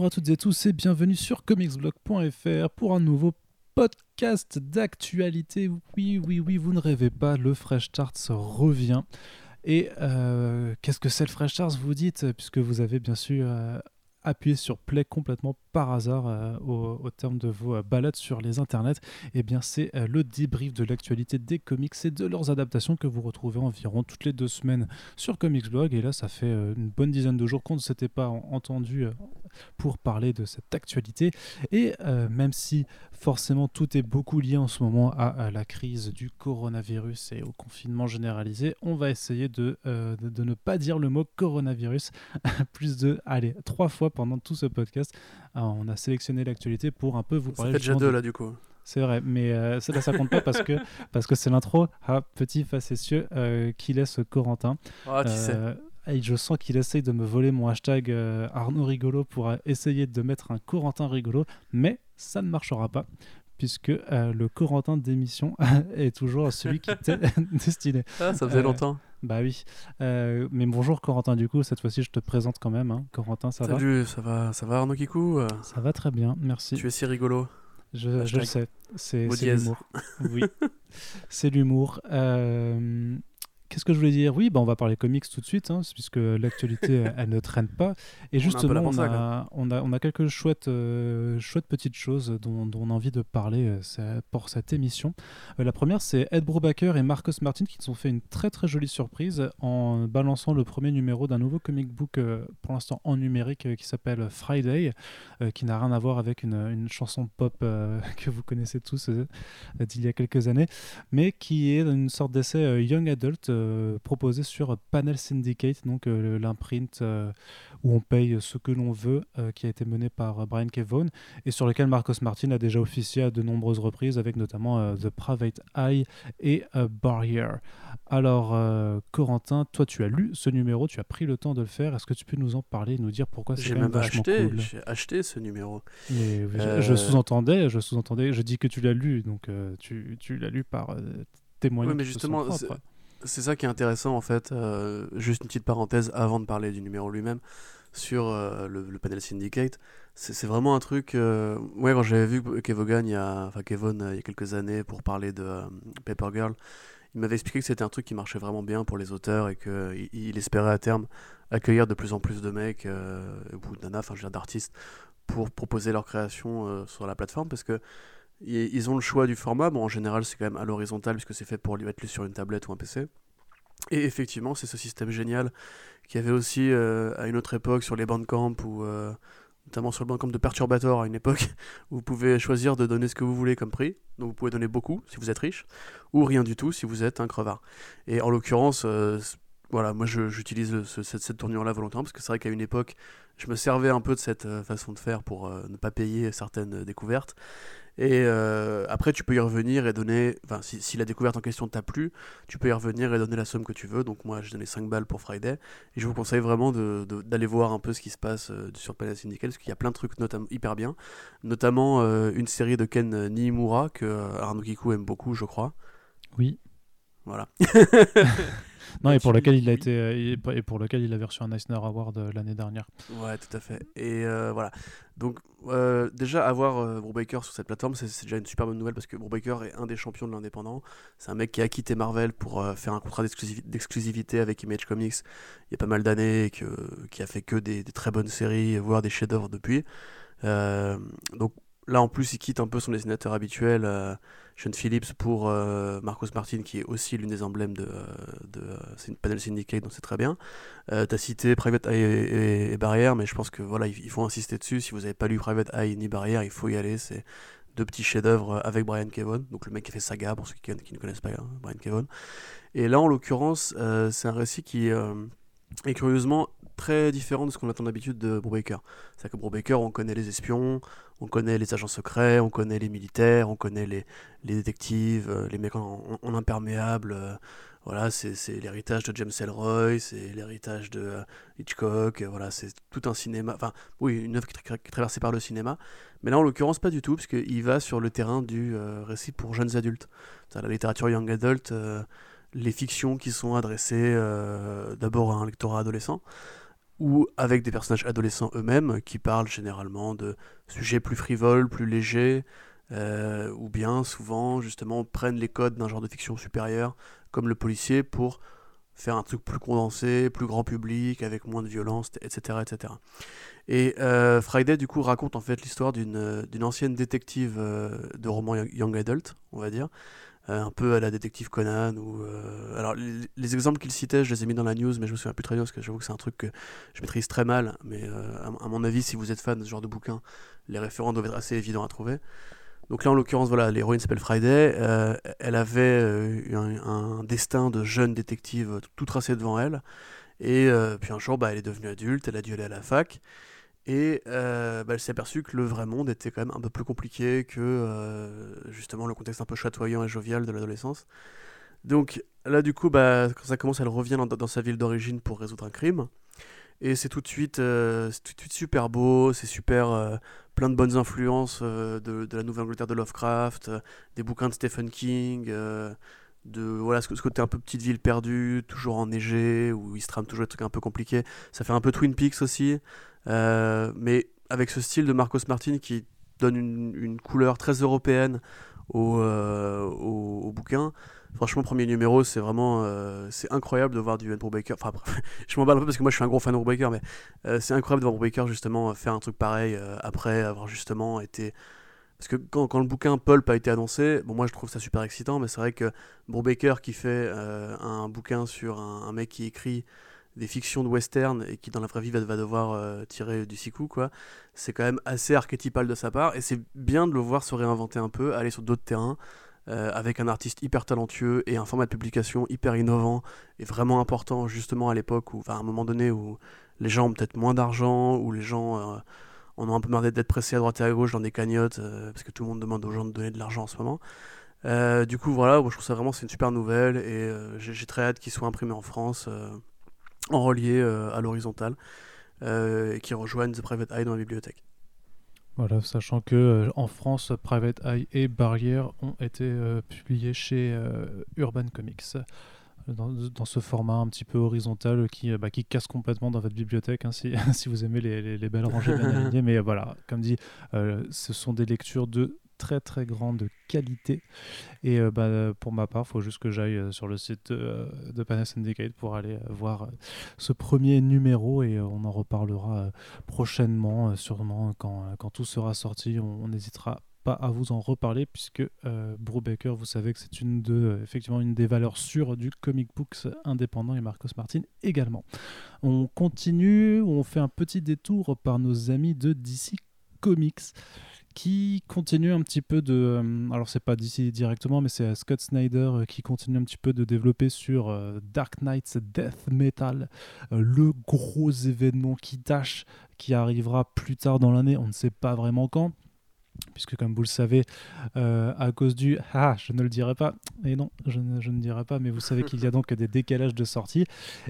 Bonjour à toutes et tous et bienvenue sur comicsblog.fr pour un nouveau podcast d'actualité. Oui, oui, oui, vous ne rêvez pas, le Fresh Starts revient. Et euh, qu'est-ce que c'est le Fresh Starts, vous dites, puisque vous avez bien sûr euh, appuyé sur play complètement par hasard euh, au, terme de vos euh, balades sur les internets, eh bien c'est euh, le débrief de l'actualité des comics et de leurs adaptations que vous retrouvez environ toutes les deux semaines sur Comics Blog. Et là, ça fait une bonne dizaine de jours qu'on ne s'était pas entendu pour parler de cette actualité. Et même si forcément tout est beaucoup lié en ce moment à, la crise du coronavirus et au confinement généralisé, on va essayer de, de, ne pas dire le mot coronavirus plus de, allez, trois fois pendant tout ce podcast. Ah, on a sélectionné l'actualité pour un peu vous parler. Ça fait déjà deux là du coup. C'est vrai, mais euh, là ça compte pas parce que parce que c'est l'intro à petit facétieux euh, qui laisse Corentin. Ah, tu sais. Euh, et je sens qu'il essaye de me voler mon hashtag Arnaud rigolo pour essayer de mettre un Corentin rigolo, mais ça ne marchera pas puisque le Corentin d'émission est toujours celui qui était destiné. Ah, ça faisait longtemps. Bah oui. Euh, mais bonjour Corentin, du coup, cette fois-ci je te présente quand même. Hein. Corentin, ça va Salut, ça va, ça va Arnaud Kikou Ça va très bien, merci. Tu es si rigolo. Je, je le sais, c'est l'humour. Oui, c'est l'humour. Euh, Qu'est-ce que je voulais dire? Oui, bah on va parler comics tout de suite, hein, puisque l'actualité, elle ne traîne pas. Et justement, on a, on, a, on, a, quelques chouettes, euh, chouettes petites choses dont, on a envie de parler euh, pour cette émission. Euh, la première, c'est Ed Brubaker et Marcus Martin qui nous ont fait une très très jolie surprise en balançant le premier numéro d'un nouveau comic book, pour l'instant en numérique, qui s'appelle Friday, qui n'a rien à voir avec une, une chanson pop que vous connaissez tous d'il y a quelques années, mais qui est une sorte d'essai young adult proposé sur Panel Syndicate, donc euh, l'imprint euh, où on paye ce que l'on veut, qui a été mené par Brian Kevon et sur lequel Marcos Martin a déjà officié à de nombreuses reprises, avec notamment The Private Eye et Barrier. Alors, Corentin, toi, tu as lu ce numéro, tu as pris le temps de le faire. Est-ce que tu peux nous en parler, nous dire pourquoi c'est même vachement acheté, cool? J'ai acheté ce numéro. je, sous-entendais, je sous-entendais, je dis que tu l'as lu, donc tu, tu l'as lu par témoignage. Oui, mais justement, c'est ça qui est intéressant en fait. Euh, juste une petite parenthèse avant de parler du numéro lui-même sur euh, le, panel Syndicate. C'est vraiment un truc. Euh, ouais, quand j'avais vu Kevogan il y a, enfin Kevon il y a quelques années pour parler de Paper Girl, il m'avait expliqué que c'était un truc qui marchait vraiment bien pour les auteurs et qu'il il espérait à terme accueillir de plus en plus de mecs ou de nanas, enfin je veux dire d'artistes, pour proposer leur création sur la plateforme parce que ils ont le choix du format. Bon, en général, c'est quand même à l'horizontale puisque c'est fait pour être lu sur une tablette ou un PC. Et effectivement, c'est ce système génial qui avait aussi euh, à une autre époque sur les bandcamps ou euh, notamment sur le bandcamp de Perturbator à une époque où vous pouvez choisir de donner ce que vous voulez comme prix. Donc vous pouvez donner beaucoup si vous êtes riche ou rien du tout si vous êtes un crevard. Et en l'occurrence, euh, voilà, moi j'utilise cette, cette tournure-là volontairement parce que c'est vrai qu'à une époque, je me servais un peu de cette façon de faire pour ne pas payer certaines découvertes. Et euh, après, tu peux y revenir et donner. Enfin, si, la découverte en question t'a plu, tu peux y revenir et donner la somme que tu veux. Donc, moi, j'ai donné 5 balles pour Friday. Et je vous conseille vraiment d'aller voir un peu ce qui se passe euh, sur Palace Syndicate, parce qu'il y a plein de trucs hyper bien. Notamment euh, une série de Ken Niimura que Arnaud Kiku aime beaucoup, je crois. Oui. Voilà. non, et pour lequel il a été euh, et pour lequel il avait reçu un Eisner Award euh, l'année dernière. Ouais, tout à fait. Et euh, voilà. Donc déjà avoir euh, Brubaker sur cette plateforme, c'est déjà une super bonne nouvelle parce que Brubaker est un des champions de l'indépendant. C'est un mec qui a quitté Marvel pour faire un contrat d'exclusivité avec Image Comics il y a pas mal d'années, qui a fait que des, des, très bonnes séries, voire des chefs-d'œuvre depuis. donc Là, en plus, il quitte un peu son dessinateur habituel, euh, Sean Phillips, pour euh, Marcos Martin, qui est aussi l'une des emblèmes de, euh, de euh, Panel Syndicate, donc c'est très bien. Euh, tu cité Private Eye et, Barrière, mais je pense que voilà, il, faut insister dessus. Si vous n'avez pas lu Private Eye ni Barrière, il faut y aller. C'est deux petits chefs-d'œuvre avec Brian Kevon, donc le mec qui fait Saga, pour ceux qui, ne connaissent pas hein, Brian Kevon. Et là, en l'occurrence, c'est un récit qui est curieusement très différent de ce qu'on attend d'habitude de Brubaker. C'est-à-dire que Brubaker, on connaît les espions, on connaît les agents secrets, on connaît les militaires, on connaît les, les détectives, euh, les mecs en, imperméable. Euh, voilà, c'est l'héritage de James Ellroy, c'est l'héritage de euh, Hitchcock, voilà, c'est tout un cinéma, enfin, oui, une œuvre qui, est traversée par le cinéma. Mais là, en l'occurrence, pas du tout, puisqu'il va sur le terrain du récit pour jeunes adultes. La littérature young adult, les fictions qui sont adressées d'abord à un lectorat adolescent, ou avec des personnages adolescents eux-mêmes qui parlent généralement de sujets plus frivoles, plus légers, euh, ou bien souvent justement prennent les codes d'un genre de fiction supérieure comme le policier pour faire un truc plus condensé, plus grand public, avec moins de violence, etc. etc. Et euh, Friday, du coup, raconte en fait l'histoire d'une ancienne détective de roman young adult, on va dire, euh, un peu à la détective Conan ou euh, alors les, exemples qu'il citait je les ai mis dans la news mais je me souviens plus très bien parce que j'avoue que c'est un truc que je maîtrise très mal mais euh, à, mon avis si vous êtes fan de ce genre de bouquin les référents doivent être assez évidents à trouver. Donc là en l'occurrence voilà l'héroïne s'appelle Friday. Elle avait un, destin de jeune détective tout tracé devant elle. Et puis un jour bah, elle est devenue adulte elle a dû aller à la fac et euh, bah, elle s'est aperçue que le vrai monde était quand même un peu plus compliqué que euh, justement le contexte un peu chatoyant et jovial de l'adolescence. Donc là, du coup, bah, quand ça commence, elle revient dans, sa ville d'origine pour résoudre un crime. Et c'est tout, de suite, euh, tout de suite super beau, c'est super plein de bonnes influences de, la Nouvelle-Angleterre de Lovecraft, des bouquins de Stephen King, de voilà ce, côté un peu petite ville perdue, toujours enneigé, où il se trame toujours des trucs un peu compliqués. Ça fait un peu Twin Peaks aussi. Euh, mais avec ce style de Marcos Martin qui donne une, couleur très européenne euh, au, au, bouquin. Franchement, premier numéro, c'est vraiment euh, c'est incroyable de voir du Ed Brubaker. Enfin, je m'en un peu parce que moi je suis un gros fan de Brubaker, mais c'est incroyable de voir Brubaker justement faire un truc pareil après avoir justement été. Parce que quand, le bouquin Pulp a été annoncé, bon, moi je trouve ça super excitant, mais c'est vrai que Brubaker qui fait un bouquin sur un, un, mec qui écrit des fictions de western et qui dans la vraie vie va, devoir euh, tirer du six quoi. C'est quand même assez archétypal de sa part et c'est bien de le voir se réinventer un peu, aller sur d'autres terrains euh, avec un artiste hyper talentueux et un format de publication hyper innovant et vraiment important justement à l'époque où, à un moment donné où les gens ont peut-être moins d'argent, où les gens euh, en ont un peu marre d'être pressés à droite et à gauche dans des cagnottes parce que tout le monde demande aux gens de donner de l'argent en ce moment. du coup, voilà, je trouve ça vraiment c'est une super nouvelle et j'ai très hâte qu'il soit imprimé en France en relié euh, à l'horizontale euh, et qui rejoignent The Private Eye dans la bibliothèque. Voilà, sachant que euh, en France, Private Eye et Barrière ont été publiés chez Urban Comics. Dans, ce format un petit peu horizontal qui, bah, qui casse complètement dans votre bibliothèque hein, si, si, vous aimez les, les, belles rangées bien alignées. Mais voilà, comme dit, ce sont des lectures de très très grande qualité. Et euh, bah, pour ma part, il faut juste que j'aille euh, sur le site de, de Syndicate pour aller euh, voir ce premier numéro et on en reparlera prochainement, sûrement quand, quand, tout sera sorti. On n'hésitera pas à vous en reparler puisque euh, Brubaker, vous savez que c'est une de effectivement une des valeurs sûres du comic books indépendant et Marcos Martin également. On continue, on fait un petit détour par nos amis de DC Comics qui continue un petit peu de. Euh, alors, c'est pas d'ici directement, mais c'est euh, Scott Snyder euh, qui continue un petit peu de développer sur Dark Knight's Death Metal, le gros événement qui dash, qui arrivera plus tard dans l'année, on ne sait pas vraiment quand puisque comme vous le savez, euh, à cause du ah, je ne le dirai pas, et non, je ne, je ne dirai pas, mais vous savez qu'il y a donc des décalages de sortie.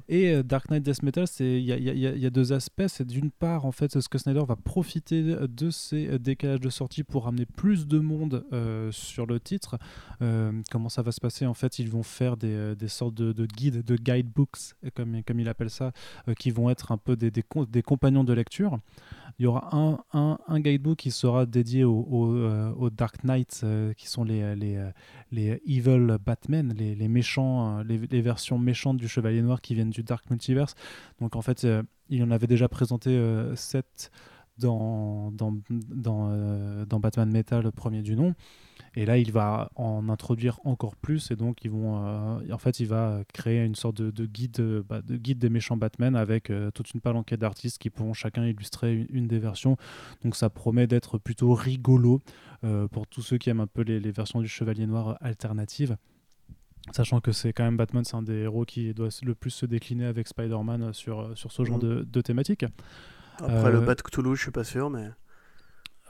Et euh, Dark Knight Death Metal, il y, y, a deux aspects. C'est d'une part, en fait, Scott Snyder va profiter de ces décalages de sortie pour amener plus de monde euh, sur le titre. comment ça va se passer? En fait, ils vont faire des, des sortes de, de, guides, de guidebooks, comme, comme il appelle ça, qui vont être un peu des, des, des compagnons de lecture. Il y aura un, un, guidebook qui sera dédié aux au, euh, Dark Knights, euh, qui sont les, les, euh, les Evil Batman, les, les méchants, les, les, versions méchantes du Chevalier Noir qui viennent du Dark Multiverse. Donc en fait, il en avait déjà présenté 7 dans, dans, dans, dans Batman Metal, le premier du nom. Et là, il va en introduire encore plus. Et donc, ils vont, euh, en fait, il va créer une sorte de, guide, bah, de guide des méchants Batman avec euh, toute une palanquée d'artistes qui pourront chacun illustrer une, des versions. Donc, ça promet d'être plutôt rigolo euh, pour tous ceux qui aiment un peu les, versions du Chevalier Noir alternatives. Sachant que c'est quand même Batman, c'est un des héros qui doit le plus se décliner avec Spider-Man sur, sur ce genre mmh. de, de thématique. Après le Bat Cthulhu, je suis pas sûr, mais.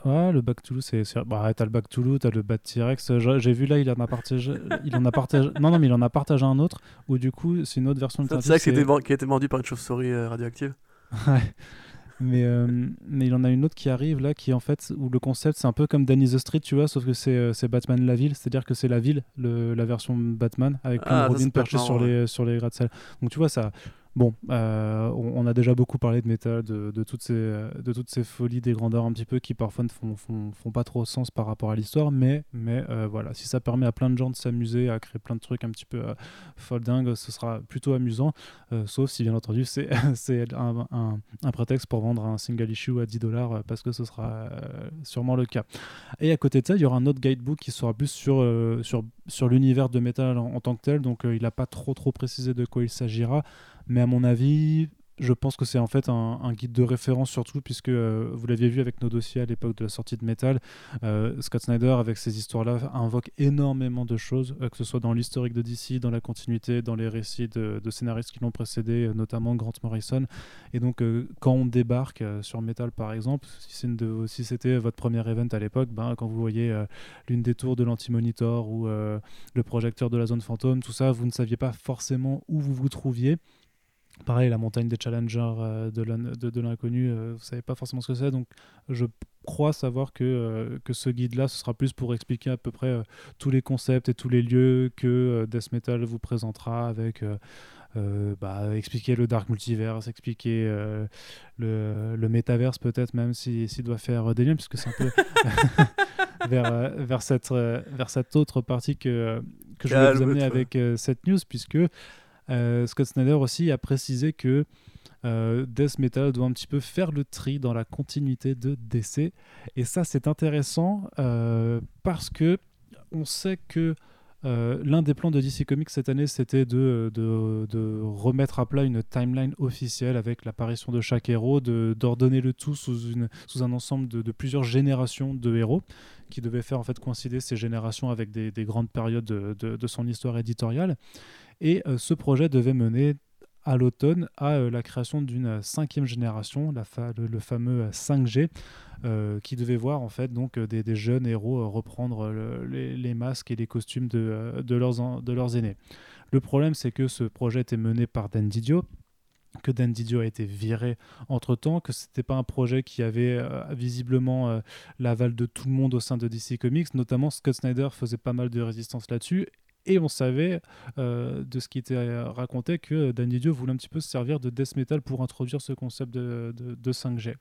Ouais, le Back to c'est. Bah, t'as le Back to t'as le Bat T-Rex. J'ai vu là, il en a partagé. il en a partagé. Non, non, mais il en a partagé un autre où du coup, c'est une autre version de C'est ça qui, a été mordu par une chauve-souris euh, radioactive. ouais. Mais, euh, mais il en a une autre qui arrive là, qui en fait, où le concept c'est un peu comme Danny the Street, tu vois, sauf que c'est euh, Batman la ville, c'est-à-dire que c'est la ville, le, la version Batman, avec ah, Robin perché sur, les, sur les gratte-ciel. Donc tu vois, ça, bon, euh, on, a déjà beaucoup parlé de métal, de, toutes ces, folies des grandeurs un petit peu qui parfois ne font, pas trop sens par rapport à l'histoire, mais, mais voilà, si ça permet à plein de gens de s'amuser, à créer plein de trucs un petit peu folding, ce sera plutôt amusant, sauf si bien entendu c'est un, prétexte pour vendre un single issue à 10 dollars parce que ce sera sûrement le cas. Et à côté de ça, il y aura un autre guidebook qui sera plus sur, l'univers de métal en, tant que tel, donc il n'a pas trop trop précisé de quoi il s'agira, mais à mon avis, je pense que c'est en fait un, guide de référence surtout puisque euh, vous l'aviez vu avec nos dossiers à l'époque de la sortie de Metal, euh, Scott Snyder avec ces histoires-là invoque énormément de choses, euh, que ce soit dans l'historique de DC, dans la continuité, dans les récits de, scénaristes qui l'ont précédé, notamment Grant Morrison. Et donc quand on débarque sur Metal par exemple, si, c'était votre premier event à l'époque, ben, quand vous voyez l'une des tours de l'anti-monitor ou le projecteur de la zone fantôme, tout ça, vous ne saviez pas forcément où vous vous trouviez. Pareil, la montagne des challengers euh, de l'inconnu, euh, vous savez pas forcément ce que c'est, donc je crois savoir que, euh, que ce guide-là, ce sera plus pour expliquer à peu près tous les concepts et tous les lieux que Death Metal vous présentera avec... Bah, expliquer le Dark Multiverse, expliquer le, le métaverse peut-être même s'il doit faire des liens, puisque c'est un peu vers, vers, cette, vers cette autre partie que, que je vais vous amener avec cette news, puisque euh, Scott Snyder aussi a précisé que euh, Death Metal doit un petit peu faire le tri dans la continuité de DC. Et ça, c'est intéressant euh, parce que on sait que l'un des plans de DC Comics cette année, c'était de, de, remettre à plat une timeline officielle avec l'apparition de chaque héros, d'ordonner le tout sous, une, sous un ensemble de, plusieurs générations de héros qui devait faire en fait coïncider ces générations avec des, des grandes périodes de, son histoire éditoriale. Et euh, ce projet devait mener à l'automne à euh, la création d'une cinquième génération, le, fameux 5G, euh, qui devait voir en fait donc des, jeunes héros reprendre les, masques et les costumes de, de, leurs, de leurs aînés. Le problème, c'est que ce projet était mené par Dan Didio, que Dan Didio a été viré entre temps, que c'était pas un projet qui avait visiblement l'aval de tout le monde au sein de DC Comics, notamment Scott Snyder faisait pas mal de résistance là-dessus, et on savait euh, de ce qui était euh, raconté que Dan Didio voulait un petit peu se servir de death metal pour introduire ce concept de, 5G.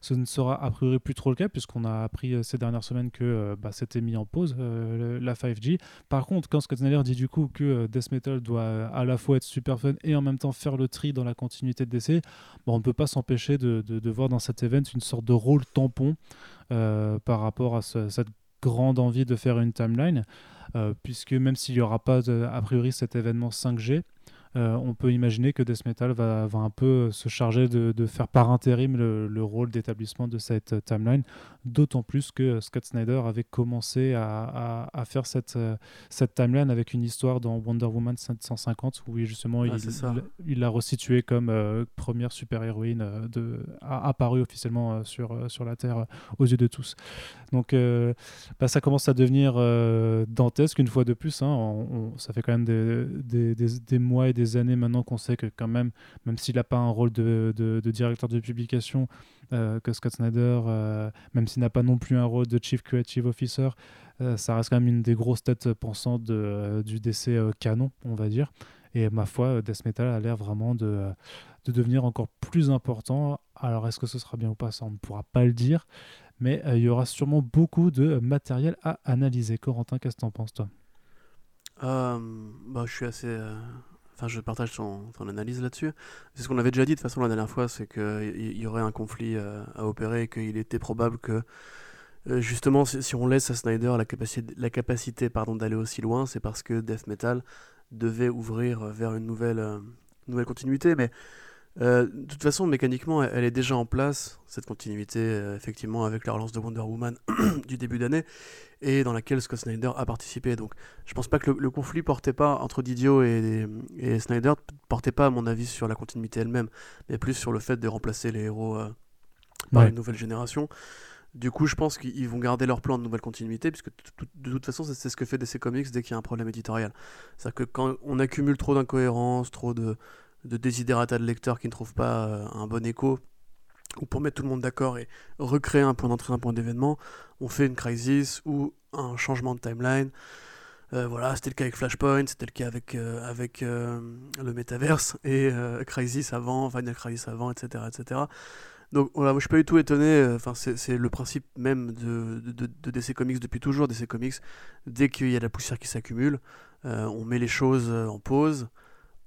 Ce ne sera a priori plus trop le cas puisqu'on a appris euh, ces dernières semaines que bah, c'était mis en pause la 5G. Par contre, quand Scott dit du coup que death metal doit à la fois être super fun et en même temps faire le tri dans la continuité de DC, on ne peut pas s'empêcher de, voir dans cet event une sorte de rôle tampon par rapport à cette grande envie de faire une timeline. Euh, puisque même s'il n'y aura pas a priori cet événement 5G, euh, on peut imaginer que Death Metal va, un peu se charger de, faire par intérim le, le rôle d'établissement de cette euh, timeline, d'autant plus que Scott Snyder avait commencé à, à, faire cette, euh, cette timeline avec une histoire dans Wonder Woman 750 où justement il, il l'a resituée comme première super-héroïne de, apparue officiellement sur, sur la Terre aux yeux de tous. Donc bah, ça commence à devenir dantesque une fois de plus. Hein. ça fait quand même des, des, des, des mois et des années maintenant qu'on sait que quand même, même s'il n'a pas un rôle de, de, directeur de publication, euh, que Scott Snyder, euh, même n'a pas non plus un rôle de Chief Creative Officer, euh, ça reste quand même une des grosses têtes pensantes de, du DC canon, on va dire. Et ma foi, Death Metal a l'air vraiment de, de devenir encore plus important. Alors est-ce que ce sera bien ou pas, ça on ne pourra pas le dire. Mais il y aura sûrement beaucoup de matériel à analyser. Corentin, qu'est-ce que tu en penses toi? Bah, Je suis assez, Enfin, je partage ton, analyse là-dessus. C'est ce qu'on avait déjà dit de toute façon la dernière fois, c'est qu'il y aurait un conflit euh, à opérer et qu'il était probable que, euh, justement, si, on laisse à Snyder la capacité, la capacité pardon, d'aller aussi loin, c'est parce que Death Metal devait ouvrir vers une nouvelle, euh, nouvelle continuité. Mais euh, de toute façon, mécaniquement, elle, est déjà en place, cette continuité, euh, effectivement, avec la relance de Wonder Woman du début d'année, et dans laquelle Scott Snyder a participé. Donc, je pense pas que le, conflit portait pas entre Didio et, et, Snyder, portait pas, à mon avis, sur la continuité elle-même, mais plus sur le fait de remplacer les héros euh, par une nouvelle génération. Du coup, je pense qu'ils vont garder leur plan de nouvelle continuité, puisque de toute façon, c'est ce que fait DC Comics dès qu'il y a un problème éditorial. C'est-à-dire que quand on accumule trop d'incohérences, trop de de desiderata de lecteurs qui ne trouvent pas euh, un bon écho, ou pour mettre tout le monde d'accord et recréer un point d'entrée, un point d'événement, on fait une crisis ou un changement de timeline, voilà, c'était le cas avec Flashpoint, c'était le cas avec, avec le Metaverse et Crisis avant, Final Crisis avant, etc. etc. Donc voilà, moi je suis pas du tout étonné, enfin c'est le principe même de, de, de, DC Comics depuis toujours, DC Comics, dès qu'il y a de la poussière qui s'accumule, on met les choses en pause,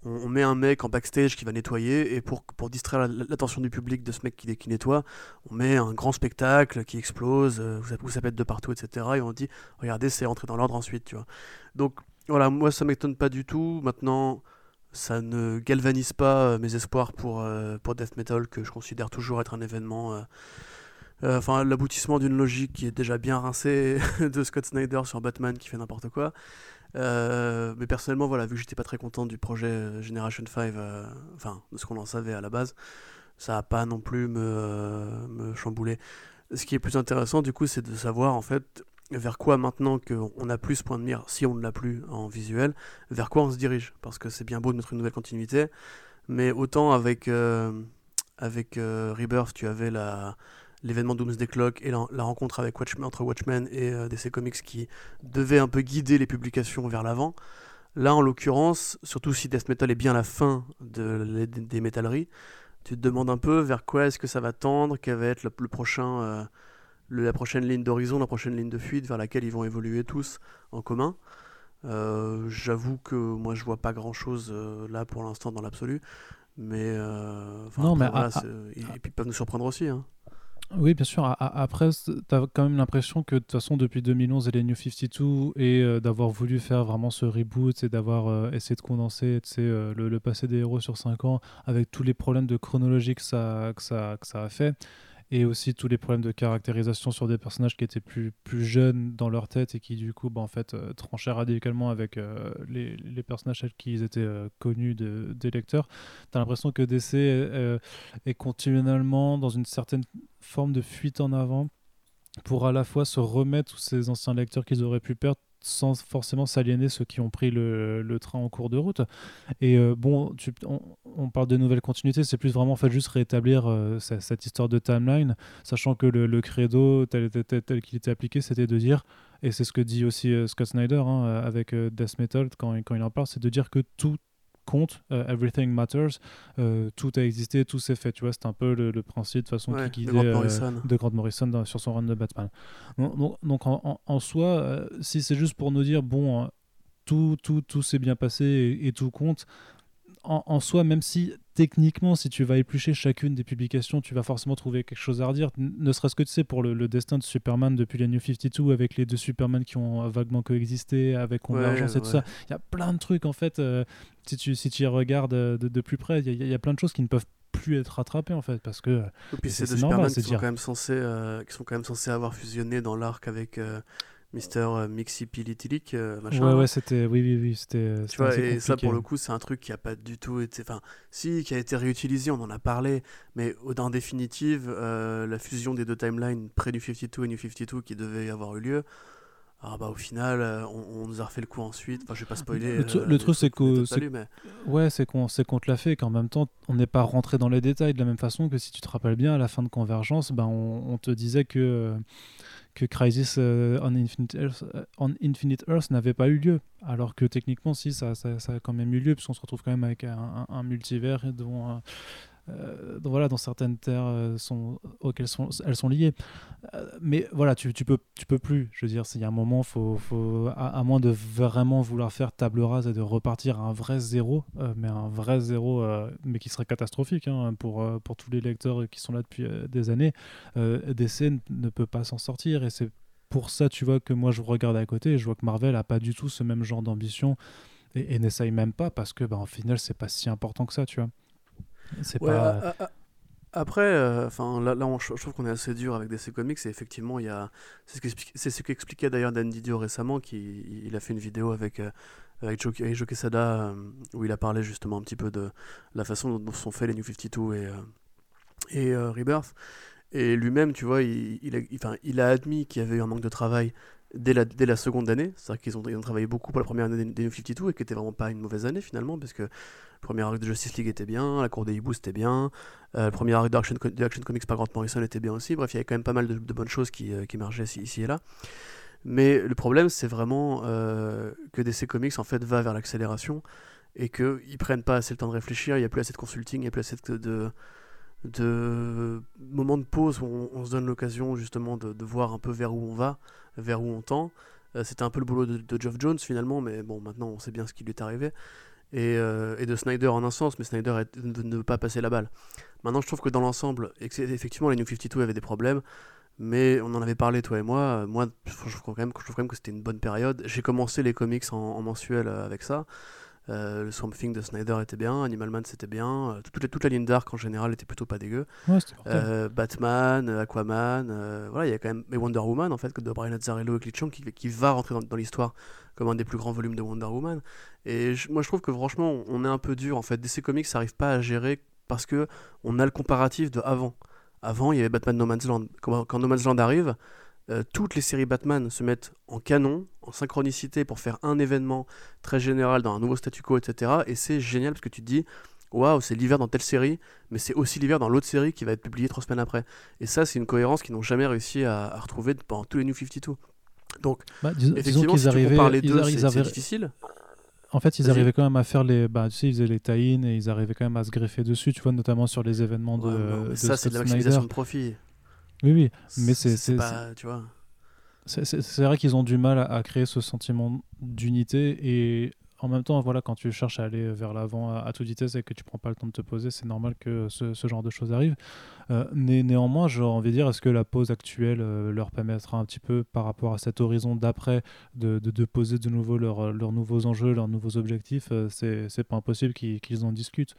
on, met un mec en backstage qui va nettoyer, et pour, pour distraire l'attention du public de ce mec qui, qui, nettoie, on met un grand spectacle qui explose, euh, où, ça, pète de partout, etc. Et on dit, regardez, c'est rentré dans l'ordre ensuite, tu vois. Donc voilà, moi ça m'étonne pas du tout. Maintenant, ça ne galvanise pas euh, mes espoirs pour, euh, pour Death Metal, que je considère toujours être un événement. enfin, l'aboutissement d'une logique qui est déjà bien rincée de Scott Snyder sur Batman qui fait n'importe quoi. Euh, mais personnellement, voilà, vu que j'étais pas très content du projet euh, Generation 5, euh, enfin, de ce qu'on en savait à la base, ça a pas non plus me, me chambouler. Ce qui est plus intéressant, du coup, c'est de savoir, en fait, vers quoi maintenant qu'on a plus ce point de mire, si on ne l'a plus en visuel, vers quoi on se dirige. Parce que c'est bien beau de mettre une nouvelle continuité, mais autant avec, avec Rebirth, tu avais la l'événement Doomsday Clock et la, rencontre avec Watchmen, entre Watchmen et euh, DC Comics qui devait un peu guider les publications vers l'avant. Là, en l'occurrence, surtout si Death Metal est bien la fin de, des métalleries, tu te demandes un peu vers quoi est-ce que ça va tendre, quelle va être le, prochain, euh, la prochaine ligne d'horizon, la prochaine ligne de fuite vers laquelle ils vont évoluer tous en commun. Euh, j'avoue que moi je vois pas grand chose là pour l'instant dans l'absolu, mais, non, mais et, puis ils peuvent nous surprendre aussi. Hein. Oui, bien sûr. Après, tu as quand même l'impression que de toute façon, depuis 2011 et les New 52, et euh, d'avoir voulu faire vraiment ce reboot et d'avoir euh, essayé de condenser euh, le, passé des héros sur 5 ans avec tous les problèmes de chronologie que ça a fait et aussi tous les problèmes de caractérisation sur des personnages qui étaient plus, plus jeunes dans leur tête et qui du coup bah, en fait euh, tranchaient radicalement avec euh, les, les, personnages qui étaient euh, connus de, des lecteurs. Tu as l'impression que DC est continuellement dans une certaine forme de fuite en avant pour à la fois se remettre tous ces anciens lecteurs qu'ils auraient pu perdre sans forcément s'aliéner ceux qui ont pris le, train en cours de route. Et euh, bon, on, parle de nouvelles continuités, c'est plus vraiment en fait juste rétablir euh, cette, histoire de timeline, sachant que le, credo tel, tel, tel, qu'il était appliqué, c'était de dire, et c'est ce que dit aussi euh, Scott Snyder hein, avec Death Metal quand, quand il en parle, c'est de dire que tout compte, euh, everything matters, euh, tout a existé, tout s'est fait. Tu vois, c'est un peu le, principe de façon qui guidait euh, de Grant Morrison, sur son run de Batman. Donc, donc en, soi, si c'est juste pour nous dire, bon, tout, tout, tout s'est bien passé et, tout compte, en, soi, même si techniquement, si tu vas éplucher chacune des publications, tu vas forcément trouver quelque chose à redire. Ne serait-ce que tu sais, pour le, destin de Superman depuis la New 52, avec les deux Superman qui ont vaguement coexisté, avec Convergence et tout ça. Il y a plein de trucs, en fait, euh, si, tu, si tu y regardes euh, de, plus près, il y, a plein de choses qui ne peuvent plus être rattrapées, en fait, parce que. c'est Superman qui sont, quand même censés, euh, qui sont quand même censés avoir fusionné dans l'arc avec Mister euh, Mixipilitilic, euh, machin. Ouais, ouais, c'était. Oui, oui, oui, c'était. Euh, tu vois, et ça, pour le coup, c'est un truc qui a pas du tout été. Enfin, si, qui a été réutilisé, on en a parlé, mais en définitive, la fusion des deux timelines près du 52 et New 52 qui devait avoir eu lieu. Ah bah au final, on, nous a refait le coup ensuite. Enfin, je vais pas spoiler. Le, truc c'est que, ouais, c'est qu'on sait qu'on te l'a fait et qu'en même temps, on n'est pas rentré dans les détails de la même façon que si tu te rappelles bien à la fin de Convergence, ben on, on te disait que que Crisis euh, on, Infinite Earth, euh, Earth n'avait pas eu lieu. Alors que techniquement, si, ça, ça, a quand même eu lieu, puisqu'on se retrouve quand même avec un, un multivers dont, euh, voilà, dans certaines terres euh, auxquelles elles sont liées. Euh, mais voilà, tu, tu, peux, tu peux plus. Je veux dire, il y a un moment, faut, à, moins de vraiment vouloir faire table rase et de repartir à un vrai zéro, mais un vrai zéro, mais qui serait catastrophique hein, pour, pour tous les lecteurs qui sont là depuis des années, DC ne peut pas s'en sortir. Et c'est pour ça, tu vois, que moi je regarde à côté et je vois que Marvel a pas du tout ce même genre d'ambition et, n'essaye même pas parce que, bah, en final, c'est pas si important que ça, tu vois. C'est pas. Après, euh, enfin là, là je trouve qu'on est assez dur avec DC Comics et effectivement, il y a, c'est ce qu'expliquait d'ailleurs Dan Didio récemment, qui il a fait une vidéo avec euh, avec Joe, Quesada euh, où il a parlé justement un petit peu de la façon dont sont faits les New 52 et et Rebirth. Et lui-même, tu vois, il, il, a, enfin, il a admis qu'il y avait eu un manque de travail dès la, dès la seconde année. C'est-à-dire qu'ils ont, ont travaillé beaucoup pour la première année des New 52 et qui n'était vraiment pas une mauvaise année finalement, parce que le premier arc de Justice League était bien, la cour des hiboux c'était bien, euh, le premier arc d'Action Action Comics par Grant Morrison était bien aussi. Bref, il y avait quand même pas mal de, bonnes choses qui, euh, qui émergeaient ici, et là. Mais le problème, c'est vraiment euh, que DC Comics en fait va vers l'accélération et qu'ils prennent pas assez le temps de réfléchir. Il n'y a plus assez de consulting, il n'y a plus assez de, de, moments de pause où on, se donne l'occasion justement de, voir un peu vers où on va, vers où on tend. C'était un peu le boulot de, de, Geoff Jones finalement, mais bon, maintenant on sait bien ce qui lui est arrivé. Et, euh, et de Snyder en un sens, mais Snyder est de ne pas passer la balle. Maintenant, je trouve que dans l'ensemble, effectivement, les New 52 avaient des problèmes. Mais on en avait parlé, toi et moi. Moi, je trouve quand même, je trouve quand même que c'était une bonne période. J'ai commencé les comics en, mensuel euh, avec ça. Euh, le Swamp Thing de Snyder était bien, Animal Man c'était bien, euh, toute, toute, la ligne d'arc en général était plutôt pas dégueu. Batman, Aquaman, voilà, il y a quand même et Wonder Woman en fait de Brian Azzarello et Clint qui, qui va rentrer dans, l'histoire comme un des plus grands volumes de Wonder Woman. Et moi je trouve que franchement on est un peu dur en fait. DC Comics n'arrive pas à gérer parce que on a le comparatif de avant. Avant, il y avait Batman No Man's Land. Quand, No Man's Land arrive, euh, toutes les séries Batman se mettent en canon, en synchronicité pour faire un événement très général dans un nouveau statu quo, etc. Et c'est génial parce que tu te dis, waouh, c'est l'hiver dans telle série, mais c'est aussi l'hiver dans l'autre série qui va être publiée trois semaines après. Et ça, c'est une cohérence qu'ils n'ont jamais réussi à, retrouver pendant tous les New 52. Donc, bah, effectivement, si tu compares les deux, c'est difficile. En fait, ils arrivaient quand même à faire les. Bah, tu sais, ils faisaient les tie et ils arrivaient quand même à se greffer dessus, tu vois, notamment sur les événements de. ça, c'est de la maximisation de profit. Oui, oui. Mais c'est. C'est pas. Tu vois. C'est vrai qu'ils ont du mal à, créer ce sentiment d'unité et en même temps, voilà, quand tu cherches à aller vers l'avant à, toute vitesse et que tu prends pas le temps de te poser, c'est normal que ce, genre de choses arrive. Euh, néanmoins, j'ai envie de dire, est-ce que la pause actuelle euh, leur permettra un petit peu, par rapport à cet horizon d'après, de, de, poser de nouveau leurs nouveaux enjeux, leurs nouveaux objectifs euh, C'est pas impossible qu'ils en discutent.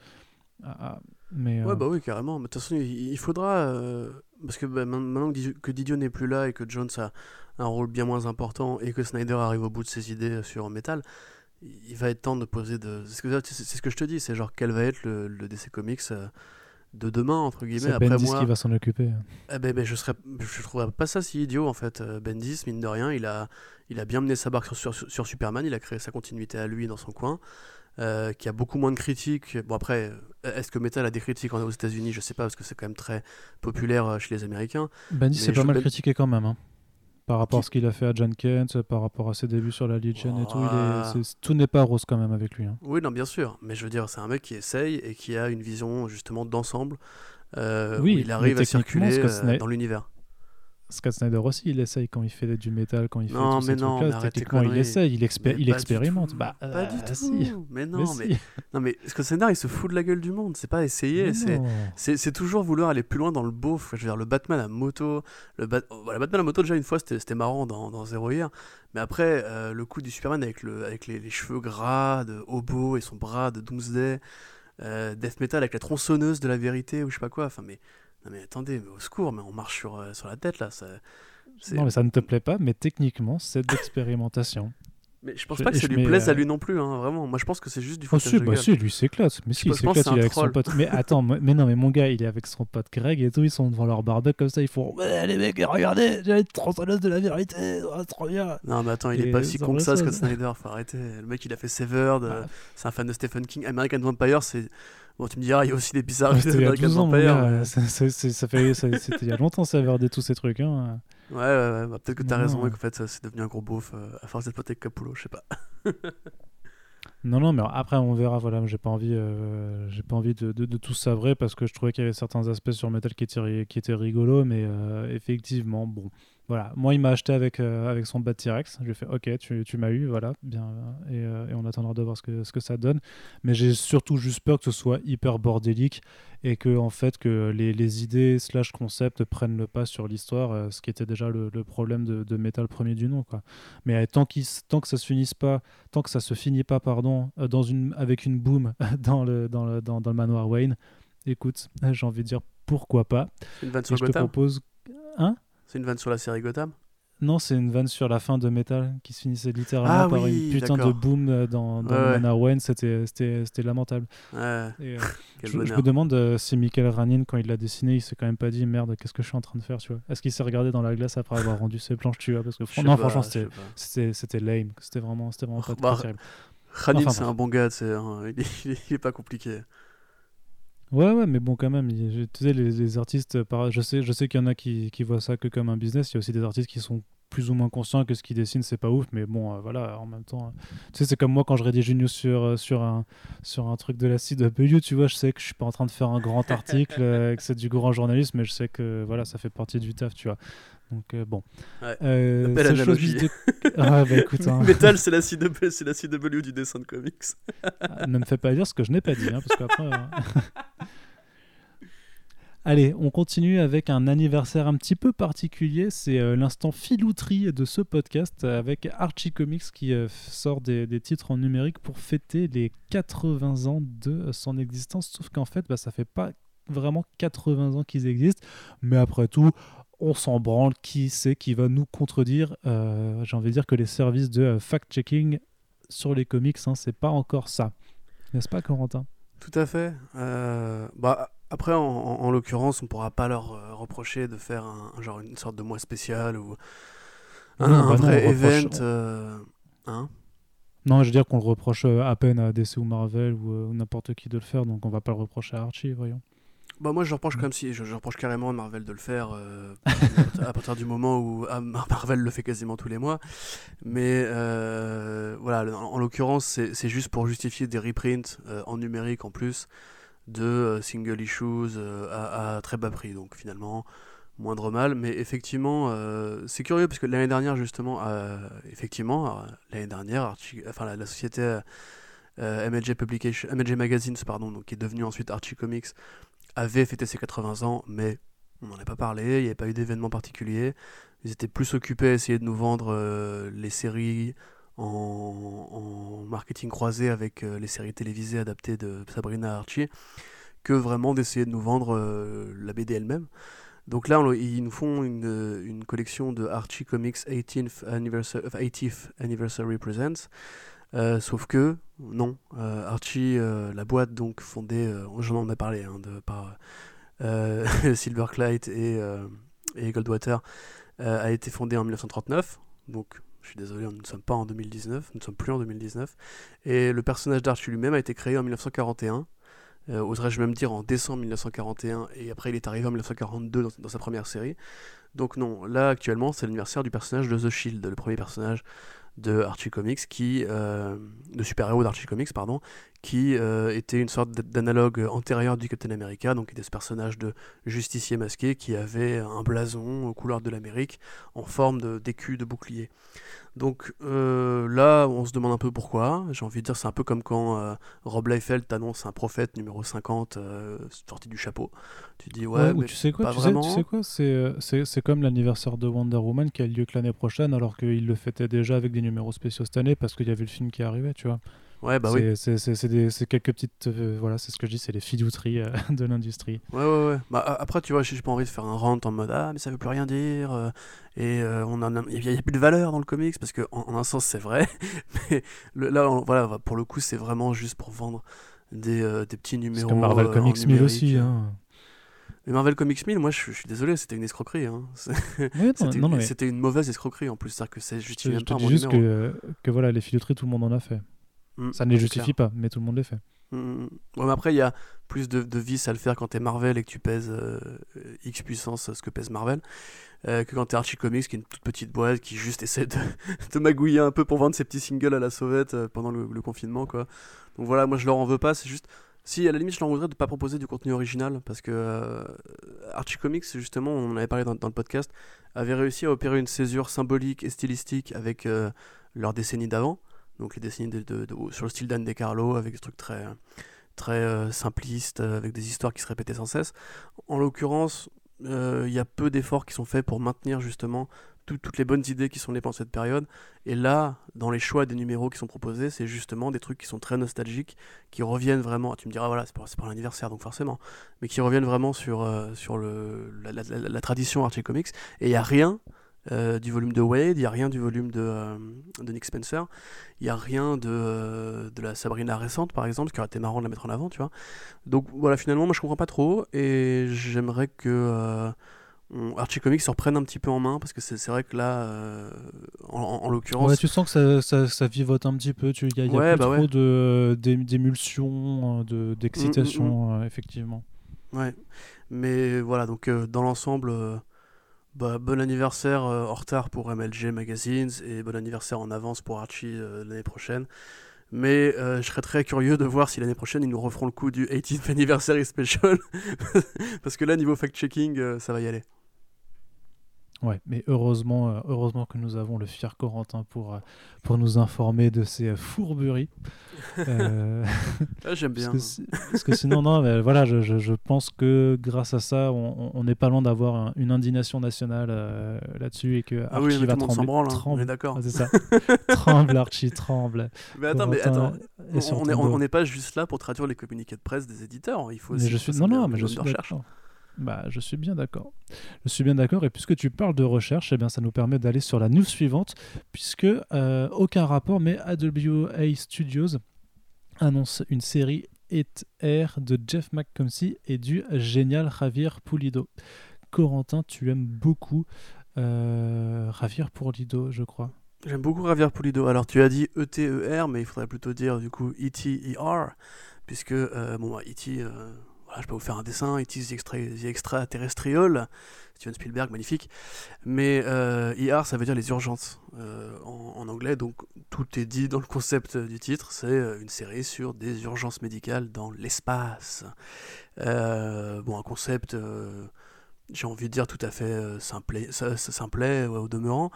Ah, ah, mais, ouais, bah oui, carrément. de toute façon, il, faudra. parce que bah, maintenant que Didio n'est plus là et que Jones a un rôle bien moins important et que Snyder arrive au bout de ses idées sur Metal, il va être temps de poser de. C'est ce, que je te dis, c'est genre quel va être le, DC Comics euh, de demain, entre guillemets. C'est Bendis moi... qui va s'en occuper. Eh ben, ben, je serais, je trouverais pas ça si idiot en fait. Euh, Bendis, mine de rien, il a, il a bien mené sa barque sur, sur, Superman, il a créé sa continuité à lui dans son coin. Euh, qui a beaucoup moins de critiques. Bon après, est-ce que Metal a des critiques aux États-Unis? Je sais pas parce que c'est quand même très populaire chez les Américains. Bendis c'est pas mal critiqué quand même. Hein par rapport à ce qu'il a fait à John Kent, par rapport à ses débuts sur la Legion et tout. tout n'est pas rose quand même avec lui. Hein. Oui, non, bien sûr. Mais je veux dire, c'est un mec qui essaye et qui a une vision justement d'ensemble. Euh, oui, où il arrive à circuler euh, dans l'univers. Scott Snyder aussi, il essaye quand il fait du métal, quand il fait non, tous mais non. Techniquement, il essaye, il, il expérimente. Bah, pas du euh, tout. Mais non, mais, non, mais Scott Snyder, il se fout de la gueule du monde. C'est pas essayer. C'est toujours vouloir aller plus loin dans le beau. Je veux dire, le Batman à moto. Le, Batman à moto, déjà, une fois, c'était marrant dans, dans Zero Year. Mais après, euh, le coup du Superman avec, le, avec les, cheveux gras de Hobo et son bras de Doomsday. Euh, Death Metal avec la tronçonneuse de la vérité ou je sais pas quoi. Enfin, mais non mais attendez, mais au secours, mais on marche sur, euh, sur la tête là. Ça, non mais ça ne te plaît pas, mais techniquement c'est de l'expérimentation. Mais je pense pas que ça lui plaise à euh, lui non plus, hein, vraiment. Moi je pense que c'est juste du oh, foutage oh, si, bah, si, lui s'éclate. Mais si, il s'éclate, il est avec son pote. Mais attends, mais non, mais mon gars, il est avec son pote Greg et tout, ils sont devant leur barbecue comme ça, ils font ouais, les mecs, regardez, j'ai une tronçonneuse de la vérité, oh, trop bien. Non, mais attends, il est pas si con que ça, Scott Snyder, faut arrêter. Le mec, il a fait Severed, bah. c'est un fan de Stephen King. American Vampire, c'est Bon, tu me diras, il y a aussi des bizarres ouais, il y a 12 ans, ça, ça, fait, c'était il y a longtemps, ça avait tous ces trucs. Hein. Ouais, ouais, ouais. Bah, peut-être que tu as raison, qu'en fait, c'est devenu un gros beauf euh, à force d'être pote avec Capullo, je sais pas. non, non, mais après, on verra. Voilà, j'ai pas envie, euh, j'ai pas envie de, de, de, tout savrer parce que je trouvais qu'il y avait certains aspects sur Metal qui étaient, qui étaient rigolos, mais euh, effectivement, bon. Voilà, moi il m'a acheté avec, euh, avec son bas T-Rex. Je lui ai fait ok, tu, tu m'as eu, voilà, bien. Et, euh, et, on attendra de voir ce que, ce que ça donne. Mais j'ai surtout juste peur que ce soit hyper bordélique et que en fait que les, les idées slash concepts prennent le pas sur l'histoire, euh, ce qui était déjà le, le problème de, de, Metal premier du nom. Quoi. Mais tant, tant que ça se finisse pas, tant que ça se finit pas, pardon, dans une, avec une boom dans le, dans le, dans, dans le manoir Wayne, écoute, j'ai envie de dire pourquoi pas. Une je te propose. Hein? C'est une vanne sur la série Gotham? Non, c'est une vanne sur la fin de Metal qui se finissait littéralement ah par une putain de boom euh, dans, dans ouais. C'était, c'était, lamentable. Ouais. Euh, je, me demande euh, si Michael Ranin, quand il l'a dessiné, il s'est quand même pas dit merde, qu'est-ce que je suis en train de faire, tu vois Est-ce qu'il s'est regardé dans la glace après avoir rendu ses planches, tu vois Parce que non, franchement, c'était, c'était, c'était lame. C'était vraiment, c'était vraiment pas bah, terrible. Ranin, c'est un bon gars, c'est, il, il est pas compliqué. Ouais, ouais, mais bon, quand même, tu sais, les, artistes, je sais, je sais qu'il y en a qui, qui voient ça que comme un business. Il y a aussi des artistes qui sont plus ou moins conscient que ce qu'il dessine c'est pas ouf, mais bon, voilà, en même temps, tu sais, c'est comme moi quand je rédige une news sur, sur, un, sur un truc de la CW, tu vois, je sais que je suis pas en train de faire un grand article, que c'est du grand journalisme, mais je sais que voilà, ça fait partie du taf, tu vois. Donc bon. Ouais. Euh, belle analogie. De... ah, bah, écoute, hein. Metal, c'est la CW, c'est la CW du dessin de comics. Ah, ne me fais pas dire ce que je n'ai pas dit, hein, parce qu'après. Allez, on continue avec un anniversaire un petit peu particulier. C'est euh, l'instant filouterie de ce podcast avec Archie Comics qui euh, sort des, titres en numérique pour fêter les 80 ans de son existence. Sauf qu'en fait, bah, ça fait pas vraiment 80 ans qu'ils existent. Mais après tout, on s'en branle. Qui c'est qui va nous contredire? Euh, J'ai envie de dire que les services de fact-checking sur les comics, hein, c'est pas encore ça. N'est-ce pas, Corentin? Tout à fait. bah après, en, l'occurrence, on pourra pas leur euh, reprocher de faire un, genre une sorte de mois spécial ou un, bah vrai event. Euh, hein? Non, je veux dire qu'on le reproche euh, à peine à DC ou Marvel ou, n'importe qui de le faire, donc on va pas le reprocher à Archie, voyons. Bah moi je reproche comme si je, reproche carrément à Marvel de le faire à partir du moment où ah, Marvel le fait quasiment tous les mois mais voilà en, l'occurrence c'est juste pour justifier des reprints en numérique en plus de euh, single issues euh, à, très bas prix. Donc finalement, moindre mal. Mais effectivement, euh, c'est curieux parce que l'année dernière, justement, effectivement, l'année dernière, enfin, la, société MLJ, Publication, MLJ Magazines, pardon, donc, qui est devenue ensuite Archie Comics, avait fêté ses 80 ans, mais on n'en a pas parlé, il n'y avait pas eu d'événement particulier. Ils étaient plus occupés à essayer de nous vendre les séries en, marketing croisé avec euh, les séries télévisées adaptées de Sabrina Archie que vraiment d'essayer de nous vendre euh, la BD elle-même. Donc là, ils nous font une, une, collection de Archie Comics 18th Anniversary, 80th Anniversary Presents. Euh, sauf que, non, Archie, la boîte donc fondée, j'en en ai parlé, hein, de, par Silverclight et, et Goldwater, a été fondée en 1939. Donc je suis désolé, nous ne sommes pas en 2019, nous ne sommes plus en 2019. Et le personnage d'Archie lui-même a été créé en 1941. Euh, oserais-je même dire en décembre 1941, et après il est arrivé en 1942 dans, sa première série. Donc non, là actuellement c'est l'anniversaire du personnage de The Shield, le premier personnage euh, de super-héros d'Archie Comics, pardon, qui euh, était une sorte d'analogue antérieur du Captain America, donc était ce personnage de justicier masqué qui avait un blason aux couleurs de l'Amérique en forme d'écu de, bouclier. Donc euh, là, on se demande un peu pourquoi. J'ai envie de dire, c'est un peu comme quand Rob Liefeld t'annonce un prophète numéro 50 sorti du chapeau. Tu dis, ouais, mais tu sais quoi, pas tu vraiment. Sais, tu sais quoi c'est, comme l'anniversaire de Wonder Woman qui a lieu que l'année prochaine, alors qu'il le fêtait déjà avec des numéros spéciaux cette année parce qu'il y avait le film qui arrivait, tu vois. Ouais, bah oui. C'est quelques petites. Euh, voilà, c'est ce que je dis, c'est les filouteries euh, de l'industrie. Ouais, ouais, ouais. Bah, après, tu vois, j'ai pas envie de faire un rant en mode Ah, mais ça veut plus rien dire. Euh, et on il n'y a, plus de valeur dans le comics, parce qu'en en, un sens, c'est vrai. mais là, voilà, pour le coup, c'est vraiment juste pour vendre des, des petits numéros. comme Marvel Comics 1000 aussi. Hein. Mais Marvel Comics 1000, moi je, suis désolé, c'était une escroquerie. Hein. c'était une mauvaise escroquerie en plus, c'est-à-dire que c'est justifie même pas mon juste que, que voilà, les filouteries, tout le monde en a fait. Mm, ça ne les justifie pas, mais tout le monde les fait. Mm, mm, mais après, il y a plus de, de vis à le faire quand t'es Marvel et que tu pèses euh, X puissance ce que pèse Marvel, euh, que quand t'es Archie Comics, qui est une toute petite boîte qui juste essaie de, de magouiller un peu pour vendre ses petits singles à la sauvette euh, pendant le, confinement. quoi. Donc voilà, moi je leur en veux pas, c'est juste. Si, à la limite, je leur voudrais de pas proposer du contenu original, parce que Archie Comics, justement, on en avait parlé dans, dans, le podcast, avait réussi à opérer une césure symbolique et stylistique avec leur décennie d'avant donc les de, sur le style d'Anne Carlo avec des trucs très, très euh, simplistes, euh, avec des histoires qui se répétaient sans cesse. En l'occurrence, euh, il y a peu d'efforts qui sont faits pour maintenir justement toutes les bonnes idées qui sont pendant cette période. Et là, dans les choix des numéros qui sont proposés, c'est justement des trucs qui sont très nostalgiques, qui reviennent vraiment. Tu me diras, voilà, c'est pour, l'anniversaire, donc forcément, mais qui reviennent vraiment sur, sur la, la, tradition Archie Comics. Et il n'y a rien euh, du volume de Wade, il n'y a rien du volume de, euh, de Nick Spencer, il n'y a rien de, euh, de la Sabrina récente par exemple, ce qui aurait été marrant de la mettre en avant, tu vois. Donc voilà, finalement, moi je comprends pas trop et j'aimerais que Archie Comics se reprenne un petit peu en main parce que c'est vrai que là, en, l'occurrence. Ouais, tu sens que ça, ça, ça, vivote un petit peu, il y a, y a plus bah trop d'émulsion, d'excitation, mm, mm, mm. effectivement. Ouais, mais voilà, donc dans l'ensemble Bah, bon anniversaire en retard pour MLG Magazines et bon anniversaire en avance pour Archie l'année prochaine. Mais je serais très curieux de voir si l'année prochaine ils nous referont le coup du 18th Anniversary Special. Parce que là, niveau fact-checking, ça va y aller. Ouais, mais heureusement, euh, heureusement que nous avons le fier Corentin pour, euh, pour nous informer de ces euh, fourberies. Ah, j'aime bien. Parce que, sinon, non, mais voilà, je, je, pense que grâce à ça, on n'est pas loin d'avoir une indignation nationale là-dessus et que ah oui, va trembler. Branle, hein. tremble, d'accord. c'est ça. tremble, Archie, tremble. Mais attends, mais attends, on n'est pas juste là pour traduire les communiqués de presse des éditeurs. Il faut aussi je suis... Non, non, mais je suis recherche. Bah, je suis bien d'accord. Je suis bien d'accord. Et puisque tu parles de recherche, eh bien, ça nous permet d'aller sur la news suivante, puisque euh, aucun rapport, mais AWA Studios annonce une série It Air de Jeff McComsey et du génial Javier Pulido. Corentin, tu aimes beaucoup euh, Javier Pulido, je crois. J'aime beaucoup Javier Pulido. Alors, tu as dit E-T-E-R, mais il faudrait plutôt dire du coup E-T-E-R, puisque, euh, bon, E.T. Je peux vous faire un dessin, It is the, extraterrestrial, Steven Spielberg, magnifique. Mais euh, ER, ça veut dire les urgences euh, en, anglais, donc tout est dit dans le concept du titre. C'est euh, une série sur des urgences médicales dans l'espace. Euh, bon, un concept, j'ai envie de dire tout à fait simplet, simplet au demeurant.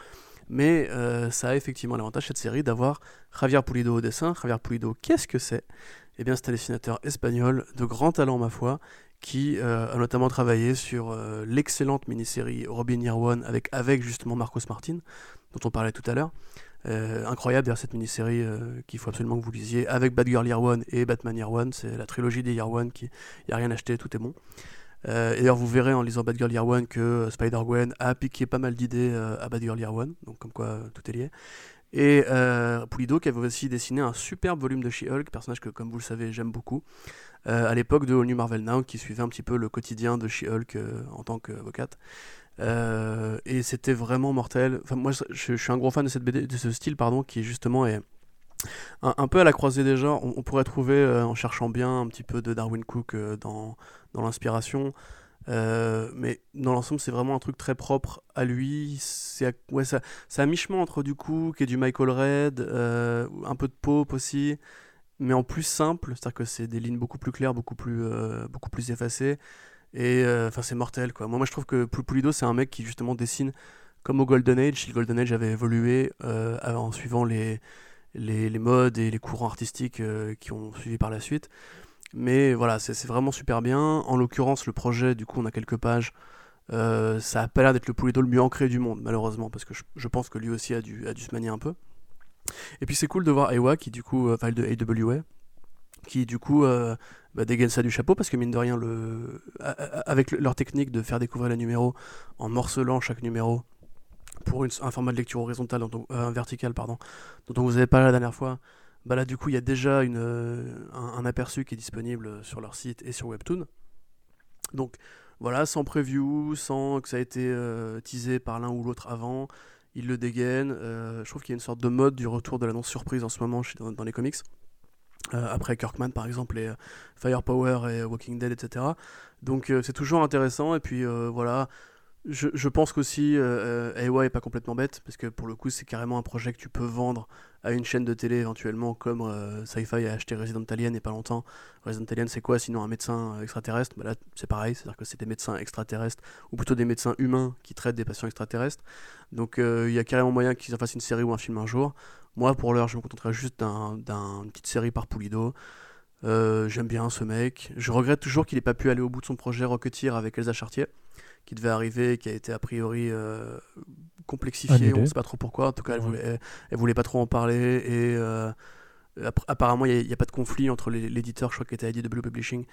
Mais ça a effectivement l'avantage, cette série, d'avoir Javier Pulido au dessin. Javier Pulido, qu'est-ce que c'est? Eh bien, c'est un dessinateur espagnol de grand talent, ma foi, qui euh, a notamment travaillé sur euh, l'excellente mini-série Robin Year One avec, justement Marcos Martin, dont on parlait tout à l'heure. Euh, incroyable d'ailleurs cette mini-série qu'il faut absolument que vous lisiez avec Bad Girl Year One et Batman Year One. C'est la trilogie des Year One qui n'y a rien acheté, tout est bon. et d'ailleurs, vous verrez en lisant Bad Girl Year One que Spider-Gwen a piqué pas mal d'idées à Bad Girl Year One, donc comme quoi tout est lié. Et euh, qui avait aussi dessiné un superbe volume de She-Hulk, personnage que comme vous le savez j'aime beaucoup, euh, à l'époque de All New Marvel Now, qui suivait un petit peu le quotidien de She-Hulk euh, en tant qu'avocate. et c'était vraiment mortel. Enfin, moi je, suis un gros fan de, cette BD, de ce style pardon, qui justement est un, peu à la croisée des genres. On, pourrait trouver, en cherchant bien, un petit peu de Darwin Cook dans, dans l'inspiration. Euh, mais dans l'ensemble, c'est vraiment un truc très propre à lui. C'est ouais, ça, ça à mi-chemin entre du Cook et du Michael Red, euh, un peu de Pope aussi, mais en plus simple, c'est-à-dire que c'est des lignes beaucoup plus claires, beaucoup plus, euh, beaucoup plus effacées. Et enfin, c'est mortel quoi. Moi, moi, je trouve que Pulido, c'est un mec qui justement dessine comme au Golden Age. Le Golden Age avait évolué en suivant les, les, modes et les courants artistiques qui ont suivi par la suite. Mais voilà, c'est vraiment super bien. En l'occurrence, le projet, du coup, on a quelques pages. Euh, ça a pas l'air d'être le Pulido le mieux ancré du monde, malheureusement, parce que je, pense que lui aussi a dû, se manier un peu. Et puis c'est cool de voir Ewa, qui du coup, enfin de AWA, qui du coup euh, bah, dégaine ça du chapeau, parce que mine de rien, avec leur technique de faire découvrir les numéros en morcelant chaque numéro pour un format de lecture horizontale, euh, vertical, pardon, dont on vous avait parlé la dernière fois, bah là du coup il y a déjà euh, un, aperçu qui est disponible sur leur site et sur Webtoon. Donc voilà, sans preview, sans que ça ait été euh, teasé par l'un ou l'autre avant, ils le dégainent. Euh, je trouve qu'il y a une sorte de mode du retour de l'annonce surprise en ce moment dans, les comics. après Kirkman par exemple et Firepower et Walking Dead etc. Donc c'est toujours intéressant et puis voilà je, pense qu'aussi euh, euh est pas complètement bête parce que pour le coup c'est carrément un projet que tu peux vendre à une chaîne de télé éventuellement comme euh, Sci-Fi a acheté Resident Alien il n'y a pas longtemps. Resident Alien c'est quoi sinon un médecin euh, extraterrestre? Bah Là c'est pareil, c'est-à-dire que c'est des médecins extraterrestres ou plutôt des médecins humains qui traitent des patients extraterrestres. Donc il y a carrément moyen qu'ils en fassent une série ou un film un jour. Moi pour l'heure je me contenterai juste d'une petite série par Poulido. J'aime bien ce mec. Je regrette toujours qu'il n'ait pas pu aller au bout de son projet Rocketeer avec Elsa Chartier qui devait arriver, qui a été a priori euh, complexifié, on ne sait pas trop pourquoi. En tout cas, elle, voulait, elle, voulait pas trop en parler et euh, apparemment il n'y a, pas de conflit entre l'éditeur, je crois qu'était IDW Publishing,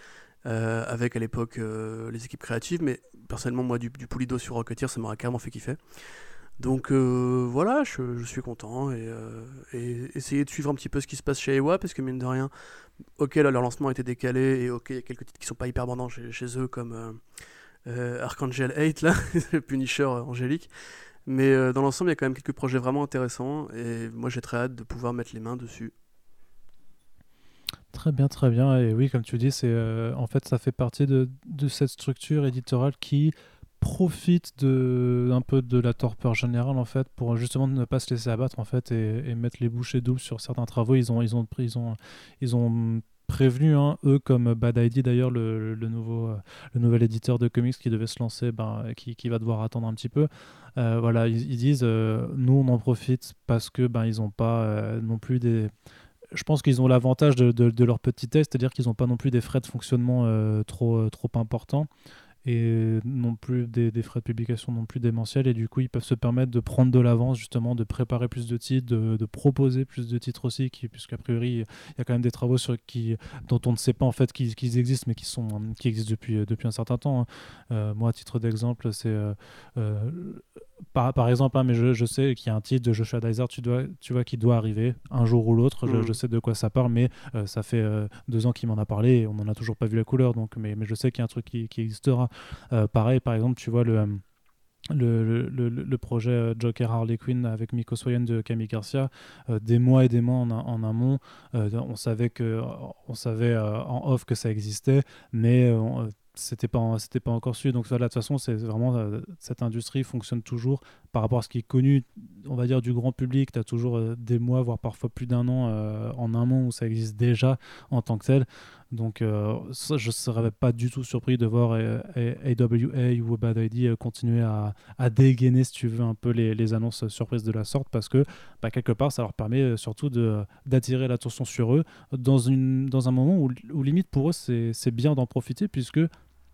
euh, avec à l'époque les équipes créatives, mais personnellement moi du, du Poulido sur Rocketeer ça m'aurait carrément fait kiffer. Donc voilà, je, suis content et, et, essayer de suivre un petit peu ce qui se passe chez Ewa parce que mine de rien, ok là leur lancement a été décalé et ok il y a quelques titres qui sont pas hyper bandants chez, chez eux comme euh, Archangel 8, là, le Punisher angélique. Mais euh, dans l'ensemble, il y a quand même quelques projets vraiment intéressants et moi j'ai très hâte de pouvoir mettre les mains dessus. Très bien, très bien. Et oui, comme tu dis, euh, en fait ça fait partie de, de, cette structure éditoriale qui profitent de, un peu de la torpeur générale en fait pour justement ne pas se laisser abattre en fait et, mettre les bouchées doubles sur certains travaux. Ils ont, ils ont, ils ont, ils ont prévenu, hein, eux comme Bad ID d'ailleurs, le, nouveau, euh, le nouvel éditeur de comics qui devait se lancer, ben, qui, qui va devoir attendre un petit peu. Euh, voilà, ils, disent, euh, nous on en profite parce que ben, ils n'ont pas non plus des je pense qu'ils ont l'avantage de, de, de, leur petit test, c'est-à-dire qu'ils n'ont pas non plus des frais de fonctionnement trop, trop importants et non plus des, frais de publication non plus démentiels et du coup ils peuvent se permettre de prendre de l'avance justement de préparer plus de titres de, proposer plus de titres aussi qui, puisqu'a priori il y a quand même des travaux sur qui dont on ne sait pas en fait qu'ils existent mais qui sont qui existent depuis depuis un certain temps hein. euh, moi à titre d'exemple c'est euh, euh, par, par, exemple, hein, mais je, je sais qu'il y a un titre de Joshua Dizer, tu, dois, tu vois, qui doit arriver un jour ou l'autre. Je, mm. je, sais de quoi ça parle, mais ça fait deux ans qu'il m'en a parlé et on n'en a toujours pas vu la couleur. Donc, mais, mais je sais qu'il y a un truc qui, qui existera. Euh, pareil, par exemple, tu vois le. Euh, le, le, projet euh, Joker Harley Quinn avec Miko Soyen de Camille Garcia, des mois et des mois en, en amont, on savait, que, on savait en off que ça existait, mais c'était pas pas encore su. Donc voilà de toute façon c'est vraiment cette industrie fonctionne toujours par rapport à ce qui est connu on va dire du grand public. Tu as toujours des mois voire parfois plus d'un an en amont où ça existe déjà en tant que tel donc ça, je serais pas du tout surpris de voir AWA ou Bad ID continuer à, dégainer si tu veux un peu les, annonces surprises de la sorte parce que bah, quelque part ça leur permet surtout d'attirer l'attention sur eux dans, une, dans un moment où, limite pour eux c'est bien d'en profiter puisque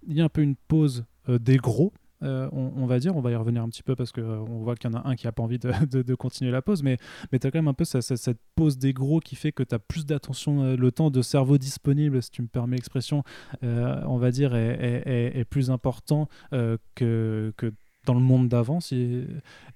il y a un peu une pause euh, des gros. Euh, on, va dire, on va y revenir un petit peu parce qu'on euh, on voit qu'il y en a un qui n'a pas envie de, continuer la pause, mais, mais tu as quand même un peu cette, pause des gros qui fait que tu as plus d'attention, le temps de cerveau disponible, si tu me permets l'expression, on va dire, est, plus important que, que dans le monde d'avant.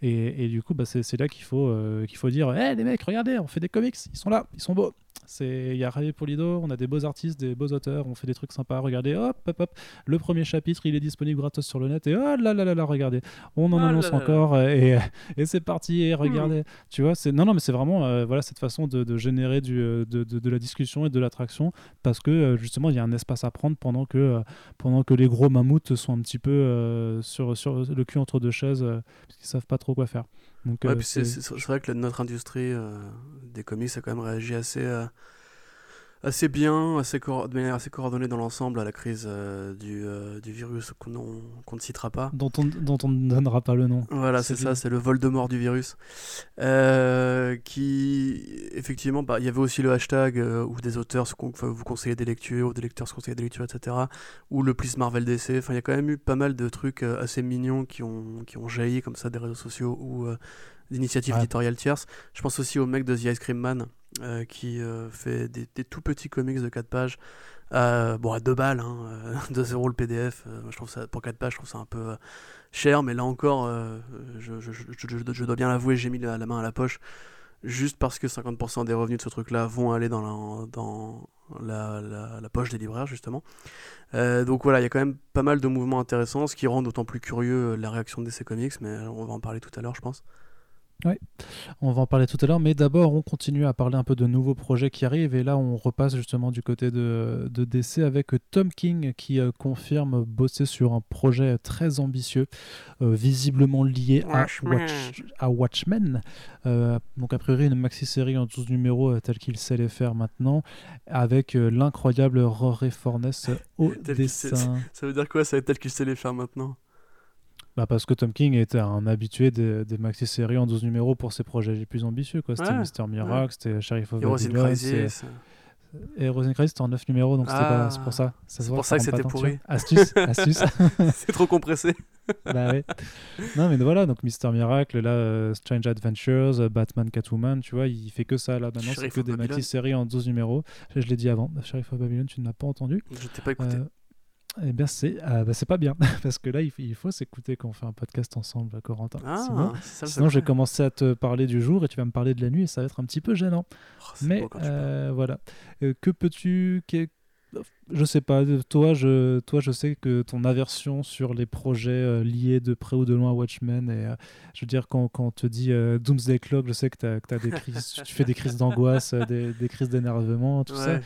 Et, du coup, bah, c'est là qu'il faut, qu'il faut dire Hé les mecs, regardez, on fait des comics, ils sont là, ils sont beaux. Il y a Ray Polido, on a des beaux artistes, des beaux auteurs, on fait des trucs sympas. Regardez, hop, hop, hop. Le premier chapitre, il est disponible gratos sur le net. Et oh là là là là, regardez. On en ah annonce encore. Et, et c'est parti. Et regardez. Hmm. Tu vois, c'est non, non, mais c'est vraiment euh, voilà, cette façon de, de générer du, euh, de, de, de, la discussion et de l'attraction. Parce que euh, justement, il y a un espace à prendre pendant que, pendant que les gros mammouths sont un petit peu sur, sur le cul entre deux chaises. parce qu'ils savent pas trop quoi faire. Donc, ouais, c'est vrai que notre industrie des comics a quand même réagi assez assez bien, assez de manière assez coordonnée dans l'ensemble à la crise euh, du, euh, du, virus qu'on ne citera pas. Dont on, dont on ne donnera pas le nom. Voilà, c'est ça, c'est le vol de mort du virus. Euh, qui, effectivement, bah, il y avait aussi le hashtag où des auteurs vous conseillaient des lectures, ou des lecteurs se conseillaient des lectures, etc. Ou le plus Marvel DC. Enfin, il y a quand même eu pas mal de trucs assez mignons qui ont, qui ont jailli comme ça des réseaux sociaux ou d'initiatives éditoriales tierces. Je pense aussi au mec de The Ice Cream Man euh, qui euh, fait des, tout petits comics de 4 pages. Euh, bon, à 2 balles, hein, 2 euros le PDF. je trouve ça, pour 4 pages, je trouve ça un peu cher, mais là encore, je, dois bien l'avouer, j'ai mis la, main à la poche juste parce que 50% des revenus de ce truc-là vont aller dans la, poche des libraires, justement. donc voilà, il y a quand même pas mal de mouvements intéressants, ce qui rend d'autant plus curieux la réaction de DC Comics, mais on va en parler tout à l'heure, je pense. Oui, on va en parler tout à l'heure, mais d'abord on continue à parler un peu de nouveaux projets qui arrivent et là on repasse justement du côté de, de DC avec Tom King qui euh, confirme bosser sur un projet très ambitieux, euh, visiblement lié à, à, Watchmen. Euh, donc a priori une maxi-série en 12 numéros tel qu'il sait les faire maintenant, avec l'incroyable Rory Fornes au dessin. Ça veut dire quoi ça tel qu'il sait les faire maintenant? Bah parce que Tom King était un habitué des, des maxi-séries en 12 numéros pour ses projets les plus ambitieux. C'était Mister Miracle, c'était Sheriff of Babylon. Et Rosen Crisis, c'était en 9 numéros, donc ah, c'est pour ça. c'est pour ça que c'était pourri. Astuce, astuce. c'est trop compressé. bah ouais. Non, mais voilà, donc Mister Miracle, là, euh, Strange Adventures, euh, Batman, Catwoman, tu vois, il fait que ça là. Maintenant, c'est que des maxi-séries en 12 numéros. Je, l'ai dit avant, Sheriff of Babylon, tu ne l'as pas entendu. Je t'ai pas écouté. Euh, eh bien, c'est ah, bah, pas bien, parce que là, il, faut s'écouter quand on fait un podcast ensemble, Corentin. Ah, sinon, sinon je vais commencer à te parler du jour et tu vas me parler de la nuit et ça va être un petit peu gênant. Oh, Mais euh, voilà. Euh, que peux-tu. Je sais pas, toi je, toi, je sais que ton aversion sur les projets euh, liés de près ou de loin à Watchmen, et euh, je veux dire, quand, quand on te dit euh, Doomsday Clock, je sais que, as, as des crises, tu fais des crises d'angoisse, des, des, crises d'énervement, tout ça.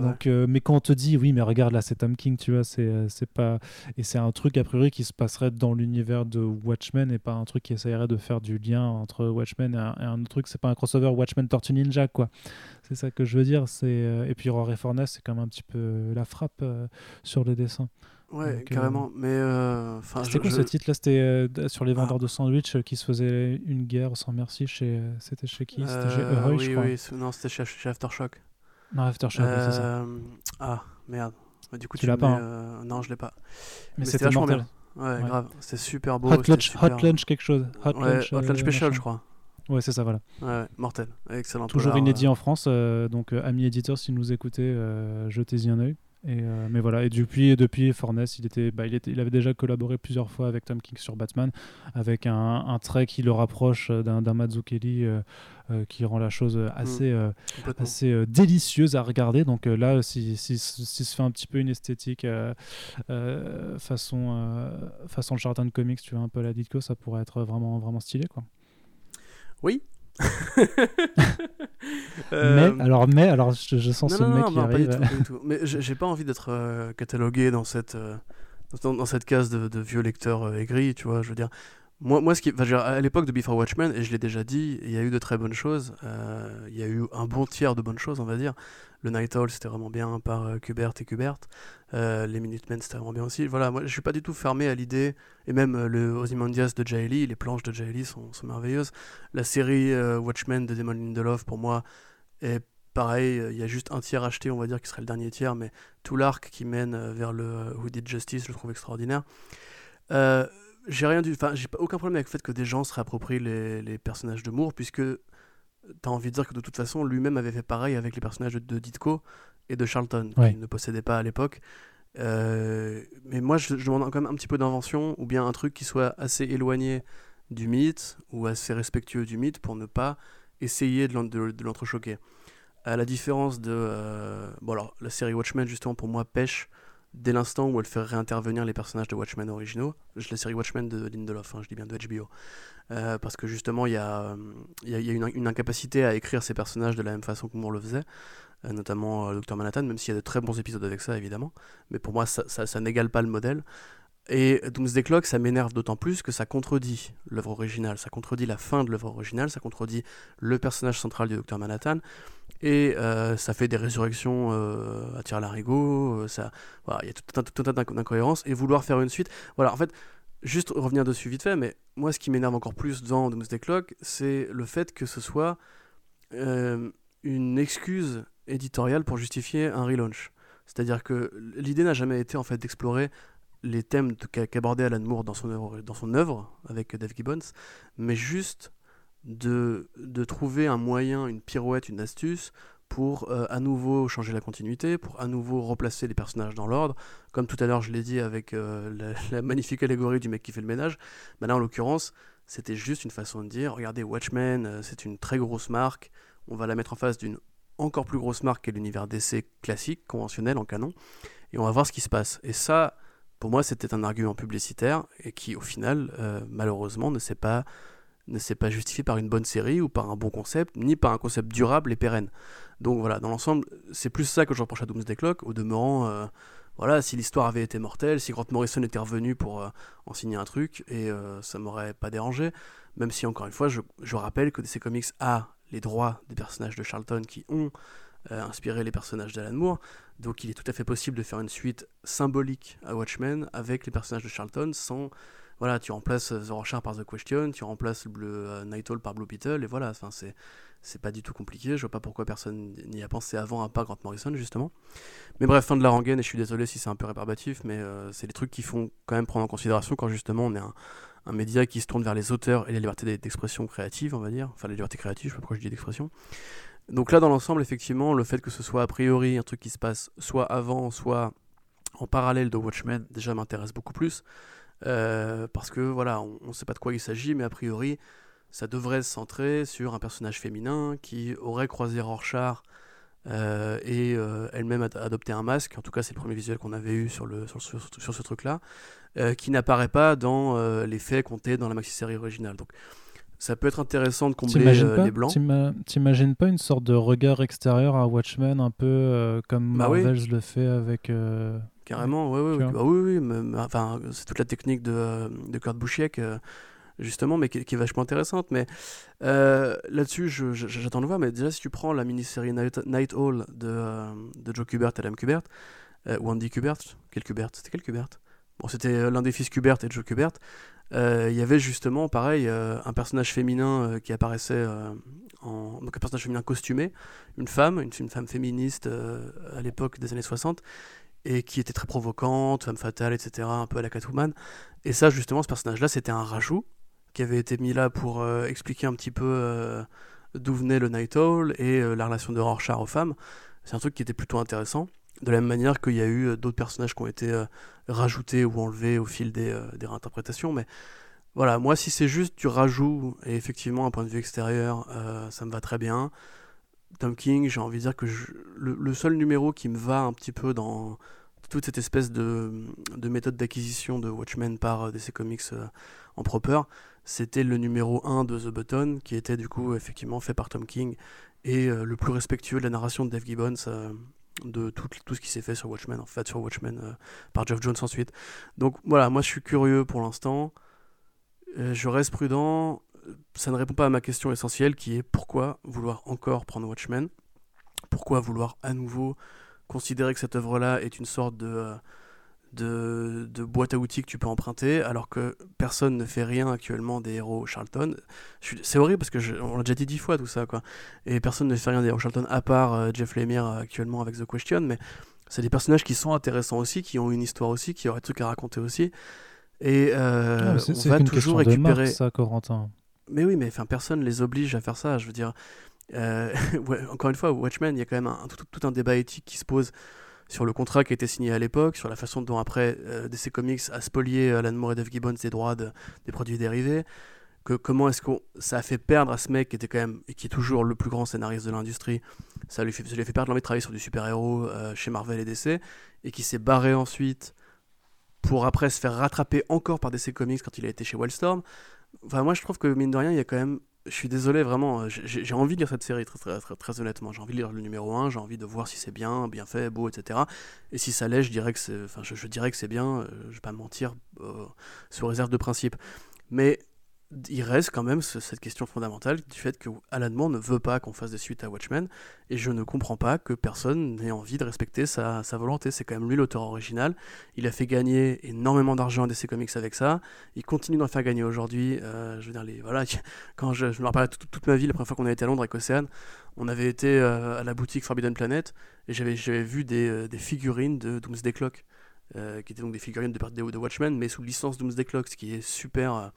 Donc, mais quand on te dit, oui, mais regarde là, c'est Tom King, tu vois, c'est pas. Et c'est un truc a priori qui se passerait dans l'univers de Watchmen et pas un truc qui essayerait de faire du lien entre Watchmen et un, et un autre truc, c'est pas un crossover Watchmen Tortue Ninja, quoi. C'est ça que je veux dire. C'est euh, et puis Rory Fornes, c'est quand même un petit peu la frappe euh, sur le dessin. Ouais, euh, carrément. Mais enfin, c'était quoi ce titre là? C'était sur les ah. vendeurs de sandwich qui se faisaient une guerre sans merci chez. C'était chez qui? C'était chez Eroy, oui, je crois. Oui, non, c'était chez, chez, Aftershock. Non, Aftershock, c'est ça. Ah merde. Bah, du coup, tu, l'as pas hein? Non, je l'ai pas. Mais, c'était mortel. Bien. Ouais, grave. C'était super beau. Hot lunch, hot lunch quelque chose. Hot lunch, hot lunch special, je crois. Ouais, c'est ça, voilà. Ouais, mortel. Excellent. Toujours inédit en France. Euh, donc, euh, amis éditeurs, si nous écoutez, euh, jetez-y un œil. Et, mais voilà, et depuis, depuis Fornes, il, était, bah, il, était, il avait déjà collaboré plusieurs fois avec Tom King sur Batman, avec un, un trait qui le rapproche d'un Mazzucchelli qui rend la chose assez, mmh, assez délicieuse à regarder. Donc là, si, si, si, se fait un petit peu une esthétique façon, façon le Charlton Comics, tu vois, un peu la Ditko, ça pourrait être vraiment, vraiment stylé. quoi. Oui. mais alors mais alors je, sens ce mec qui arrive. Pas du tout, Mais j'ai pas envie d'être euh, catalogué dans cette euh, dans, cette case de, vieux lecteurs euh, aigris, tu vois. Je veux dire, moi, moi ce qui, à l'époque de Before Watchmen, et je l'ai déjà dit, il y a eu de très bonnes choses. Il y a eu un bon tiers de bonnes choses, on va dire. Le Night Owl, c'était vraiment bien par euh, Kubert et Kubert. Euh, les Minutemen, c'était vraiment bien aussi. Voilà, moi, je suis pas du tout fermé à l'idée. Et même euh, le Ozymandias de Jaeli, les planches de Jaeli sont, merveilleuses. La série Watchmen de Damon Lindelof, pour moi, est pareil. Il y a juste un tiers acheté, on va dire, qui serait le dernier tiers. Mais tout l'arc qui mène vers le Who Did Justice, je le trouve extraordinaire. j'ai rien du, enfin, j'ai aucun problème avec le fait que des gens se réapproprient les, les personnages de Moore, puisque t'as envie de dire que de toute façon, lui-même avait fait pareil avec les personnages de Ditko et de Charlton, qu'il ne possédait pas à l'époque. Euh, mais moi, je, demande quand même un petit peu d'invention, ou bien un truc qui soit assez éloigné du mythe, ou assez respectueux du mythe, pour ne pas essayer de l'entrechoquer. À la différence de... Euh, bon alors, la série Watchmen, justement, pour moi, pêche dès l'instant où elle fait réintervenir les personnages de Watchmen originaux. La série Watchmen de Lindelof, hein, je dis bien de HBO. Euh, parce que justement, il y a, a une, incapacité à écrire ces personnages de la même façon que Moore le faisait, euh, notamment euh, Dr Manhattan, même s'il y a de très bons épisodes avec ça, évidemment. Mais pour moi, ça, ça, n'égale pas le modèle. Et Doomsday Clock, ça m'énerve d'autant plus que ça contredit l'œuvre originale, ça contredit la fin de l'œuvre originale, ça contredit le personnage central du Dr Manhattan, et ça fait des résurrections à tir larigot, voilà, il y a tout un tas d'incohérences, et vouloir faire une suite, voilà, en fait, Juste revenir dessus vite fait, mais moi ce qui m'énerve encore plus dans Doomsday Clock, c'est le fait que ce soit euh, une excuse éditoriale pour justifier un relaunch. C'est-à-dire que l'idée n'a jamais été en fait d'explorer les thèmes qu'abordait Alan Moore dans son œuvre, dans son avec Dave Gibbons, mais juste de trouver un moyen, une pirouette, une astuce pour euh, à nouveau changer la continuité, pour à nouveau replacer les personnages dans l'ordre. Comme tout à l'heure, je l'ai dit avec euh, la, magnifique allégorie du mec qui fait le ménage. Mais là, en l'occurrence, c'était juste une façon de dire regardez, Watchmen, euh, c'est une très grosse marque. On va la mettre en face d'une encore plus grosse marque qui est l'univers DC classique, conventionnel, en canon. Et on va voir ce qui se passe. Et ça, pour moi, c'était un argument publicitaire et qui, au final, malheureusement, ne s'est pas ne s'est pas justifié par une bonne série ou par un bon concept, ni par un concept durable et pérenne. Donc voilà, dans l'ensemble, c'est plus ça que je reproche à Doomsday Clock. Au demeurant, euh, voilà, si l'histoire avait été mortelle, si Grant Morrison était revenu pour euh, en signer un truc, et euh, ça m'aurait pas dérangé. Même si, encore une fois, je, je rappelle que DC Comics a les droits des personnages de Charlton qui ont inspiré les personnages d'Alan Moore. Donc il est tout à fait possible de faire une suite symbolique à Watchmen avec les personnages de Charlton sans voilà, tu remplaces The Rorschach par The Question, tu remplaces le Night Owl par Blue Beetle, et voilà, enfin, c'est, c'est pas du tout compliqué, je vois pas pourquoi personne n'y a pensé avant, à part Grant Morrison, justement. Mais bref, fin de la rengaine, et je suis désolé si c'est un peu rébarbatif, mais euh, c'est des trucs qui font quand même prendre en considération quand justement on est un, média qui se tourne vers les auteurs et la liberté d'expression créative, on va dire, enfin la liberté créative, je sais pas pourquoi je dis d'expression. Donc là, dans l'ensemble, effectivement, le fait que ce soit a priori un truc qui se passe soit avant, soit en parallèle de Watchmen, déjà m'intéresse beaucoup plus. Euh, parce que voilà, on ne sait pas de quoi il s'agit, mais a priori, ça devrait se centrer sur un personnage féminin qui aurait croisé Rorschach et elle-même a adopté un masque. En tout cas, c'est le premier visuel qu'on avait eu sur, le, sur, sur, ce truc-là, qui n'apparaît pas dans les faits comptés dans la maxi-série originale. Donc, ça peut être intéressant de combler les blancs. T'imagines pas une sorte de regard extérieur à Watchmen, un peu comme bah Marvel le fait avec. Carrément, oui, oui, bah oui, oui, enfin, c'est toute la technique de, de Kurt Busiek, euh, justement, mais qui, est vachement intéressante. Mais euh, là-dessus, j'attends de voir. Mais déjà, si tu prends la mini-série Night, Night Hall de, euh, de Joe Kubert et Adam Kubert, ou Andy Kubert, quel Kubert C'était quel Kubert? Bon, c'était l'un des fils Kubert et Joe Kubert. Il y avait justement, pareil, un personnage féminin qui apparaissait en. Donc, un personnage féminin costumé, une femme, une, une femme féministe à l'époque des années 60 et qui était très provocante, femme fatale, etc., un peu à la Catwoman. Et ça, justement, ce personnage-là, c'était un rajout qui avait été mis là pour euh, expliquer un petit peu euh, d'où venait le Night Owl et euh, la relation de Rorschach aux femmes. C'est un truc qui était plutôt intéressant. De la même manière qu'il y a eu d'autres personnages qui ont été rajoutés ou enlevés au fil des, des réinterprétations. Mais voilà, moi, si c'est juste du rajout et effectivement un point de vue extérieur, ça me va très bien. Tom King, j'ai envie de dire que le, seul numéro qui me va un petit peu dans toute cette espèce de, méthode d'acquisition de Watchmen par euh, DC Comics euh, en proper, c'était le numéro 1 de The Button, qui était du coup effectivement fait par Tom King, et euh, le plus respectueux de la narration de Dave Gibbons, de tout, tout ce qui s'est fait sur Watchmen, en fait sur Watchmen par Jeff Jones ensuite. Donc voilà, moi je suis curieux pour l'instant, je reste prudent, ça ne répond pas à ma question essentielle qui est pourquoi vouloir encore prendre Watchmen? Pourquoi vouloir à nouveau considérer que cette œuvre-là est une sorte de, de, de, boîte à outils que tu peux emprunter alors que personne ne fait rien actuellement des héros Charlton? C'est horrible parce que on l'a déjà dit dix fois tout ça quoi. Et personne ne fait rien des héros Charlton à part euh, Jeff Lemire actuellement avec The Question mais c'est des personnages qui sont intéressants aussi, qui ont une histoire aussi, qui auraient des trucs à raconter aussi. Et euh, ah, on va toujours récupérer. ça, Corentin. Mais oui, mais enfin, personne les oblige à faire ça. Je veux dire, euh, encore une fois, Watchmen, il y a quand même un, tout, un débat éthique qui se pose sur le contrat qui a été signé à l'époque, sur la façon dont après euh, DC Comics a spolié Alan Moore et Dave Gibbons des droits des produits dérivés. Que, comment est-ce que ça a fait perdre à ce mec qui était quand même et qui est toujours le plus grand scénariste de l'industrie ça lui, fait, ça lui a fait perdre l'envie de travailler sur du super-héros euh, chez Marvel et DC et qui s'est barré ensuite pour après se faire rattraper encore par DC Comics quand il a été chez Wildstorm. Enfin, moi, je trouve que mine de rien, il y a quand même. Je suis désolé, vraiment, euh, j'ai envie de lire cette série, très, très, très, très honnêtement. J'ai envie de lire le numéro 1, j'ai envie de voir si c'est bien, bien fait, beau, etc. Et si ça l'est, je dirais que c'est enfin, je, c'est bien, euh, je vais pas mentir, euh, sous réserve de principe. Mais il reste quand même cette question fondamentale du fait que Alan Moore ne veut pas qu'on fasse des suites à Watchmen, et je ne comprends pas que personne n'ait envie de respecter sa, volonté. C'est quand même lui l'auteur original. Il a fait gagner énormément d'argent à DC Comics avec ça. Il continue d'en faire gagner aujourd'hui. Euh, je veux dire, les, voilà, quand je, me rappelle toute, ma vie, la première fois qu'on a été à Londres avec Océane, on avait été euh, à la boutique Forbidden Planet, et j'avais vu des, euh, des, figurines de Doomsday Clock. qui étaient donc des figurines de, de, de Watchmen, mais sous licence Doomsday Clock, ce qui est super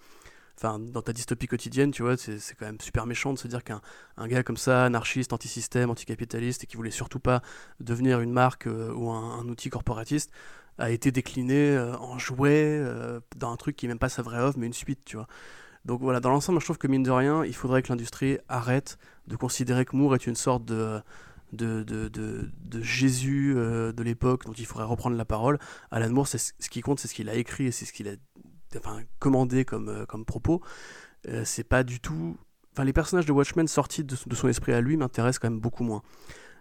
enfin, dans ta dystopie quotidienne, tu vois, c'est quand même super méchant de se dire qu'un un gars comme ça, anarchiste, anti-système, anticapitaliste, et qui voulait surtout pas devenir une marque euh, ou un, outil corporatiste, a été décliné euh, en jouet euh, dans un truc qui n'est même pas sa vraie œuvre, mais une suite, tu vois. Donc voilà, dans l'ensemble, je trouve que mine de rien, il faudrait que l'industrie arrête de considérer que Moore est une sorte de Jésus de l'époque dont il faudrait reprendre la parole. Alan Moore, ce qui compte, c'est ce qu'il a écrit et c'est ce qu'il a enfin, commandé comme, euh, comme propos, euh, c'est pas du tout. Enfin, les personnages de Watchmen sortis de, son esprit à lui m'intéressent quand même beaucoup moins.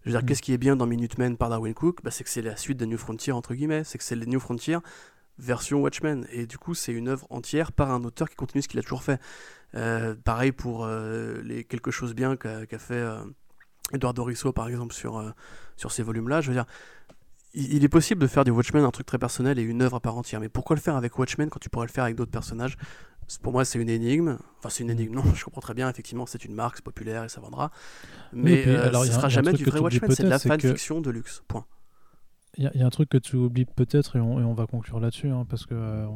Je veux dire, mm. qu'est-ce qui est bien dans Minutemen par Darwin Cook? Bah, C'est que c'est la suite de New Frontier, entre guillemets. C'est que c'est les New Frontier version Watchmen. Et du coup, c'est une œuvre entière par un auteur qui continue ce qu'il a toujours fait. Euh, pareil pour les quelque chose bien qu'a fait Eduardo Risso, par exemple, sur, sur ces volumes-là. Je veux dire, il, est possible de faire du Watchmen un truc très personnel et une œuvre à part entière. Mais pourquoi le faire avec Watchmen quand tu pourrais le faire avec d'autres personnages? Pour moi, c'est une énigme. Enfin, c'est une énigme. Non, je comprends très bien. Effectivement, c'est une marque, c'est populaire et ça vendra. Mais ce ne euh, sera jamais du vrai Watchmen. C'est de la fanfiction de luxe. Point. Il y, a un truc que tu oublies peut-être, et, on, va conclure là-dessus, hein, parce que euh,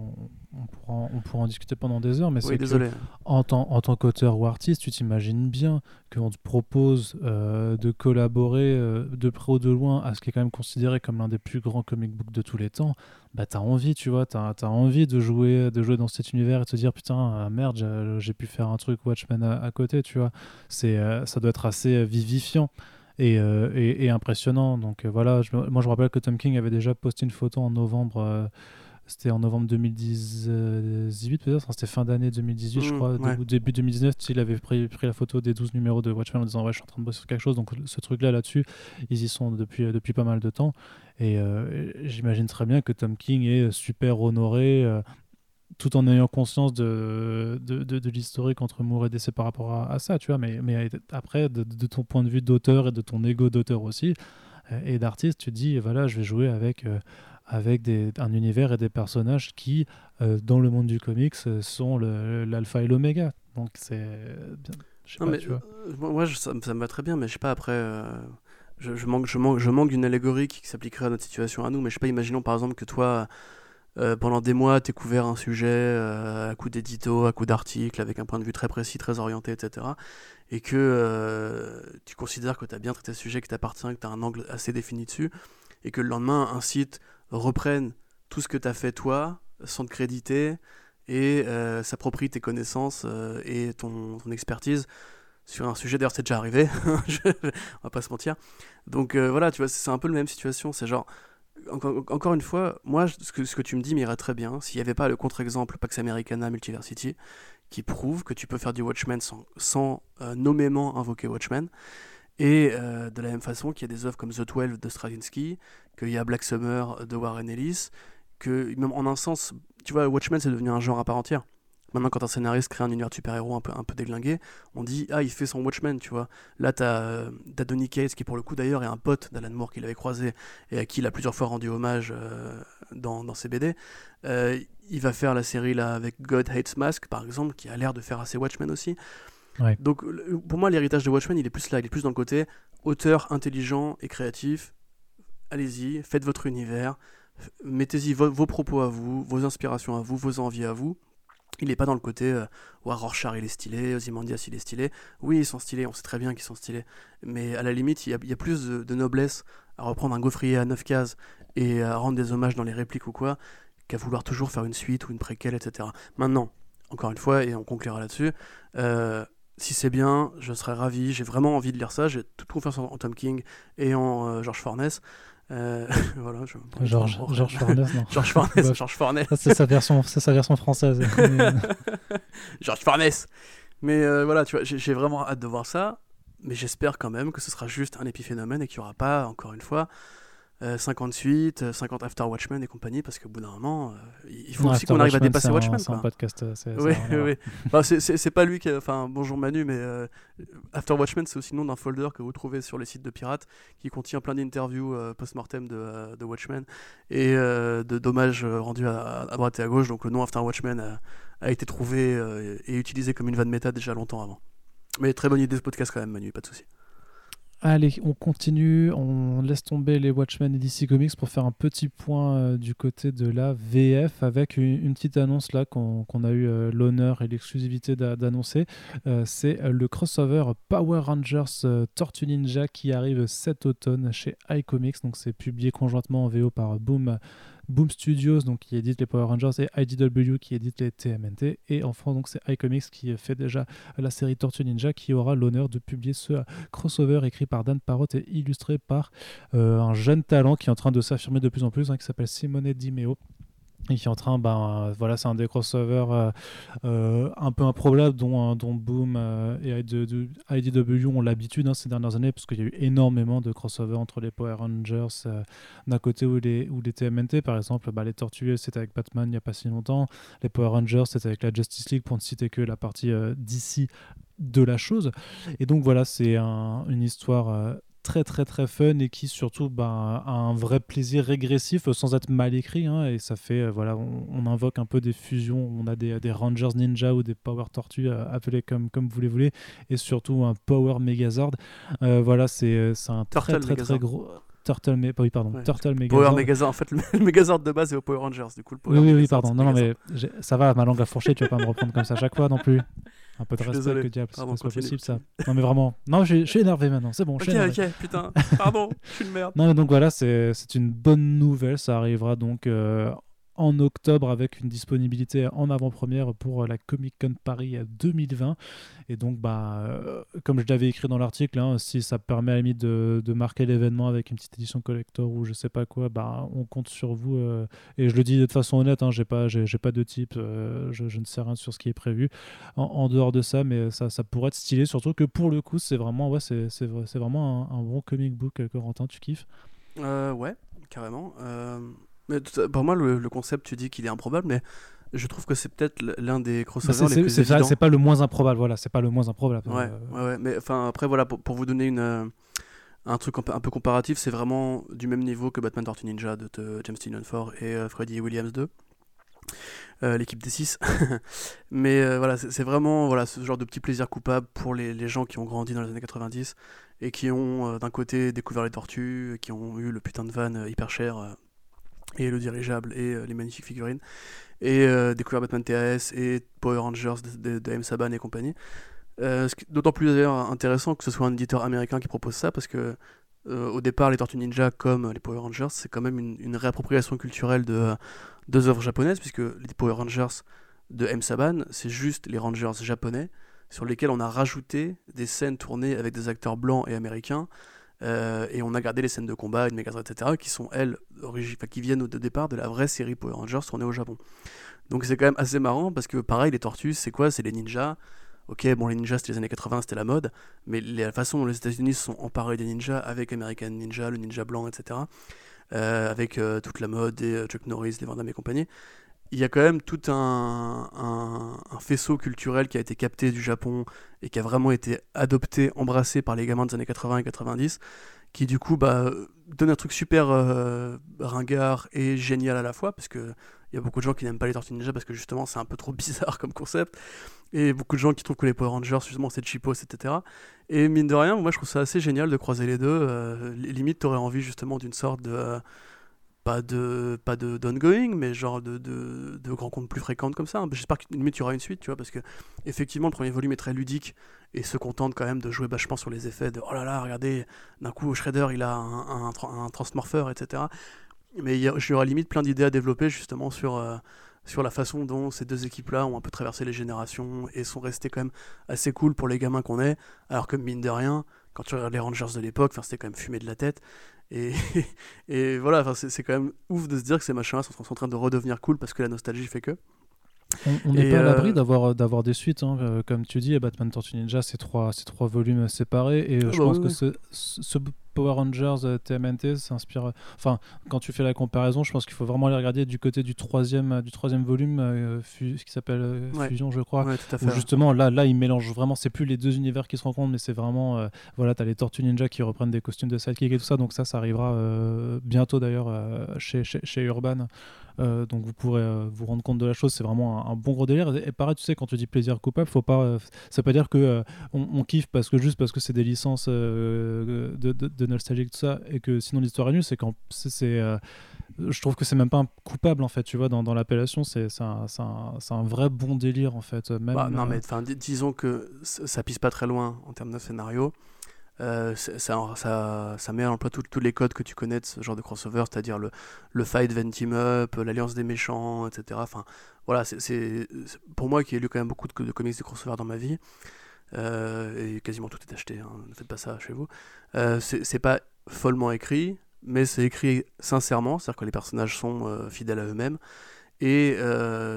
on, pourra, on pourra en discuter pendant des heures, mais c'est que en tant, en tant qu'auteur ou artiste, tu t'imagines bien qu'on te propose euh, de collaborer euh, de près ou de loin à ce qui est quand même considéré comme l'un des plus grands comic books de tous les temps. Bah, t'as envie, tu vois, t'as as envie de jouer, de jouer dans cet univers et de te dire putain, merde, j'ai pu faire un truc Watchmen à, à côté, tu vois. C'est, ça doit être assez vivifiant. Et, et, impressionnant. Donc voilà, moi je me rappelle que Tom King avait déjà posté une photo en novembre c'était en novembre 2018 peut-être, c'était fin d'année 2018 je mmh, crois, ou début 2019, il avait pris, pris, la photo des 12 numéros de Watchmen en disant ouais je suis en train de bosser sur quelque chose, donc ce truc-là là-dessus, ils y sont depuis, euh, depuis pas mal de temps, et euh, j'imagine très bien que Tom King est super honoré, euh, tout en ayant conscience de, de, de, l'historique entre Moore et DC par rapport à, ça, tu vois, mais, mais après, de, ton point de vue d'auteur et de ton ego d'auteur aussi, et d'artiste, tu te dis, voilà, je vais jouer avec avec des, un univers et des personnages qui, euh, dans le monde du comics, euh, sont l'alpha et l'oméga. Donc c'est euh, moi, ça, ça, me va très bien, mais je sais pas, après, je, je, manque, je, manque, je manque d'une allégorie qui, s'appliquerait à notre situation à nous, mais je sais pas, imaginons par exemple que toi, pendant des mois, tu couvert un sujet à coup d'édito, à coup d'article, avec un point de vue très précis, très orienté, etc. Et que tu considères que tu as bien traité ce sujet, que t'appartient, que tu as un angle assez défini dessus, et que le lendemain, un site reprennent tout ce que tu as fait toi, sans te créditer, et euh, s'approprient tes connaissances euh, et ton, expertise sur un sujet. D'ailleurs, c'est déjà arrivé, on va pas se mentir. Donc euh, voilà, tu vois, c'est un peu la même situation. C'est genre, encore, une fois, moi, ce que, ce que tu me dis m'irait très bien s'il n'y avait pas le contre-exemple Pax Americana Multiversity qui prouve que tu peux faire du Watchmen sans, sans nommément invoquer Watchmen. Et de la même façon qu'il y a des œuvres comme The Twelve de Stravinsky, qu'il y a Black Summer de Warren Ellis, que même en un sens, tu vois, Watchmen c'est devenu un genre à part entière. Maintenant, quand un scénariste crée un univers de super-héros un peu, un peu déglingué, on dit Ah, il fait son Watchmen, tu vois. Là, t'as as Donny Cates, qui pour le coup d'ailleurs est un pote d'Alan Moore qu'il avait croisé et à qui il a plusieurs fois rendu hommage euh, dans, dans, ses BD. Euh, il va faire la série là avec God Hates Mask, par exemple, qui a l'air de faire assez Watchmen aussi. Donc, pour moi, l'héritage de Watchmen, il est plus là, il est plus dans le côté auteur intelligent et créatif, allez-y, faites votre univers, mettez-y vos, propos à vous, vos inspirations à vous, vos envies à vous. Il n'est pas dans le côté euh, Rorschach il est stylé, Ozymandias il est stylé. Oui, ils sont stylés, on sait très bien qu'ils sont stylés. Mais à la limite, il y a, plus de, noblesse à reprendre un gaufrier à 9 cases et à rendre des hommages dans les répliques ou quoi, qu'à vouloir toujours faire une suite ou une préquelle, etc. Maintenant, encore une fois, et on conclura là-dessus, euh, si c'est bien, je serais ravi. J'ai vraiment envie de lire ça. J'ai toute confiance en, Tom King et en euh, George Forness. Euh, voilà, je... George, George Forness, non. George Forness, George Forness. C'est sa version, c'est sa version française. George Forness. Mais euh, voilà, tu vois, j'ai vraiment hâte de voir ça. Mais j'espère quand même que ce sera juste un épiphénomène et qu'il n'y aura pas, encore une fois, 58, 50 euh, After Watchmen et compagnie, parce qu'au bout d'un moment, euh, il faut aussi qu'on arrive à dépasser Watchmen. C'est un podcast. Euh, oui, oui. bah, c'est pas lui qui. Enfin, bonjour Manu, mais After Watchmen, c'est aussi le nom d'un folder que vous trouvez sur les sites de pirates qui contient plein d'interviews post-mortem de, de, Watchmen et de dommages rendus à, droite et à gauche. Donc le nom After Watchmen a, a été trouvé et utilisé comme une vanne méta déjà longtemps avant. Mais très bonne idée ce podcast quand même, Manu, pas de souci. Allez, on continue, on laisse tomber les Watchmen et DC Comics pour faire un petit point euh, du côté de la VF avec une, petite annonce là qu'on a eu euh, l'honneur et l'exclusivité d'annoncer. Euh, c'est le crossover Power Rangers Tortue Ninja qui arrive cet automne chez iComics. Donc c'est publié conjointement en VO par Boom Boom Studios donc qui édite les Power Rangers et IDW qui édite les TMNT et en France c'est iComics qui fait déjà la série Tortue Ninja qui aura l'honneur de publier ce crossover écrit par Dan Parrott et illustré par euh, un jeune talent qui est en train de s'affirmer de plus en plus hein, qui s'appelle Simone Di Meo et qui est en train, ben voilà, c'est un des crossovers euh, euh, un peu improbables dont, dont Boom et IDW ont l'habitude hein, ces dernières années, parce qu'il y a eu énormément de crossovers entre les Power Rangers d'un côté ou les, ou les TMNT, par exemple, bah, les Tortues c'était avec Batman il n'y a pas si longtemps, les Power Rangers c'était avec la Justice League pour ne citer que la partie d'ici de la chose. Et donc voilà, c'est une histoire très très très fun et qui surtout bah, a un vrai plaisir régressif sans être mal écrit hein, et ça fait euh, voilà on, invoque un peu des fusions on a des, des Rangers Ninja ou des Power Tortues euh, appelés comme comme vous les voulez et surtout un Power Megazord euh, voilà c'est un très très très gros Turtle, mais oui, pardon, Turtle Megazord. Power Megazord, en fait, le Megazord de base est au Power Rangers, du coup, le Power Oui, oui, oui, pardon. Non, non, mais ça va, ma langue a fourché, tu vas pas me reprendre comme ça à chaque fois non plus. Un peu de respect que diable, c'est pas possible ça. Non mais vraiment, non, je, suis énervé maintenant, c'est bon. Ok, ok, putain, pardon, je suis une merde. Non, donc voilà, c'est une bonne nouvelle, ça arrivera donc euh, en octobre avec une disponibilité en avant-première pour la Comic Con Paris 2020. Et donc, bah, comme je l'avais écrit dans l'article, hein, si ça permet à la de, de marquer l'événement avec une petite édition collector ou je sais pas quoi, bah, on compte sur vous. et je le dis de façon honnête, hein, j'ai pas, pas de type, je, ne sais rien sur ce qui est prévu en, dehors de ça, mais ça, ça pourrait être stylé, surtout que pour le coup, c'est vraiment, ouais, c'est, c'est, vraiment un, bon comic book, Corentin, tu kiffes? Euh, Ouais, carrément. Euh, mais pour moi, le, concept, tu dis qu'il est improbable, mais je trouve que c'est peut-être l'un des crossovers les plus évidents. C'est pas le moins improbable, voilà, c'est pas le moins improbable. Ouais, ouais, ouais, mais enfin après voilà, pour, pour vous donner une un truc un peu, comparatif, c'est vraiment du même niveau que Batman Tortue Ninja de, James Tynion 4 et euh, Freddy Williams 2. Euh, l'équipe des 6. Mais euh, voilà, c'est vraiment voilà, ce genre de petit plaisir coupable pour les, les, gens qui ont grandi dans les années 90 et qui ont euh, d'un côté découvert les tortues, qui ont eu le putain de van hyper cher et le dirigeable et les magnifiques figurines, et découvert Batman TAS et Power Rangers de, M. Saban et compagnie. D'autant plus d'ailleurs intéressant que ce soit un éditeur américain qui propose ça parce que au départ, les Tortues Ninja, comme les Power Rangers, c'est quand même une, une réappropriation culturelle de, deux œuvres japonaises, puisque les Power Rangers de M. Saban, c'est juste les Rangers japonais, sur lesquels on a rajouté des scènes tournées avec des acteurs blancs et américains, euh, et on a gardé les scènes de combat, une méga etc., qui sont, elles, qui viennent au départ de la vraie série Power Rangers tournée au Japon. Donc c'est quand même assez marrant, parce que pareil, les tortues, c'est quoi? C'est les ninjas. Ok, bon, les ninjas, c'était les années 80, c'était la mode, mais la façon dont les États-Unis sont emparés des ninjas, avec American Ninja, le ninja blanc, etc., euh, avec euh, toute la mode et Chuck Norris, les Van et compagnie. Il y a quand même tout un, faisceau culturel qui a été capté du Japon et qui a vraiment été adopté, embrassé par les gamins des années 80 et 90, qui du coup bah, donne un truc super ringard et génial à la fois, parce que il y a beaucoup de gens qui n'aiment pas les Tortues Ninja parce que justement c'est un peu trop bizarre comme concept. Et beaucoup de gens qui trouvent que les Power Rangers, justement, c'est cheapos, etc. Et mine de rien, moi je trouve ça assez génial de croiser les deux. Euh, limite, t'aurais envie justement d'une sorte de. Euh, pas de pas de d'ongoing mais genre de, de, de rencontres plus fréquentes comme ça j'espère que limite il y aura une suite tu vois parce que effectivement le premier volume est très ludique et se contente quand même de jouer vachement sur les effets de oh là là regardez d'un coup Shredder il a un, un, un transmorpheur etc mais il y, aura limite plein d'idées à développer justement sur, euh, sur la façon dont ces deux équipes-là ont un peu traversé les générations et sont restées quand même assez cool pour les gamins qu'on est. Alors que mine de rien, quand tu regardes les Rangers de l'époque, c'était quand même fumé de la tête. Et, et voilà, c'est quand même ouf de se dire que ces machins-là sont, en train de redevenir cool parce que la nostalgie fait que. On n'est pas à l'abri euh, d'avoir d'avoir des suites, hein, euh, comme tu dis, Batman Tortue Ninja, c'est trois, trois volumes séparés, et je ah bah pense que ce, ce, Power Rangers euh, TMNT s'inspire. Euh, enfin, quand tu fais la comparaison, je pense qu'il faut vraiment aller regarder du côté du troisième, euh, du troisième volume, qui s'appelle Fusion, je crois. où justement, là, là, ils mélangent vraiment. C'est plus les deux univers qui se rencontrent, mais c'est vraiment. voilà, t'as les Tortues Ninja qui reprennent des costumes de sidekick et tout ça. Donc ça, ça arrivera bientôt d'ailleurs chez, chez, chez, Urban. Donc vous pourrez vous rendre compte de la chose. C'est vraiment un, bon gros délire. Et, pareil, tu sais, quand tu dis plaisir coupable, faut pas. ça veut pas dire que on, kiffe parce que juste parce que c'est des licences de, de nostalgique tout ça et que sinon l'histoire est nulle c'est quand c'est euh, je trouve que c'est même pas un coupable en fait tu vois dans, dans l'appellation c'est un, un, un, vrai bon délire en fait même bah, non euh, mais disons que ça pisse pas très loin en termes de scénario euh, ça, met en emploi tous les codes que tu connais de ce genre de crossover, c'est-à-dire le, fight Van Team Up, l'alliance des méchants, etc. Enfin, voilà, c'est pour moi qui ai lu quand même beaucoup de, comics de crossover dans ma vie, euh, et quasiment tout est acheté, hein, ne faites pas ça chez vous. Euh, c'est pas follement écrit, mais c'est écrit sincèrement, c'est-à-dire que les personnages sont fidèles à eux-mêmes, et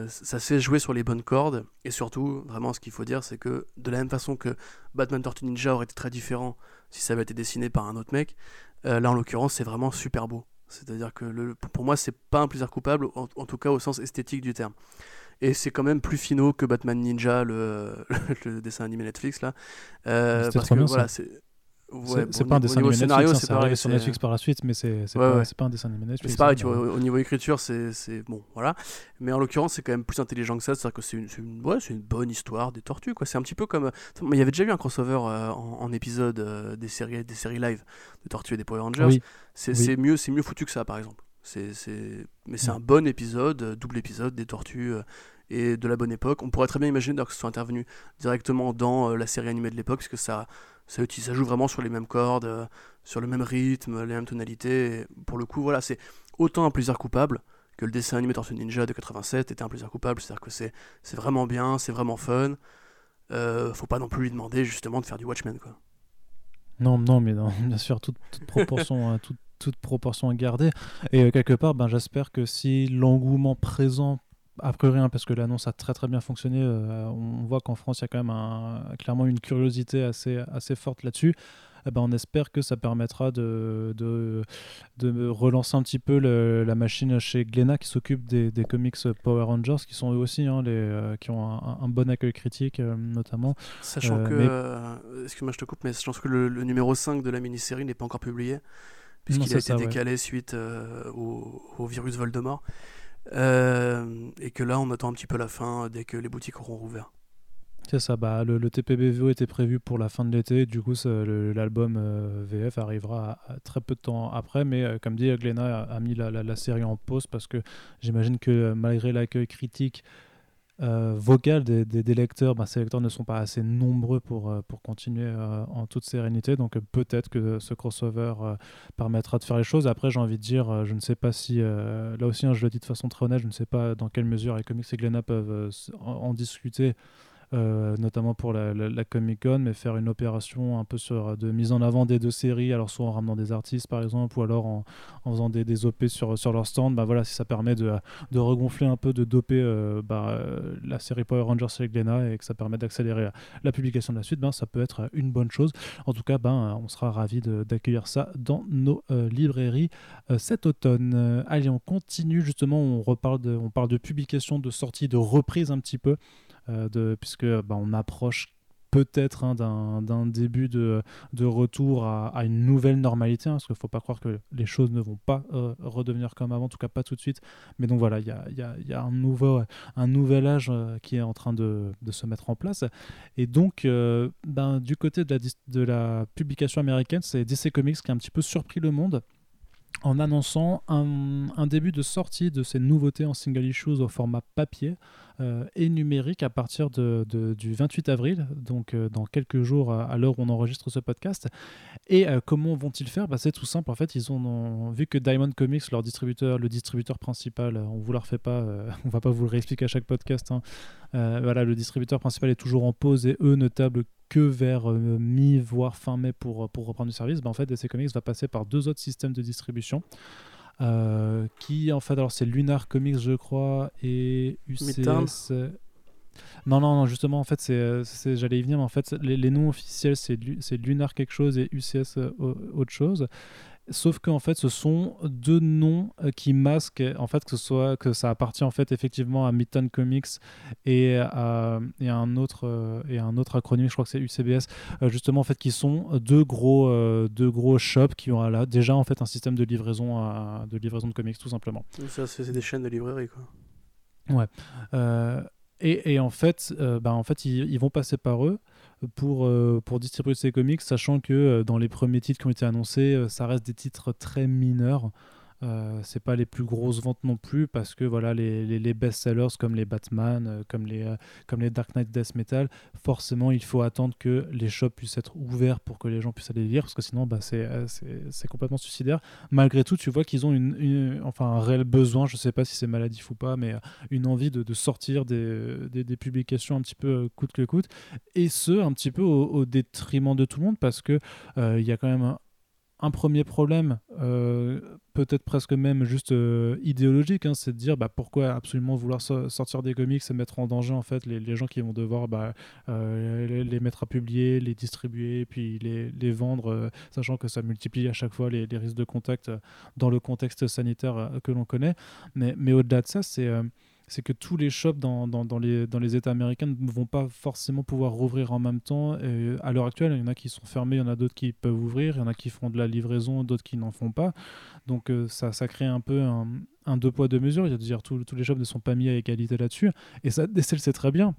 ça se fait jouer sur les bonnes cordes, et surtout, vraiment, ce qu'il faut dire, c'est que de la même façon que Batman Tortue Ninja aurait été très différent si ça avait été dessiné par un autre mec, là en l'occurrence, c'est vraiment super beau. C'est-à-dire que le, pour moi, c'est pas un plaisir coupable, en, en, tout cas au sens esthétique du terme. Et c'est quand même plus finaux que Batman Ninja, le, le dessin animé Netflix là. Euh, parce que voilà, c'est. C'est pas un dessin animé Netflix, hein, sur Netflix par la suite, mais c'est pas, pas, un dessin animé Netflix. C'est pareil, tu vois, au niveau écriture, c'est bon, voilà. Mais en l'occurrence, c'est quand même plus intelligent que ça, c'est-à-dire que c'est une, une, ouais, une bonne histoire des tortues, quoi. C'est un petit peu comme. Il y avait déjà eu un crossover euh, en, épisode euh, des, séries, des séries live de Tortues et des Power Rangers. C'est mieux, mieux foutu que ça, par exemple. C'est, mais c'est un bon épisode, double épisode des tortues et de la bonne époque. On pourrait très bien imaginer que ce soit intervenu directement dans euh, la série animée de l'époque, puisque ça, ça, ça, joue vraiment sur les mêmes cordes, euh, sur le même rythme, les mêmes tonalités. pour le coup, voilà, c'est autant un plaisir coupable que le dessin animé Tortue Ninja de 87 était un plaisir coupable, c'est-à-dire que c'est vraiment bien, c'est vraiment fun. Euh, faut pas non plus lui demander justement de faire du Watchmen quoi. Non, non, mais non, bien sûr, toute, proportion, hein, toute, proportion à garder. Et euh, quelque part, ben, j'espère que si l'engouement présent a priori, rien parce que l'annonce a très très bien fonctionné. Euh, on voit qu'en France, il y a quand même un, clairement une curiosité assez, assez forte là-dessus. Eh ben, on espère que ça permettra de, de, de relancer un petit peu la machine chez Glénat qui s'occupe des, des, comics Power Rangers, qui sont eux aussi, hein, les, euh, qui ont un, bon accueil critique euh, notamment. Sachant que, excuse-moi je te coupe, mais pense que le, numéro 5 de la mini-série n'est pas encore publié, puisqu'il a été décalé suite au, au, virus Voldemort. Euh, et que là, on attend un petit peu la fin dès que les boutiques auront rouvert. C'est ça, bah, le, TPBVO était prévu pour la fin de l'été, du coup l'album euh, VF arrivera très peu de temps après, mais euh, comme dit, Glenna a, mis la, série en pause parce que j'imagine que malgré l'accueil critique euh, vocal des, lecteurs, bah, ces lecteurs ne sont pas assez nombreux pour, euh, pour continuer euh, en toute sérénité. Donc peut-être que ce crossover permettra de faire les choses. Après, j'ai envie de dire, je ne sais pas si, là aussi, hein, je le dis de façon très honnête, je ne sais pas dans quelle mesure les comics et Glenna peuvent en discuter euh, notamment pour la, Comic Con, mais faire une opération un peu de mise en avant des deux séries, alors soit en ramenant des artistes par exemple, ou alors en, faisant des, des, OP sur, sur leur stand, bah voilà, si ça permet de, de regonfler un peu, de doper euh, bah, la série Power Rangers avec Lena et que ça permet d'accélérer la publication de la suite, ben, ça peut être une bonne chose. En tout cas, ben, on sera ravis d'accueillir ça dans nos euh, librairies cet automne. allez, on continue justement, on, reparle de, on parle de publication, de sortie, de reprise un petit peu. Euh, de, puisque bah, on approche peut-être hein, d'un début de, retour à, une nouvelle normalité, hein, parce qu'il ne faut pas croire que les choses ne vont pas euh, redevenir comme avant, en tout cas pas tout de suite. Mais donc voilà, il y a, un, nouvel âge euh, qui est en train de, se mettre en place. Et donc, ben, du côté de la, de la publication américaine, c'est DC Comics qui a un petit peu surpris le monde en annonçant un, un, début de sortie de ces nouveautés en single issues au format papier. Euh, et numérique à partir de, du 28 avril, donc euh, dans quelques jours à, l'heure où on enregistre ce podcast. Et euh, comment vont-ils faire? Bah, C'est tout simple, en fait, ils ont, vu que Diamond Comics, leur distributeur, le distributeur principal, on vous la refait pas, on va pas vous le réexpliquer à chaque podcast. Hein. voilà, le distributeur principal est toujours en pause et eux ne tablent que vers mi voire fin mai pour, pour reprendre du service. Bah, en fait, DC Comics va passer par deux autres systèmes de distribution. Euh, qui en fait alors c'est Lunar Comics je crois et UCS non non non justement en fait c'est j'allais y venir mais en fait les, noms officiels c'est Lunar quelque chose et UCS euh, autre chose Sauf qu'en fait, ce sont deux noms euh, qui masquent en fait que ce soit que ça appartient en fait effectivement à Midtown Comics et à, et un autre euh, et un autre acronyme, je crois que c'est UCBS, euh, justement en fait qui sont deux gros deux gros shops qui ont là déjà en fait un système de livraison de livraison de comics tout simplement. Ça c'est des chaînes de librairie quoi. Ouais. Et, et, en fait, bah, en fait ils, ils, vont passer par eux pour, euh, pour distribuer ces comics, sachant que euh, dans les premiers titres qui ont été annoncés, euh, ça reste des titres très mineurs. Euh, c'est pas les plus grosses ventes non plus parce que voilà les, les, best-sellers comme les Batman, euh, comme, les, euh, comme les Dark Knight Death Metal, forcément il faut attendre que les shops puissent être ouverts pour que les gens puissent aller lire parce que sinon bah, c'est, c'est, complètement suicidaire. Malgré tout, tu vois qu'ils ont une, enfin, un réel besoin, je sais pas si c'est maladif ou pas, mais une envie de, de sortir des, des, des, publications un petit peu coûte que coûte et ce un petit peu au, détriment de tout le monde parce que il y a quand même un, un premier problème, euh, peut-être presque même juste euh, idéologique, hein, c'est de dire bah, pourquoi absolument vouloir sortir des comics et mettre en danger en fait les, gens qui vont devoir bah, euh, les, mettre à publier, les distribuer, puis les, vendre, sachant que ça multiplie à chaque fois les, risques de contact dans le contexte sanitaire que l'on connaît. Mais, mais au-delà de ça, c'est c'est que tous les shops dans, les, États américains ne vont pas forcément pouvoir rouvrir en même temps. À l'heure actuelle, il y en a qui sont fermés, il y en a d'autres qui peuvent ouvrir, il y en a qui font de la livraison, d'autres qui n'en font pas. Donc euh, ça, ça crée un peu un, deux poids, deux mesures. Il y a dire tous, les shops ne sont pas mis à égalité là-dessus. Et ça, DCL, c'est très bien.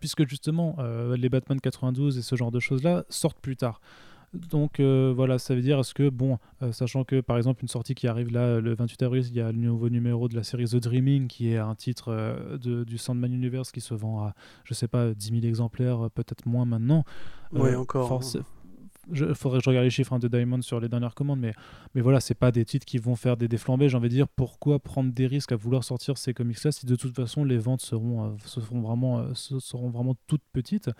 Puisque justement, euh, les Batman 92 et ce genre de choses-là sortent plus tard. Donc euh, voilà, ça veut dire est-ce que, bon, euh, sachant que par exemple une sortie qui arrive là le 28 avril, il y a le nouveau numéro de la série The Dreaming qui est un titre euh, de, du Sandman Universe qui se vend à, je sais pas, 10 000 exemplaires, peut-être moins maintenant. Oui, encore. Hein. Il faudrait que je regarde les chiffres hein, de Diamond sur les dernières commandes, mais, mais voilà, c'est pas des titres qui vont faire des déflambés. J'ai envie de dire, pourquoi prendre des risques à vouloir sortir ces comics-là si de toute façon les ventes seront, euh, seront, vraiment, euh, seront vraiment toutes petites?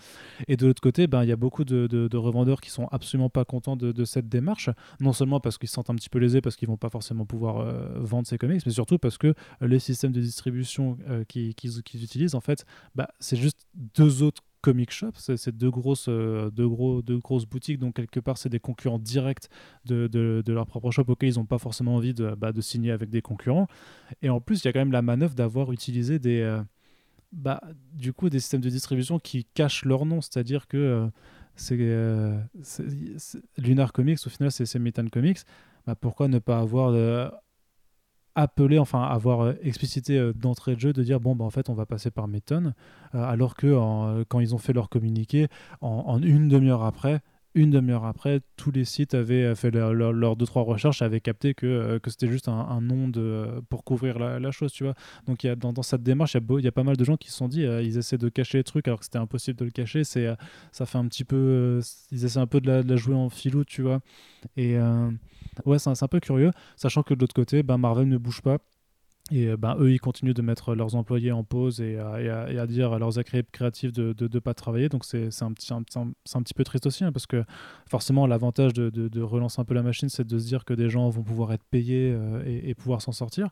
Et de l'autre côté, ben, il y a beaucoup de, de, revendeurs qui sont absolument pas contents de, cette démarche, non seulement parce qu'ils se sentent un petit peu lésés, parce qu'ils vont pas forcément pouvoir euh, vendre ces comics, mais surtout parce que les systèmes de distribution qu'ils utilisent, en fait, bah, c'est juste deux autres comic shop, c'est deux grosses, euh, deux, gros, deux grosses boutiques, donc quelque part c'est des concurrents directs de, de, leur propre shop auxquels ils n'ont pas forcément envie de, bah, de, signer avec des concurrents. Et en plus, il y a quand même la manœuvre d'avoir utilisé des, euh, bah, du coup, des systèmes de distribution qui cachent leur nom, c'est-à-dire que euh, c'est Lunar Comics, au final c'est Metal Comics. Bah, pourquoi ne pas avoir appeler, enfin avoir euh, explicité euh, d'entrée de jeu, de dire bon bah en fait on va passer par Meton, euh, alors que quand ils ont fait leur communiqué, en, une demi-heure après, une demi-heure après, tous les sites avaient fait leurs leur, deux trois recherches, avaient capté que, que c'était juste un, nom de, pour couvrir la, chose, tu vois. Donc y a, dans, cette démarche, il y, y, a pas mal de gens qui se sont dit, ils essaient de cacher les trucs alors que c'était impossible de le cacher. C'est, ça fait un petit peu, ils essaient un peu de la, jouer en filou, tu vois. Et ouais, c'est un, peu curieux, sachant que de l'autre côté, ben, Marvel ne bouge pas. Et ben, eux, ils continuent de mettre leurs employés en pause et, à, dire à leurs créatifs de ne pas travailler. Donc c'est un, petit, un, un, petit peu triste aussi, hein, parce que forcément, l'avantage de, relancer un peu la machine, c'est de se dire que des gens vont pouvoir être payés euh, et, pouvoir s'en sortir.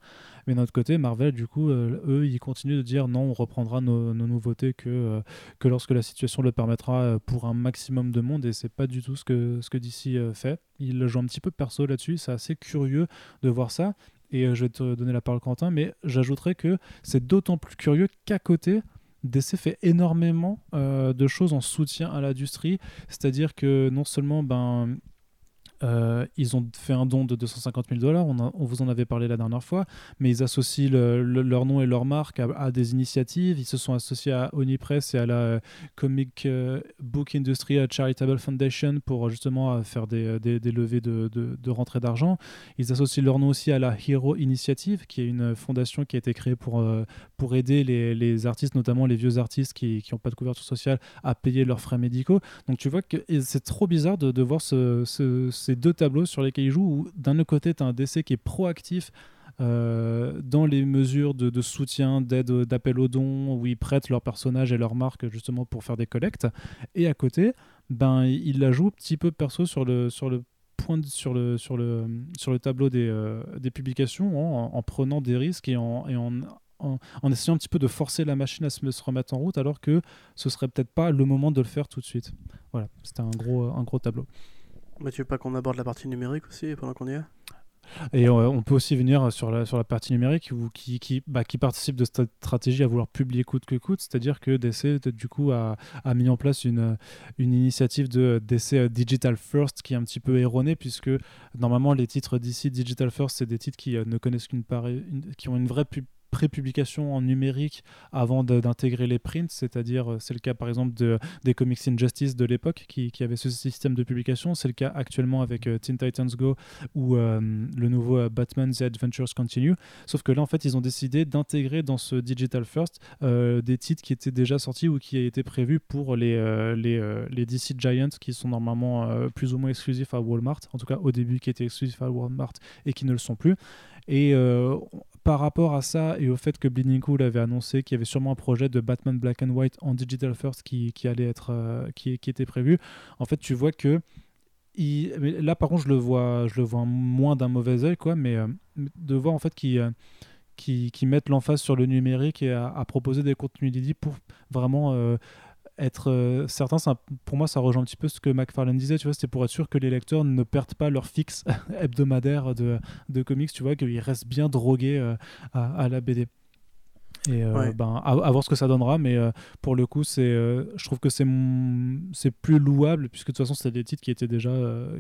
Mais d'un autre côté, Marvel, du coup, euh, eux, ils continuent de dire non, on reprendra nos, nouveautés que, que lorsque la situation le permettra pour un maximum de monde. Et c'est pas du tout ce que, ce DC fait. Il joue un petit peu perso là-dessus. C'est assez curieux de voir ça et euh, je vais te donner la parole Quentin, mais j'ajouterais que c'est d'autant plus curieux qu'à côté, DC fait énormément euh, de choses en soutien à l'industrie, c'est-à-dire que non seulement ben, euh, ils ont fait un don de 250 000 dollars, on, vous en avait parlé la dernière fois, mais ils associent leur nom et leur marque à, des initiatives. Ils se sont associés à Onipress et à la euh, Comic euh, Book Industry Charitable Foundation pour justement faire des, levées de, de, rentrée d'argent. Ils associent leur nom aussi à la Hero Initiative, qui est une fondation qui a été créée pour, aider les, artistes, notamment les vieux artistes qui n'ont pas de couverture sociale, à payer leurs frais médicaux. Donc tu vois que c'est trop bizarre de, de voir ce, ce deux tableaux sur lesquels il joue, où d'un côté, tu as un DC qui est proactif euh, dans les mesures de, soutien, d'aide, d'appel aux dons, où ils prêtent leurs personnages et leurs marques justement pour faire des collectes. Et à côté, ben, il la joue un petit peu perso sur le, sur le point sur le, sur le, sur le tableau des, euh, des publications en, prenant des risques et en, en en, essayant un petit peu de forcer la machine à se, se, remettre en route alors que ce serait peut-être pas le moment de le faire tout de suite. Voilà, c'était un gros, un gros tableau. Mais tu veux pas qu'on aborde la partie numérique aussi pendant qu'on y est? Et on peut aussi venir sur la, sur la partie numérique qui, qui, bah, qui participe de cette stratégie à vouloir publier coûte que coûte, c'est-à-dire que DC du coup a, a, mis en place une, une initiative de DC Digital First qui est un petit peu erronée puisque normalement les titres d'ici Digital First c'est des titres qui euh, ne connaissent qu'une qui ont une vraie pub pré-publication en numérique avant d'intégrer les prints, c'est-à-dire euh, c'est le cas par exemple de, des Comics Injustice de l'époque qui, qui avait ce système de publication, c'est le cas actuellement avec euh, Teen Titans Go ou euh, le nouveau Batman The Adventures Continue, sauf que là en fait ils ont décidé d'intégrer dans ce Digital First des titres qui étaient déjà sortis ou qui été prévus pour les, les, les, DC Giants qui sont normalement plus ou moins exclusifs à Walmart, en tout cas au début qui étaient exclusifs à Walmart et qui ne le sont plus. Et par rapport à ça et au fait que Bleeding Cool avait annoncé qu'il y avait sûrement un projet de Batman Black and White en digital first qui, qui allait être euh, qui, qui, était prévu, en fait tu vois que il, là par contre je le vois je le vois moins d'un mauvais œil quoi, mais euh, de voir en fait qu'ils euh, qui, qui, mettent l'emphase sur le numérique et à, proposer des contenus dédiés pour vraiment être euh, certain, pour moi, ça rejoint un petit peu ce que McFarlane disait, tu vois, c'était pour être sûr que les lecteurs ne perdent pas leur fixe hebdomadaire de, comics, tu vois, qu'ils restent bien drogués euh, à, la BD. Et euh, ben, à, voir ce que ça donnera, mais euh, pour le coup, c'est, euh, je trouve que c'est, c'est plus louable, puisque de toute façon, c'était des titres qui étaient, déjà,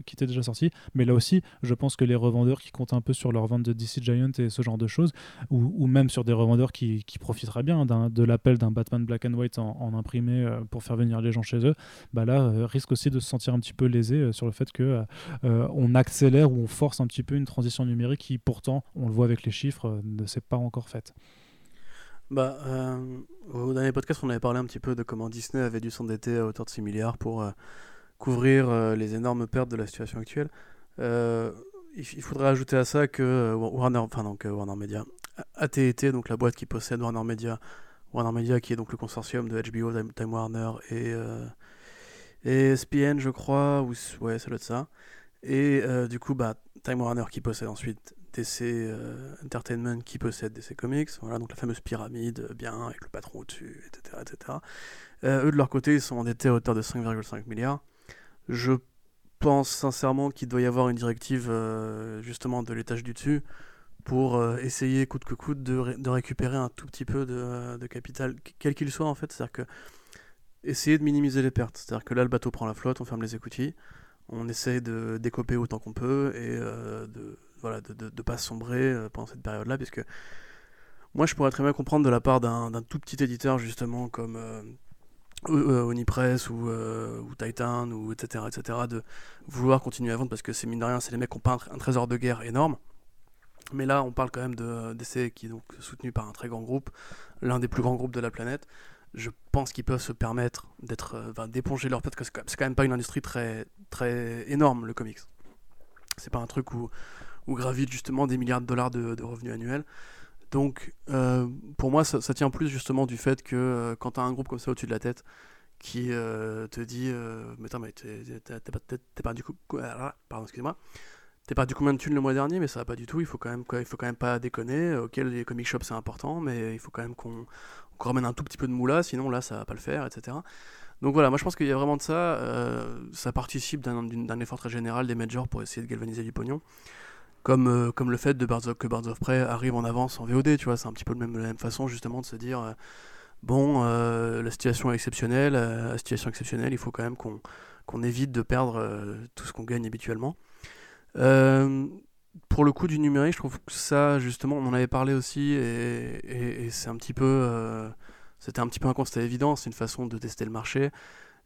qui étaient déjà sortis. Mais là aussi, je pense que les revendeurs qui comptent un peu sur leur vente de DC Giant et ce genre de choses, ou, ou même sur des revendeurs qui, qui profiteraient bien de l'appel d'un Batman Black and White en, imprimé pour faire venir les gens chez eux, bah là, risque aussi de se sentir un petit peu lésé sur le fait que on accélère ou on force un petit peu une transition numérique qui, pourtant, on le voit avec les chiffres, ne s'est pas encore faite. Bah, euh, au dernier podcast, on avait parlé un petit peu de comment Disney avait dû s'endetter à hauteur de 6 milliards pour, euh, couvrir les énormes pertes de la situation actuelle. il, faudrait ajouter à ça que Warner, enfin donc Warner Media, AT&T, donc la boîte qui possède Warner Media, Warner Media qui est donc le consortium de HBO, Time, Warner et, et SPN je crois, ou ouais ça doit ça. Et du coup bah Time Warner qui possède ensuite DC euh, Entertainment qui possède DC Comics, voilà, donc la fameuse pyramide, euh, bien, avec le patron au-dessus, etc. etc. Euh, eux, de leur côté, ils sont endettés à hauteur de 5,5 milliards. Je pense sincèrement qu'il doit y avoir une directive, justement, de l'étage du dessus pour essayer, coûte que coûte, de, récupérer un tout petit peu de, capital, quel qu'il soit, en fait. C'est-à-dire que essayer de minimiser les pertes. C'est-à-dire que là, le bateau prend la flotte, on ferme les écoutilles, on essaie de décoper autant qu'on peut et de voilà, de ne pas sombrer euh, pendant cette période-là, puisque moi je pourrais très bien comprendre de la part d'un tout petit éditeur justement comme euh, euh Onipress ou, Titan ou etc etc de vouloir continuer à vendre parce que c'est mine de rien c'est les mecs qui ont pas un, trésor de guerre énorme. Mais là on parle quand même d'essais qui est donc soutenu par un très grand groupe l'un des plus grands groupes de la planète. Je pense qu'ils peuvent se permettre d'être d'éponger leur tête parce que c'est quand même pas une industrie très très énorme le comics. C'est pas un truc où où gravitent justement des milliards de dollars de, revenus annuels. Donc, euh, pour moi, ça, tient plus justement du fait que euh, quand tu as un groupe comme ça au-dessus de la tête qui euh, te dit Mais attends, mais t'es pas, du coup. Pardon, excusez-moi. T'es pas du combien de thunes le mois dernier, mais ça va pas du tout. Il faut quand même, il faut quand même pas déconner. Ok, les comic shops c'est important, mais il faut quand même qu'on ramène un tout petit peu de moula, sinon là ça va pas le faire, etc. Donc voilà, moi je pense qu'il y a vraiment de ça. ça participe d'un effort très général des majors pour essayer de galvaniser du pognon comme, euh, comme le fait de que Birds of Prey arrive en avance en VOD, tu vois, c'est un petit peu même, la même façon justement de se dire, euh, bon, euh, la situation est exceptionnelle, la situation exceptionnelle, il faut quand même qu'on qu'on évite de perdre tout ce qu'on gagne habituellement. pour le coup du numérique, je trouve que ça, justement, on en avait parlé aussi, et, et, c'est un petit peu... c'était un petit peu un constat évident, c'est une façon de tester le marché,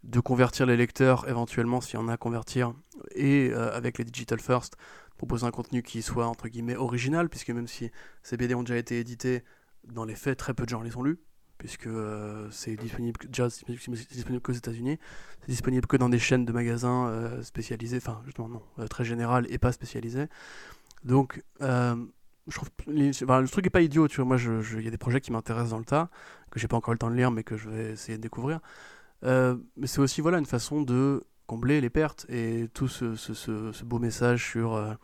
de convertir les lecteurs éventuellement s'il y en a à convertir, et avec les digital first, proposer un contenu qui soit entre guillemets original, puisque même si ces BD ont déjà été édités, dans les faits, très peu de gens les ont lus, puisque euh, c'est disponible déjà disponible qu'aux États-Unis, c'est disponible que dans des chaînes de magasins euh, spécialisées, enfin justement non, euh, très générales et pas spécialisées. Donc je trouve le truc est pas idiot, tu vois. Moi, il y a des projets qui m'intéressent dans le tas, que j'ai pas encore le temps de lire, mais que je vais essayer de découvrir. mais c'est aussi voilà une façon de combler les pertes et tout ce, beau message sur euh,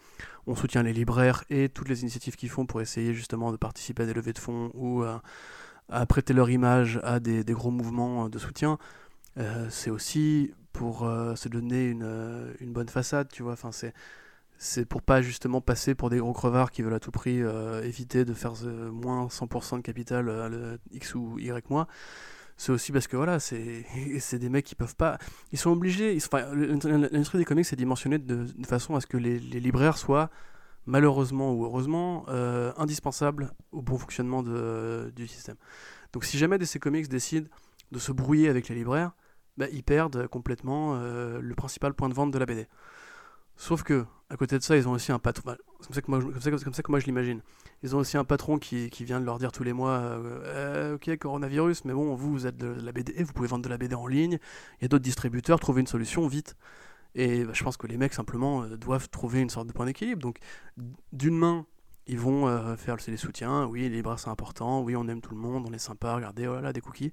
on soutient les libraires et toutes les initiatives qu'ils font pour essayer justement de participer à des levées de fonds ou à prêter leur image à des, gros mouvements de soutien, euh, c'est aussi pour euh, se donner une, bonne façade, tu vois. Enfin, c'est c'est pour pas justement passer pour des gros crevards qui veulent à tout prix éviter de faire moins 100% de capital le X ou Y mois c'est aussi parce que voilà, c'est des mecs qui peuvent pas. Ils sont obligés. L'industrie des comics est dimensionnée de, façon à ce que les, libraires soient, malheureusement ou heureusement, euh, indispensables au bon fonctionnement du système. Donc si jamais DC Comics décide de se brouiller avec les libraires, bah, ils perdent complètement euh, le principal point de vente de la BD. Sauf que, à côté de ça, ils ont aussi un patron. c'est comme, moi, comme ça que moi je l'imagine. Ils ont aussi un patron qui, qui, vient de leur dire tous les mois euh, euh, Ok, coronavirus, mais bon, vous, vous êtes de la BD, vous pouvez vendre de la BD en ligne. Il y a d'autres distributeurs, trouvez une solution vite. Et bah, je pense que les mecs, simplement, euh, doivent trouver une sorte de point d'équilibre. Donc, d'une main, ils vont faire les soutiens. Oui, les libraires, c'est important. Oui, on aime tout le monde, on est sympa. Regardez, voilà, des cookies.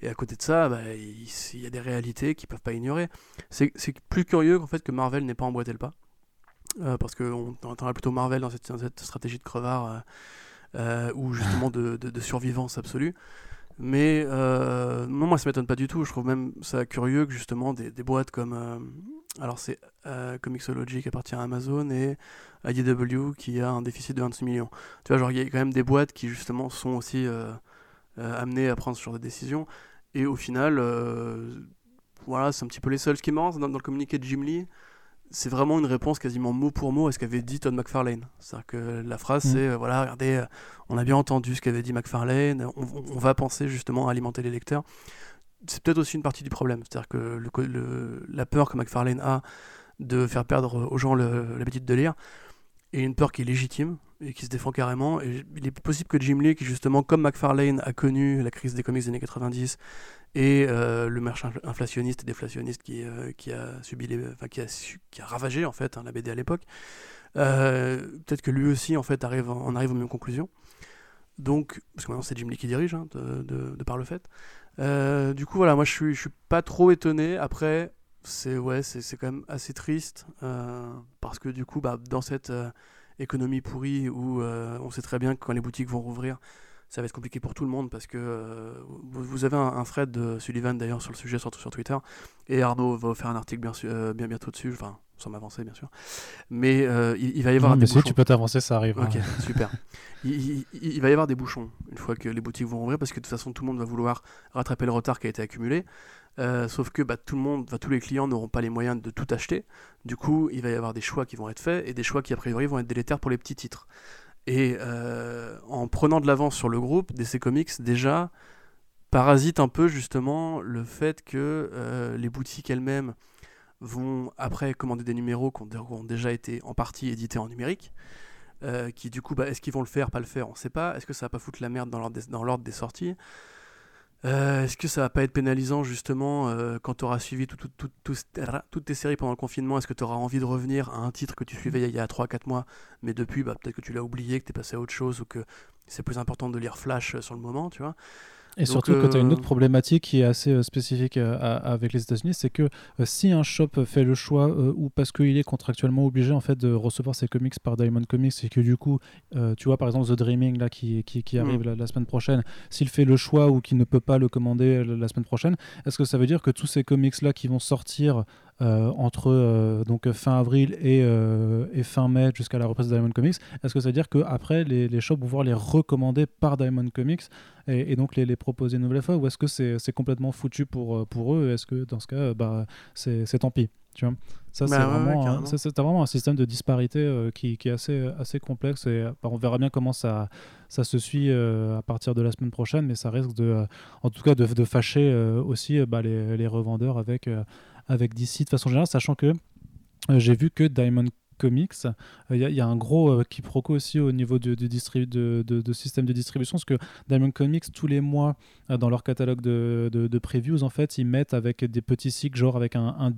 Et à côté de ça, bah, il, y a des réalités qu'ils peuvent pas ignorer. C'est plus curieux qu'en fait que Marvel n'ait pas emboîté le pas. Euh, parce qu'on entendrait plutôt Marvel dans cette, stratégie de crevard euh, euh, ou justement de, de, survivance absolue. Mais non, moi ça m'étonne pas du tout. Je trouve même ça curieux que justement des, boîtes comme. alors c'est Comixology qui appartient à Amazon et IDW qui a un déficit de 26 millions. Tu vois, genre il y a quand même des boîtes qui justement sont aussi amenées à prendre ce genre de décisions. Et au final, voilà, c'est un petit peu les seuls. Ce qui est marrant, dans le communiqué de Jim Lee, c'est vraiment une réponse quasiment mot pour mot à ce qu'avait dit Todd McFarlane. C'est-à-dire que la phrase, mm. c'est euh, voilà, regardez, euh, on a bien entendu ce qu'avait dit McFarlane, on, va penser justement à alimenter les lecteurs. C'est peut-être aussi une partie du problème. C'est-à-dire que le, la peur que McFarlane a de faire perdre aux gens l'habitude de lire est une peur qui est légitime et qui se défend carrément. Et il est possible que Jim Lee, qui justement, comme McFarlane, a connu la crise des comics des années 90 et euh, le marché inflationniste et déflationniste qui, euh, qui a subi les, enfin, qui a, qui a ravagé en fait hein, la BD à l'époque. Euh, peut-être que lui aussi en fait arrive, en arrive aux mêmes conclusions. Donc, parce que maintenant c'est Jim Lee qui dirige, hein, de, par le fait. du coup, voilà, moi je suis, je suis pas trop étonné. Après, c'est ouais, c'est quand même assez triste parce que du coup, bah, dans cette économie pourrie où on sait très bien que quand les boutiques vont rouvrir, ça va être compliqué pour tout le monde parce que euh, vous, avez un, thread de Sullivan d'ailleurs sur le sujet, surtout sur Twitter, et Arnaud va faire un article bien, euh, bien bientôt dessus, enfin sans m'avancer bien sûr. Mais euh, il, va y avoir des mais Si tu peux t'avancer, ça arrive. Ok, super. il, il, va y avoir des bouchons une fois que les boutiques vont ouvrir parce que de toute façon tout le monde va vouloir rattraper le retard qui a été accumulé. sauf que bah, tout le monde, tous les clients n'auront pas les moyens de tout acheter. Du coup, il va y avoir des choix qui vont être faits et des choix qui a priori vont être délétères pour les petits titres. Et euh, en prenant de l'avance sur le groupe, DC Comics déjà parasite un peu justement le fait que euh, les boutiques elles-mêmes vont après commander des numéros qui ont, déjà été en partie édités en numérique. Euh, qui du coup, bah, est-ce qu'ils vont le faire, pas le faire, on ne sait pas. Est-ce que ça va pas foutre la merde dans l'ordre des sorties? Euh, est-ce que ça va pas être pénalisant justement euh, quand tu auras suivi toutes tes séries pendant le confinement Est-ce que tu auras envie de revenir à un titre que tu suivais il y a 3-4 mois, mais depuis bah, peut-être que tu l'as oublié, que tu es passé à autre chose ou que c'est plus important de lire Flash euh, sur le moment, tu vois? Et surtout que tu as une autre euh, problématique qui est assez euh, spécifique euh, avec les États-Unis, c'est que si un shop fait le choix, ou parce qu'il est contractuellement obligé en fait de recevoir ses comics par Diamond Comics, et que du coup, tu vois par exemple The Dreaming là, qui, qui, arrive mm. la, semaine prochaine, s'il fait le choix ou qu'il ne peut pas le commander la, semaine prochaine, est-ce que ça veut dire que tous ces comics là qui vont sortir entre donc fin avril et, et fin mai jusqu'à la reprise de Diamond Comics, est-ce que ça veut dire qu'après les, les shops vont pouvoir les recommander par Diamond Comics et, donc les, les, proposer une nouvelle fois ou est-ce que c'est complètement foutu pour, euh, pour eux Est-ce que dans ce cas, bah, c'est tant pis tu vois? Ça c'est bah vraiment, c'est vraiment un système de disparité euh, qui, qui, est assez, assez complexe et bah, on verra bien comment ça, ça se suit euh, à partir de la semaine prochaine mais ça risque de en tout cas de, de fâcher aussi bah, les, les, revendeurs avec, avec DC de façon générale sachant que j'ai vu que Diamond Comics. Il euh, y, a un gros euh, quiproquo aussi au niveau du, système de distribution, parce que Diamond Comics, tous les mois, euh, dans leur catalogue de, previews, en fait, ils mettent avec des petits cycles, genre avec un,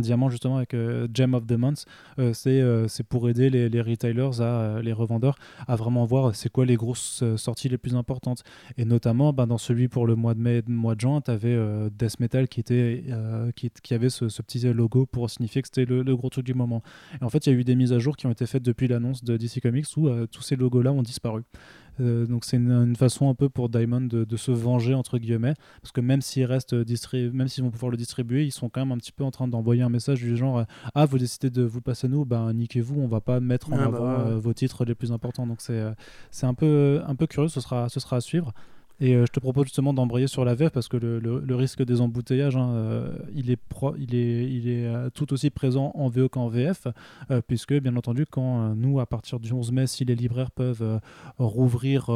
diamant, justement, avec Gem of the Month. c'est pour aider les, retailers, les revendeurs, à vraiment voir c'est quoi les grosses sorties les plus importantes. Et notamment, ben, dans celui pour le mois de mai et le mois de juin, tu avais Death Metal qui, était, qui, avait ce, petit logo pour signifier que c'était le, le, gros truc du moment. Et en fait, il y a eu des mises à jour qui ont été faites depuis l'annonce de DC Comics où euh, tous ces logos-là ont disparu. Euh, donc c'est une, façon un peu pour Diamond de, se venger entre guillemets, parce que même s'ils restent même s'ils vont pouvoir le distribuer, ils sont quand même un petit peu en train d'envoyer un message du genre ah vous décidez de vous passer à nous, ben niquez-vous, on va pas mettre en ah, bah avant euh, vos titres les plus importants. Donc c'est c'est un peu un peu curieux, ce sera ce sera à suivre. Et euh, je te propose justement d'embrayer sur la VF parce que le, risque des embouteillages, hein, euh, il est, euh, tout aussi présent en VO qu'en VF, puisque bien entendu, quand nous, à partir du 11 mai, si les libraires peuvent rouvrir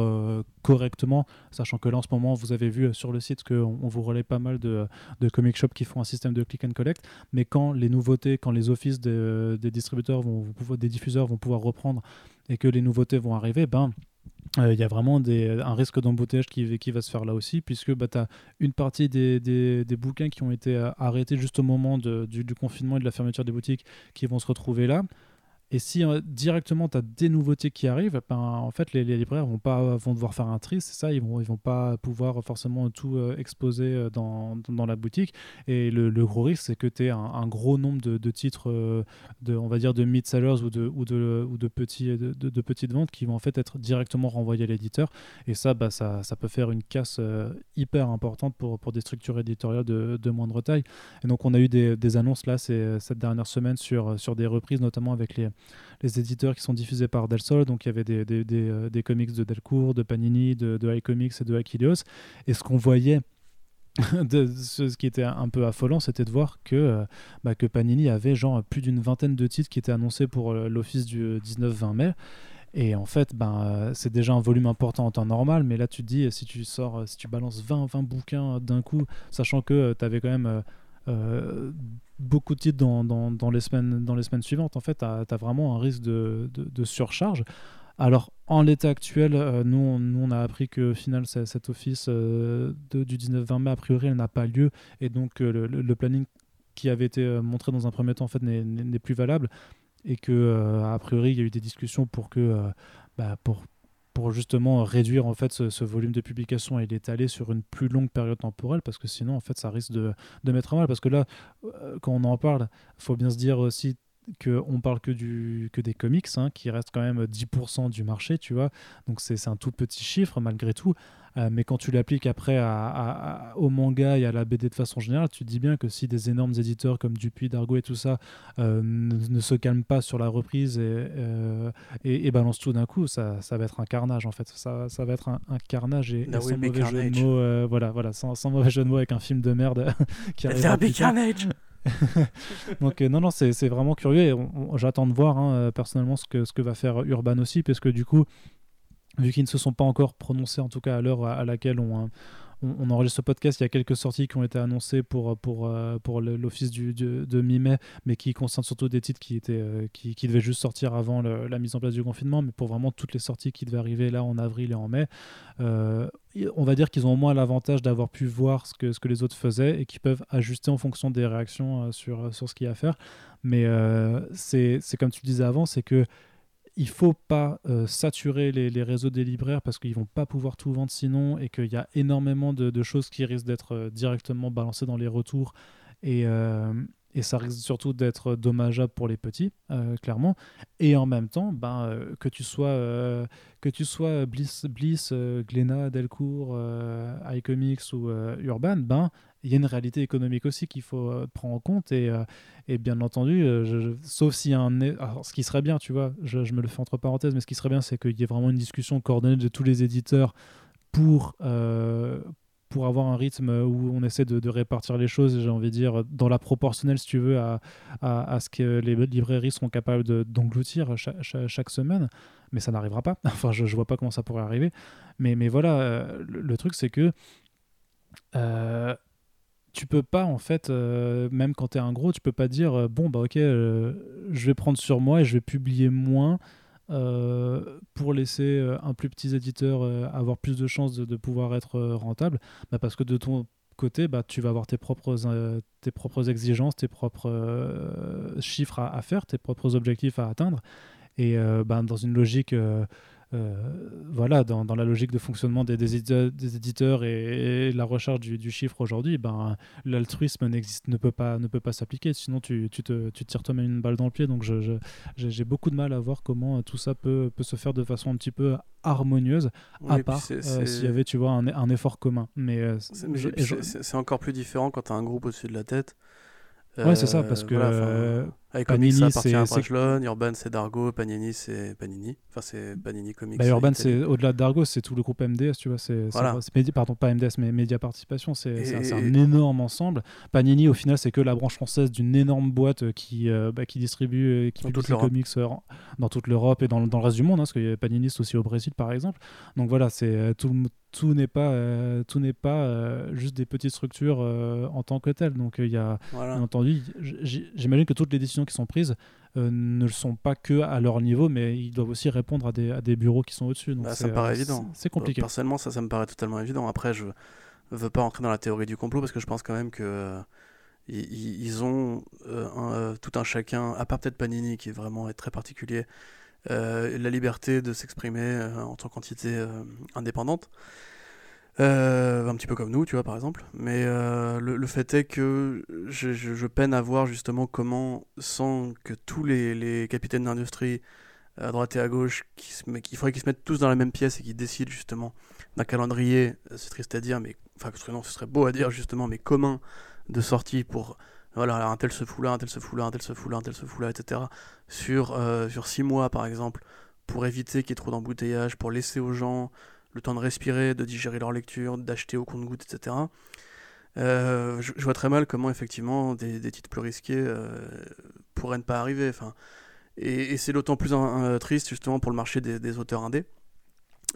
correctement, sachant que là en ce moment, vous avez vu sur le site qu'on on vous relaie pas mal de, de comic shops qui font un système de click and collect, mais quand les nouveautés, quand les offices des, des distributeurs, vont, des diffuseurs vont pouvoir reprendre et que les nouveautés vont arriver, ben euh, il y a vraiment un risque d'embouteillage qui, va se faire là aussi, puisque bah, tu as une partie des, bouquins qui ont été euh, arrêtés juste au moment du, confinement et de la fermeture des boutiques qui vont se retrouver là. Et si euh, directement tu as des nouveautés qui arrivent, ben, en fait les, libraires vont pas vont devoir faire un tri, c'est ça, ils vont ils vont pas pouvoir forcément tout euh, exposer euh, dans, dans, la boutique. Et le, gros risque c'est que tu aies un, gros nombre de, titres de on va dire de mid sellers ou de ou de, ou de petits de, petites ventes qui vont en fait être directement renvoyés à l'éditeur. Et ça, bah, ça ça peut faire une casse hyper importante pour pour des structures éditoriales de, de moindre taille. Et donc on a eu des, des annonces là cette dernière semaine sur sur des reprises notamment avec les les éditeurs qui sont diffusés par Del Sol. Donc il y avait des, des, des, euh, comics de Delcourt, de Panini, de, de iComics et de Achilleos. Et ce qu'on voyait ce qui était un peu affolant, c'était de voir que, euh, bah, que Panini avait genre plus d'une vingtaine de titres qui étaient annoncés pour euh, l'office du 19-20 mai. Et en fait, ben, c'est déjà un volume important en temps normal, mais là tu te dis, si tu sors, si tu balances 20, 20 bouquins d'un coup, sachant que tu avais quand même beaucoup de titres dans, les semaines, suivantes, en fait, tu as, vraiment un risque de, surcharge. Alors, en l'état actuel, nous, on, nous, on, a appris que au final, cet office de, du 19-20 mai, a priori, elle n'a pas lieu. Et donc, le, le, planning qui avait été montré dans un premier temps, en fait, n'est plus valable. Et que, a priori, il y a eu des discussions pour que, bah, pour, pour justement réduire en fait ce, volume de publication et l'étaler sur une plus longue période temporelle parce que sinon en fait ça risque de, mettre à mal. Parce que là euh, quand on en parle faut bien se dire aussi qu'on parle que, du, que des comics, hein, qui restent quand même 10% du marché, tu vois. Donc c'est un tout petit chiffre malgré tout. Euh, mais quand tu l'appliques après à, au manga et à la BD de façon générale, tu te dis bien que si des énormes éditeurs comme Dupuis, Dargo et tout ça euh, ne, se calment pas sur la reprise et, euh, et, balancent tout d'un coup, ça, ça, va être un carnage en fait. Ça, ça va être un, carnage et, sans mauvais jeu de mots, voilà, voilà, sans, sans, mauvais jeu de mots avec un film de merde qui arrive. Carnage Donc non, non, c'est vraiment curieux j'attends de voir hein, personnellement ce que, ce que va faire Urban aussi, parce que du coup, vu qu'ils ne se sont pas encore prononcés, en tout cas à l'heure à laquelle on, on, enregistre ce podcast, il y a quelques sorties qui ont été annoncées pour, pour, euh, pour l'office du, de mi-mai, mais qui concernent surtout des titres qui, étaient, euh, qui, devaient juste sortir avant la mise en place du confinement, mais pour vraiment toutes les sorties qui devaient arriver là en avril et en mai. Euh, on va dire qu'ils ont au moins l'avantage d'avoir pu voir ce que, ce que les autres faisaient et qui peuvent ajuster en fonction des réactions sur, sur ce qu'il y a à faire. Mais c'est comme tu le disais avant, c'est que il faut pas euh, saturer les, réseaux des libraires parce qu'ils vont pas pouvoir tout vendre sinon et qu'il y a énormément de, choses qui risquent d'être euh, directement balancées dans les retours et, euh, et ça risque surtout d'être dommageable pour les petits, clairement. Et en même temps, ben, que tu sois, que tu sois Bliss, Bliss Glénat, Delcourt, iComics ou Urban, ben, il y a une réalité économique aussi qu'il faut euh, prendre en compte et, euh, et bien entendu, euh, sauf s'il y a un... Alors, ce qui serait bien, tu vois, je, me le fais entre parenthèses, mais ce qui serait bien, c'est qu'il y ait vraiment une discussion coordonnée de tous les éditeurs pour, pour avoir un rythme où on essaie de, répartir les choses, j'ai envie de dire, dans la proportionnelle, si tu veux, à, à, ce que les librairies seront capables d'engloutir chaque, semaine. Mais ça n'arrivera pas. Enfin, je ne vois pas comment ça pourrait arriver. Mais, mais voilà, le, truc, c'est que tu peux pas en fait, euh, même quand tu es un gros, tu peux pas dire euh, bon bah ok, euh, je vais prendre sur moi et je vais publier moins pour laisser un plus petit éditeur avoir plus de chances de, pouvoir être rentable, bah, parce que de ton côté, bah, tu vas avoir tes propres, tes propres exigences, tes propres chiffres à, faire, tes propres objectifs à atteindre. Et bah, dans une logique voilà, dans, la logique de fonctionnement des, des, éditeurs, et, la recherche du, chiffre aujourd'hui, ben, l'altruisme n'existe, ne peut pas, ne peut pas s'appliquer. Sinon, tu, tu, te, tu tires toi-même une balle dans le pied. Donc, j'ai beaucoup de mal à voir comment tout ça peut, peut se faire de façon un petit peu harmonieuse, à part euh, s'il y avait, tu vois, un, un effort commun. Mais euh, c'est encore plus différent quand tu as un groupe au-dessus de la tête. ouais, c'est ça, parce que. Avec Panini, c'est Urban c'est Dargo, Panini c'est Panini. Enfin, c'est Panini Comics. Bah, Urban, c'est au-delà de Dargo, c'est tout le groupe MDS, tu vois. C'est, pardon, pas MDS, mais Média Participation. C'est, un, énorme ensemble. Panini, au final, c'est que la branche française d'une énorme boîte euh, qui, euh, bah, qui distribue, qui publie les comics euh, dans toute l'Europe et dans, dans, le reste du monde, hein, parce que Panini, c'est aussi au Brésil, par exemple. Donc voilà, c'est tout le tout n'est pas tout n'est pas juste des petites structures en tant que telles donc il y a bien entendu j'imagine que toutes les décisions qui sont prises euh, ne le sont pas que à leur niveau, mais ils doivent aussi répondre à des, à des bureaux qui sont au-dessus. Bah, ça me paraît euh, évident. C'est compliqué. Personnellement, ça, ça me paraît totalement évident. Après, je veux pas entrer dans la théorie du complot parce que je pense quand même que euh, ils, ont tout un chacun, à part peut-être Panini qui est vraiment très particulier, la liberté de s'exprimer en tant qu'entité indépendante. Euh, un petit peu comme nous, tu vois, par exemple. Mais euh, le, fait est que je, peine à voir justement comment, sans que tous les, capitaines d'industrie, à droite et à gauche, qui, qu'il faudrait qu'ils se mettent tous dans la même pièce et qu'ils décident justement d'un calendrier, euh, c'est triste à dire, mais enfin, non, ce serait beau à dire justement, mais commun de sortie pour voilà, un tel se fout là, un tel se fout là, un tel se fout là, un tel se fout là, etc. Sur, sur six mois, par exemple, pour éviter qu'il y ait trop d'embouteillage, pour laisser aux gens le temps de respirer, de digérer leur lecture, d'acheter au compte-goutte, etc. Euh, je, vois très mal comment effectivement des, titres plus risqués euh, pourraient ne pas arriver. Enfin, et, c'est d'autant plus triste justement pour le marché des, auteurs indés,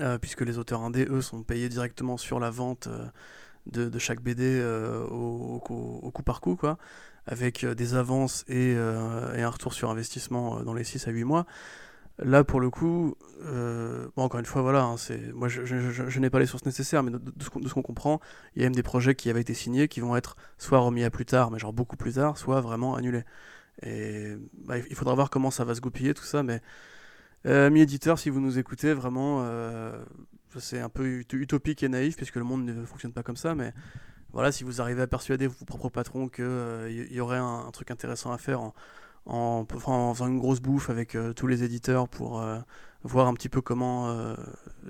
euh, puisque les auteurs indés, eux, sont payés directement sur la vente de, chaque BD au, coup par coup, quoi, avec des avances et, et, un retour sur investissement dans les 6 à 8 mois. Là, pour le coup, euh, encore une fois, hein, je, n'ai pas les sources nécessaires, mais de, ce qu'on comprend, il y a même des projets qui avaient été signés qui vont être soit remis à plus tard, mais genre beaucoup plus tard, soit vraiment annulés. Et bah, il faudra voir comment ça va se goupiller tout ça, mais euh, mi-éditeur, si vous nous écoutez, vraiment, euh, c'est un peu utopique et naïf, puisque le monde ne fonctionne pas comme ça, mais voilà, si vous arrivez à persuader vos propres patrons qu'il euh, y, aurait un, truc intéressant à faire en, faisant une grosse bouffe avec euh, tous les éditeurs pour euh, voir un petit peu comment euh,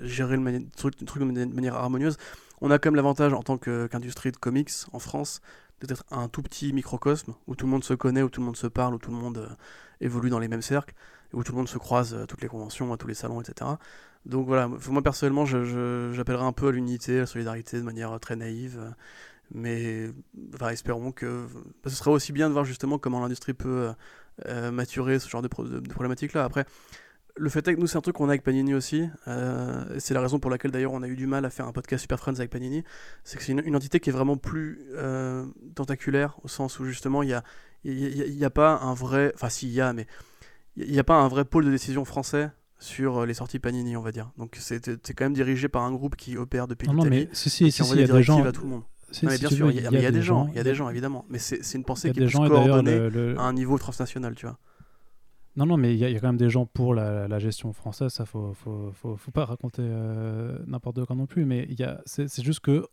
gérer le, truc, de manière harmonieuse. On a quand même l'avantage en tant qu'industrie de comics en France d'être un tout petit microcosme où tout le monde se connaît, où tout le monde se parle, où tout le monde évolue dans les mêmes cercles, où tout le monde se croise à toutes les conventions, à tous les salons, etc. Donc voilà, moi personnellement, j'appellerais un peu à l'unité, à la solidarité de manière très naïve. Mais espérons que. ce serait aussi bien de voir justement comment l'industrie peut euh, maturer ce genre de, problématiques là. Après, le fait est que nous, c'est un truc qu'on a avec Panini aussi. Euh, c'est la raison pour laquelle d'ailleurs on a eu du mal à faire un podcast Super Friends avec Panini. C'est que c'est une, entité qui est vraiment plus euh, tentaculaire, au sens où justement il n'y a, y a, pas un vrai. Enfin, si, il y a, mais il n'y a pas un vrai pôle de décision français sur les sorties Panini, on va dire. Donc c'est quand même dirigé par un groupe qui opère depuis non, non, mais si, si, il y a des gens... bien sûr, il y, a, des, gens, il y a des gens, évidemment. Mais c'est une pensée qui est coordonnée à un niveau transnational, tu vois. Non, non, mais il y, a quand même des gens pour la, gestion française, ça faut, faut, faut, faut pas raconter euh, n'importe quoi non plus, mais c'est juste que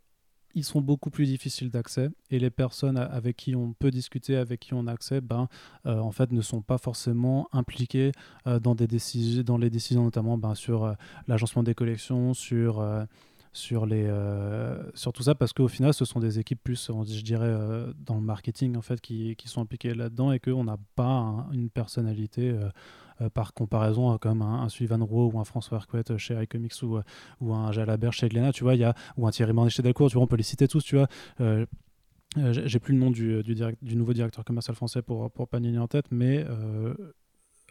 ils sont beaucoup plus difficiles d'accès et les personnes avec qui on peut discuter, avec qui on a accès, ben, euh, en fait, ne sont pas forcément impliquées euh, dans, des décisions, dans les décisions, notamment ben, sur l'agencement des collections, sur sur, les, euh, tout ça parce qu'au final, ce sont des équipes plus, je dirais, euh, dans le marketing en fait, qui, qui sont impliquées là-dedans et qu'on n'a pas une personnalité euh, par comparaison à comme un, un Sullivan Rowe ou un François Arquette chez iComics ou, ou un Jalabert chez Glénat, tu vois, y a, ou un Thierry Mornay chez Delcourt, tu vois, on peut les citer tous, tu vois. j'ai plus le nom du, du, du, nouveau directeur commercial français pour, pour Panini en tête, mais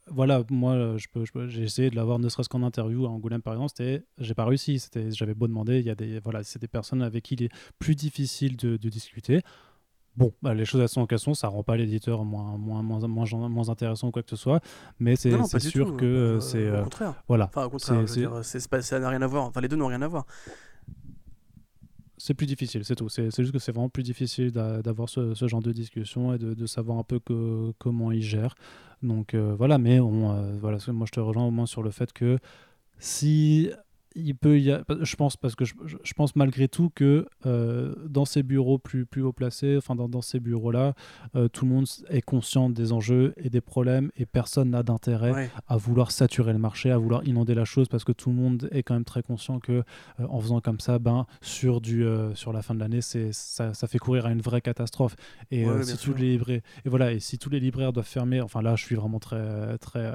voilà, moi, je peux, j'ai essayé de l'avoir ne serait-ce qu'en interview à Angoulême, par exemple. C'était, j'ai pas réussi. C'était, j'avais beau demander. Il y a des, voilà, c'est des personnes avec qui il est plus difficile de, discuter. Bon, bah, les choses à son occasion, ça rend pas l'éditeur moins, moins, moins, moins, moins intéressant ou quoi que ce soit, mais c'est, sûr que euh, c'est. au contraire. Voilà. Enfin, au contraire, ça n'a rien à voir. Enfin, les deux n'ont rien à voir c'est plus difficile, c'est tout. C'est juste que c'est vraiment plus difficile d'avoir ce, genre de discussion et de, savoir un peu comment ils gèrent. Donc euh, voilà, mais on, euh, voilà, moi je te rejoins au moins sur le fait que si il peut y je pense parce que je, pense malgré tout que euh, dans ces bureaux plus plus haut placés enfin dans, ces bureaux là euh, tout le monde est conscient des enjeux et des problèmes et personne n'a d'intérêt à vouloir saturer le marché à vouloir inonder la chose parce que tout le monde est quand même très conscient que euh, en faisant comme ça ben sur du sur la fin de l'année c'est ça, ça, fait courir à une vraie catastrophe. Et si tous les libraires et voilà et si tous les libraires doivent fermer enfin là je suis vraiment très très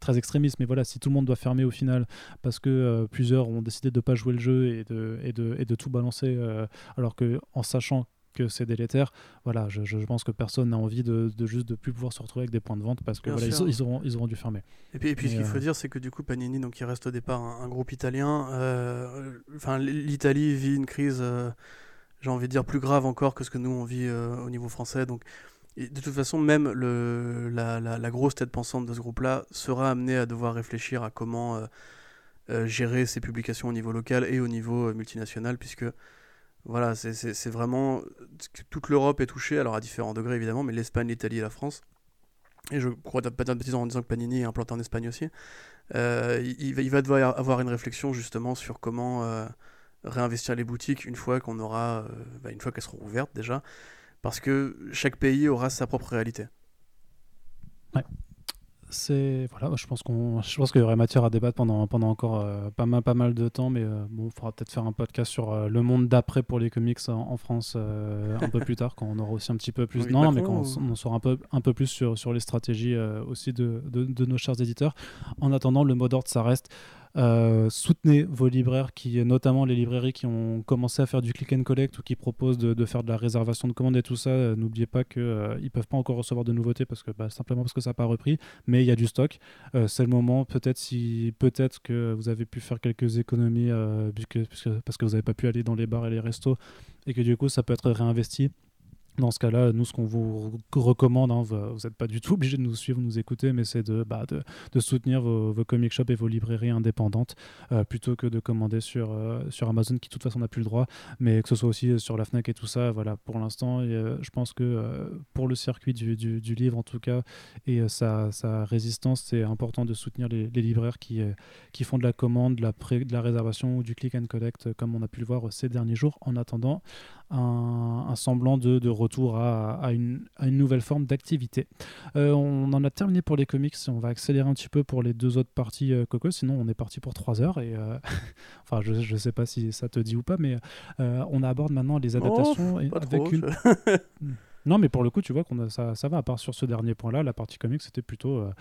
très extrémiste mais voilà si tout le monde doit fermer au final parce que plusieurs ont décidé de ne pas jouer le jeu et de, et de, et de tout balancer, euh, alors que en sachant que c'est délétère. Voilà, je, je, pense que personne n'a envie de, de, juste de plus pouvoir se retrouver avec des points de vente parce que voilà, ils, auront, ils auront dû fermer. Et puis, et puis ce qu'il faut euh, dire, c'est que du coup, Panini, donc, il reste au départ un, groupe italien. Euh, enfin, l'Italie vit une crise, j'ai envie de dire, plus grave encore que ce que nous, on vit au niveau français. Donc, de toute façon, même le, la, la, la, grosse tête pensante de ce groupe-là sera amenée à devoir réfléchir à comment euh, gérer ses publications au niveau local et au niveau euh, multinational, puisque voilà, c'est vraiment. Toute l'Europe est touchée, alors à différents degrés évidemment, mais l'Espagne, l'Italie et la France. Et je crois pas dire de bêtises en disant que Panini est implanté en Espagne aussi. Euh, il, il, va, devoir avoir une réflexion justement sur comment réinvestir les boutiques une fois qu'on aura. Bah, une fois qu'elles seront ouvertes déjà. Parce que chaque pays aura sa propre réalité. C'est voilà, je pense qu'on, je pense qu'il y aurait matière à débattre pendant pendant encore euh, pas mal pas mal de temps, mais euh, bon, il faudra peut-être faire un podcast sur euh, le monde d'après pour les comics en, France un peu plus tard, quand on aura aussi un petit peu plus. non, mais quand on, on, saura un peu un peu plus sur sur les stratégies aussi de, de, de, nos chers éditeurs. En attendant, le mot d'ordre, ça reste euh, soutenez vos libraires, qui, notamment les librairies qui ont commencé à faire du click and collect ou qui proposent de, faire de la réservation de commandes et tout ça. Euh, n'oubliez pas qu'ils euh, ne peuvent pas encore recevoir de nouveautés parce que bah, simplement parce que ça n'a pas repris, mais il y a du stock. c'est le moment, peut-être si peut-être que vous avez pu faire quelques économies parce que vous n'avez pas pu aller dans les bars et les restos et que du coup ça peut être réinvesti Dans ce cas-là, nous, ce qu'on vous recommande, hein, vous n'êtes pas du tout obligé de nous suivre, nous écouter, mais c'est de, bah, soutenir vos, comic shops et vos librairies indépendantes euh, plutôt que de commander sur, euh, sur Amazon qui, de toute façon, n'a plus le droit, mais que ce soit aussi sur la Fnac et tout ça. Voilà, pour l'instant, je pense que pour le circuit du, livre, en tout cas, et sa, résistance, c'est important de soutenir les, libraires qui, font de la commande, de la réservation ou du click and collect, comme on a pu le voir ces derniers jours, en attendant un, semblant de, de retour à, à, une, à, une, nouvelle forme d'activité. Euh, on en a terminé pour les comics, on va accélérer un petit peu pour les deux autres parties euh, Coco, sinon on est parti pour trois heures. Et, euh, enfin, je ne sais pas si ça te dit ou pas, mais on aborde maintenant les adaptations oh, avec une... Non, mais pour le coup, tu vois qu'on ça, ça va. À part sur ce dernier point-là, la partie comics c'était plutôt, euh,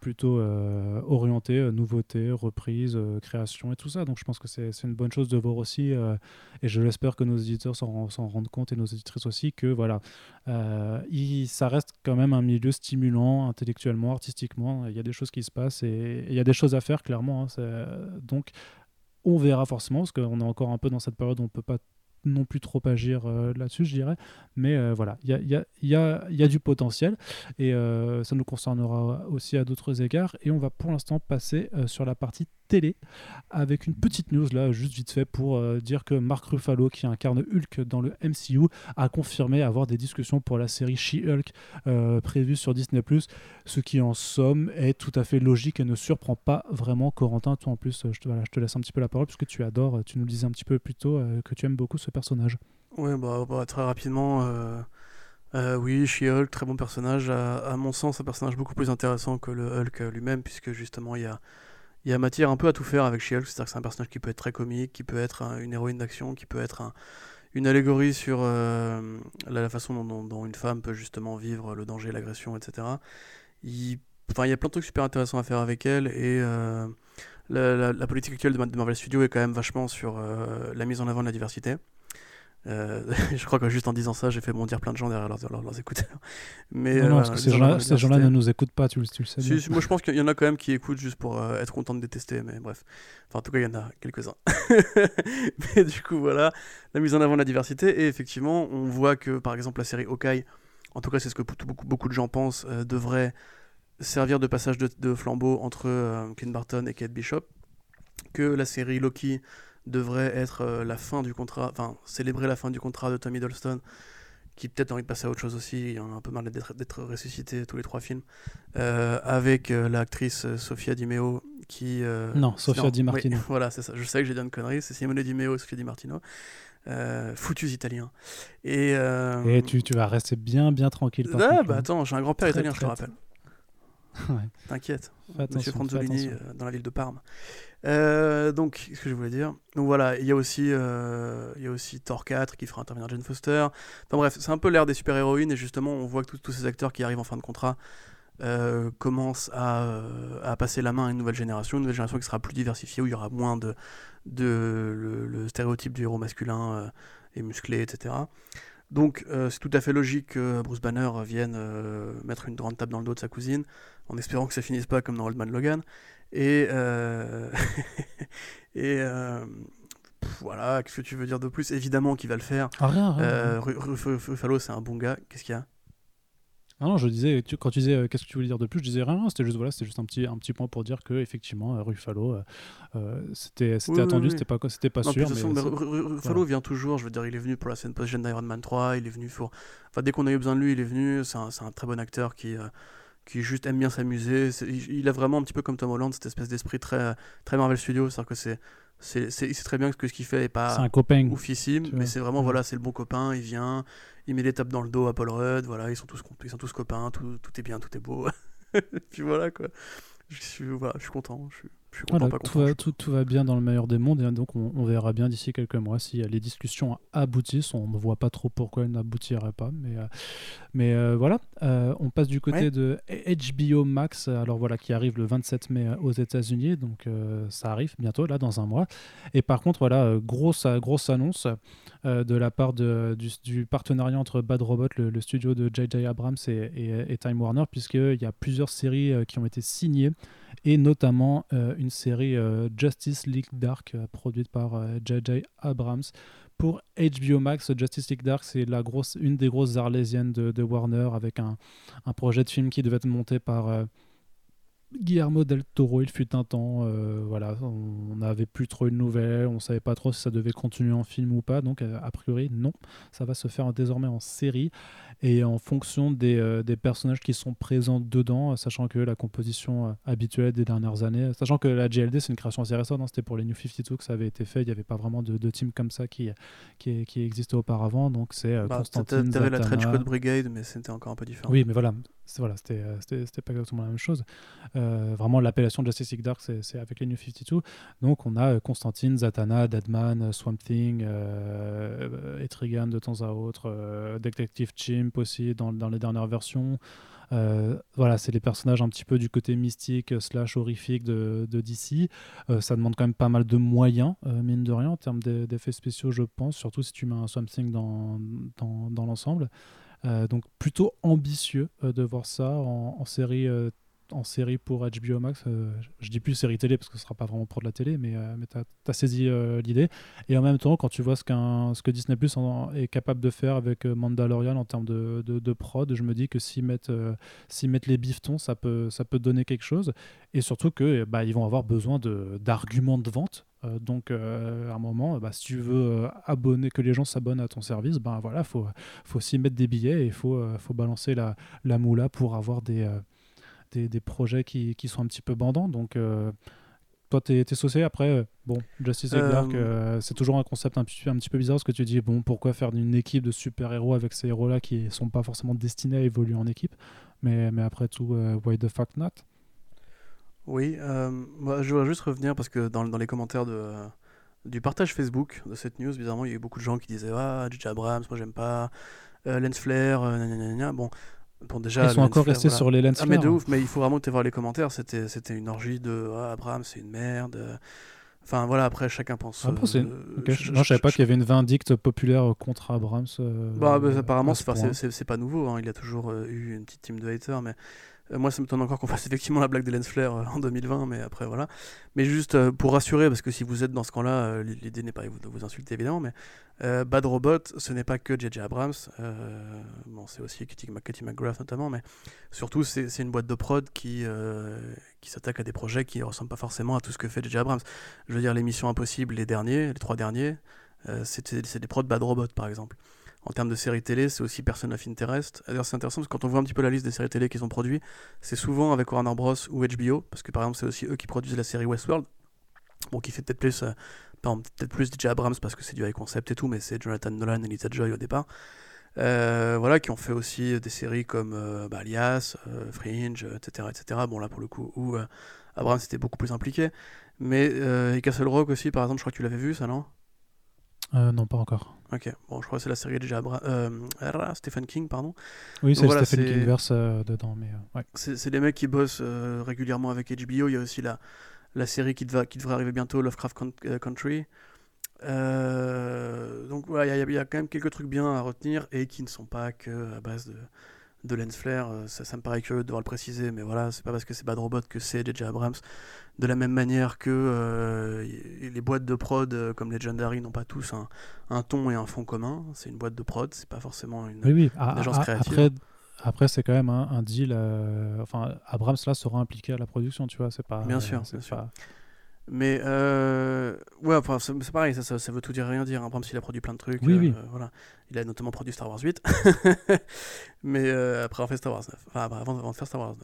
plutôt euh, orienté euh, nouveauté, reprise, création et tout ça. Donc je pense que c'est une bonne chose de voir aussi, et je l'espère que nos éditeurs s'en rendent compte et nos éditrices aussi, que voilà, il, ça reste quand même un milieu stimulant intellectuellement, artistiquement. Il y a des choses qui se passent et, il y a des choses à faire clairement. Hein, donc on verra forcément, parce qu'on est encore un peu dans cette période où on peut pas non plus trop agir euh, là-dessus, je dirais. Mais euh, voilà, il y a, du potentiel et euh, ça nous concernera aussi à d'autres égards. Et on va pour l'instant passer sur la partie télé avec une petite news là, juste vite fait pour dire que Mark Ruffalo, qui incarne Hulk dans le MCU, a confirmé avoir des discussions pour la série She-Hulk prévue sur Disney+, ce qui en somme est tout à fait logique et ne surprend pas vraiment Corentin. Toi en plus, je te, voilà, je te laisse un petit peu la parole puisque tu adores, tu nous le disais un petit peu plus tôt que tu aimes beaucoup ce personnage Ouais, bah, bah, très rapidement, euh, euh, oui, She-Hulk, très bon personnage. À, mon sens, un personnage beaucoup plus intéressant que le Hulk lui-même, puisque justement, il y a, il y a matière un peu à tout faire avec She-Hulk. C'est-à-dire que c'est un personnage qui peut être très comique, qui peut être une héroïne d'action, qui peut être une allégorie sur euh, la, façon dont, une femme peut justement vivre le danger, l'agression, etc. Il, y a plein de trucs super intéressants à faire avec elle et la, politique actuelle de Marvel Studios est quand même vachement sur la mise en avant de la diversité. Euh, je crois que juste en disant ça, j'ai fait bondir plein de gens derrière leurs, écouteurs. Mais, non, parce que ces gens-là, ne nous écoutent pas, tu, tu le sais. moi, je pense qu'il y en a quand même qui écoutent juste pour euh, être content de détester, mais bref. Enfin, en tout cas, il y en a quelques-uns. mais du coup, voilà, la mise en avant de la diversité. Et effectivement, on voit que, par exemple, la série Hawkeye, en tout cas, c'est ce que beaucoup, beaucoup de gens pensent, euh, devrait servir de passage de, de flambeau entre Clint Barton et Kate Bishop. Que la série Loki devrait être euh, la fin du contrat, enfin célébrer la fin du contrat de Tommy Hiddleston, qui peut-être a envie de passer à autre chose aussi, il a un peu mal d'être ressuscité tous les trois films, euh, avec euh, l'actrice Sofia Di Meo qui... non, Sofia Di Martino. voilà, c'est ça, je sais que j'ai dit une connerie, c'est Simone Di Meo et Sofia Di Martino. foutus italiens. Et, et tu, tu, vas rester bien, bien tranquille. ah, bah hein. attends, j'ai un grand-père italien, je te rappelle. T'inquiète, Monsieur Franzolini dans la ville de Parme. Euh, donc, qu'est-ce que je voulais dire? Donc voilà, il y a aussi, euh, il y a aussi Thor 4 qui fera intervenir Jane Foster. Enfin bref, c'est un peu l'ère des super-héroïnes et justement, on voit que tous ces acteurs qui arrivent en fin de contrat euh, commencent à, à, passer la main à une nouvelle génération, une nouvelle génération qui sera plus diversifiée, où il y aura moins de, de le, stéréotype du héros masculin et musclé, etc. Donc c'est tout à fait logique que Bruce Banner vienne mettre une grande table dans le dos de sa cousine, en espérant que ça finisse pas comme dans Old Man Logan. Et, euh, et euh, voilà, qu'est-ce que tu veux dire de plus? Évidemment qu'il va le faire. Ah, rien, rien, euh, Ruffalo, c'est un bon gars. Qu'est-ce qu'il y a? Ah non, je disais, quand tu disais qu'est-ce que tu voulais dire de plus, je disais rien, c'était juste, voilà, c'était juste un petit, un petit point pour dire que effectivement Ruffalo, c'était c'était attendu, c'était pas, c'était pas sûr. mais, Ruffalo vient toujours, je veux dire, il est venu pour la scène post-gen d'Iron Man 3, il est venu pour. Enfin, dès qu'on a eu besoin de lui, il est venu, c'est un, un, très bon acteur qui qui juste aime bien s'amuser. Il a vraiment un petit peu comme Tom Holland cette espèce d'esprit très, très Marvel Studios, c'est-à-dire que c'est c'est très bien que ce qu'il fait est pas un copain oufissime mais c'est vraiment voilà c'est le bon copain. Il vient il met les tapes dans le dos à Paul Rudd. Voilà ils sont tous ils sont tous copains. Tout, tout est bien tout est beau. Puis voilà quoi. Je suis voilà je suis content je suis tout, va, tout, va, bien dans le meilleur des mondes et donc on, verra bien d'ici quelques mois si les discussions aboutissent. On ne voit pas trop pourquoi elles n'aboutiraient pas, mais, euh, mais euh, voilà. Euh, on passe du côté de HBO Max, alors voilà, qui arrive le 27 mai aux États-Unis, donc ça arrive bientôt là dans un mois. Et par contre, voilà, grosse, grosse annonce de la part de, du, partenariat entre Bad Robot, le, studio de J.J. Abrams et, et, et Time Warner, puisqu'il y a plusieurs séries qui ont été signées et notamment une série Justice League Dark produite par J.J. Abrams pour HBO Max, Justice League Dark, c'est la grosse, une des grosses arlésiennes de, Warner avec un, un, projet de film qui devait être monté par Guillermo del Toro, il fut un temps, euh, voilà, on n'avait plus trop une nouvelle, on savait pas trop si ça devait continuer en film ou pas, donc euh, a priori non, ça va se faire désormais en série et en fonction des, euh, des personnages qui sont présents dedans, sachant que la composition habituelle des dernières années, sachant que la GLD c'est une création assez récente, hein, c'était pour les New 52 que ça avait été fait, il n'y avait pas vraiment de, de, team comme ça qui, qui, qui existait auparavant, donc c'est bah, Constantine. T'avais la Trench Code Brigade, mais c'était encore un peu différent. Oui, mais voilà, voilà, c'était pas exactement la même chose. Euh, vraiment, l'appellation Justice League Dark, c'est avec les New 52. Donc, on a euh, Constantine, Zatanna, Deadman, euh, Swamp Thing, euh, Etrigan de temps à autre, Detective Chimp aussi dans, dans les dernières versions. voilà, c'est les personnages un petit peu du côté mystique slash horrifique de, de DC. ça demande quand même pas mal de moyens, mine de rien, en termes d'effets spéciaux, je pense, surtout si tu mets un Swamp Thing dans, dans, dans l'ensemble. Donc plutôt ambitieux de voir ça en, série en série pour HBO Max. Euh, je dis plus série télé parce que ce sera pas vraiment pour de la télé, mais, euh, mais tu as, saisi euh, l'idée. Et en même temps, quand tu vois ce, ce que Disney Plus est capable de faire avec Mandalorian en termes de, de, prod, je me dis que s'ils mettent, les biftons, ça peut, ça peut donner quelque chose. Et surtout que bah, ils vont avoir besoin d'arguments de vente. donc, à un moment, bah, si tu veux abonner, que les gens s'abonnent à ton service, ben voilà, faut, faut aussi mettre des billets et faut, faut balancer la, la moula pour avoir des, des, projets qui, qui, sont un petit peu bandants. Donc, euh, toi, tu es, saucé. Après, euh, bon, Justice League Dark, euh, c'est toujours un concept un petit, un petit peu bizarre parce que tu dis, bon, pourquoi faire une équipe de super-héros avec ces héros-là qui sont pas forcément destinés à évoluer en équipe? Mais, mais après tout, why the fuck not? Oui, moi, je voudrais juste revenir parce que dans, dans les commentaires de du partage Facebook de cette news, bizarrement, il y a eu beaucoup de gens qui disaient Ah, J.J. Abrams, moi j'aime pas, Lens Flare, Bon, déjà, Ils sont encore restés sur les lens ah, mais de ouf, mais il faut vraiment que tu voir les commentaires. C'était, c'était une orgie de ah, Abraham, c'est une merde. Enfin voilà, après chacun pense. Ah, euh, je, ne savais pas qu'il y avait une vindicte populaire contre Abrams. Euh, bah, bah, apparemment, c'est, pas nouveau. Hein. Il a toujours euh, eu une petite team de haters, mais euh, moi, ça m'étonne encore qu'on fasse effectivement la blague des lens flare euh, en 2020, mais après voilà. Mais juste euh, pour rassurer, parce que si vous êtes dans ce camp-là, l'idée n'est pas de vous insulter évidemment, mais Bad Robot, ce n'est pas que J.J. Abrams, bon, c'est aussi Katie, McGrath notamment, mais surtout c'est une boîte de prod qui, qui s'attaque à des projets qui ne ressemblent pas forcément à tout ce que fait J.J. Abrams. Je veux dire, les Missions Impossibles, les derniers, les trois derniers, c'est des prods Bad Robot par exemple en termes de séries télé, c'est aussi Person of Interest. D'ailleurs, c'est intéressant parce que quand on voit un petit peu la liste des séries télé qu'ils ont produit, c'est souvent avec Warner Bros. ou HBO, parce que par exemple, c'est aussi eux qui produisent la série Westworld. Bon, qui fait peut-être plus, euh, peut-être plus DJ Abrams parce que c'est du high concept et tout, mais c'est Jonathan Nolan et Lisa Joy au départ. Euh, voilà, qui ont fait aussi des séries comme euh, bah, Alias, Fringe, etc., etc. Bon, là pour le coup, où Abrams était beaucoup plus impliqué. Mais Castle Rock aussi, par exemple, je crois que tu l'avais vu, ça, non? Euh, non, pas encore. Ok, bon, je crois que c'est la série déjà euh, Stephen King, pardon. Oui, c'est Stephen King verse euh, dedans, mais ouais. C'est des mecs qui bossent régulièrement avec HBO. Il y a aussi la, la série qui, devra, qui devrait arriver bientôt, Lovecraft Country. donc voilà, il y, y, a quand même quelques trucs bien à retenir et qui ne sont pas que à base de, de lens flare. Ça, ça me paraît curieux de devoir le préciser, mais voilà, c'est pas parce que c'est Bad Robot que c'est J.J. Abrams. De la même manière que euh, les boîtes de prod euh, comme Legendary n'ont pas tous un, ton et un fond commun. C'est une boîte de prod, c'est pas forcément une, oui, agence créative. Après, après c'est quand même un, deal. Euh, enfin, Abrams là sera impliqué à la production, tu vois. C'est pas. Bien sûr, c'est sûr. Mais ouais, enfin, c'est pareil, ça, ça, veut tout dire rien dire. Abrams, il a produit plein de trucs. Oui, oui. Voilà. Il a notamment produit Star Wars 8. Mais après avoir fait Star Wars 9. Enfin, avant, avant de faire Star Wars 9.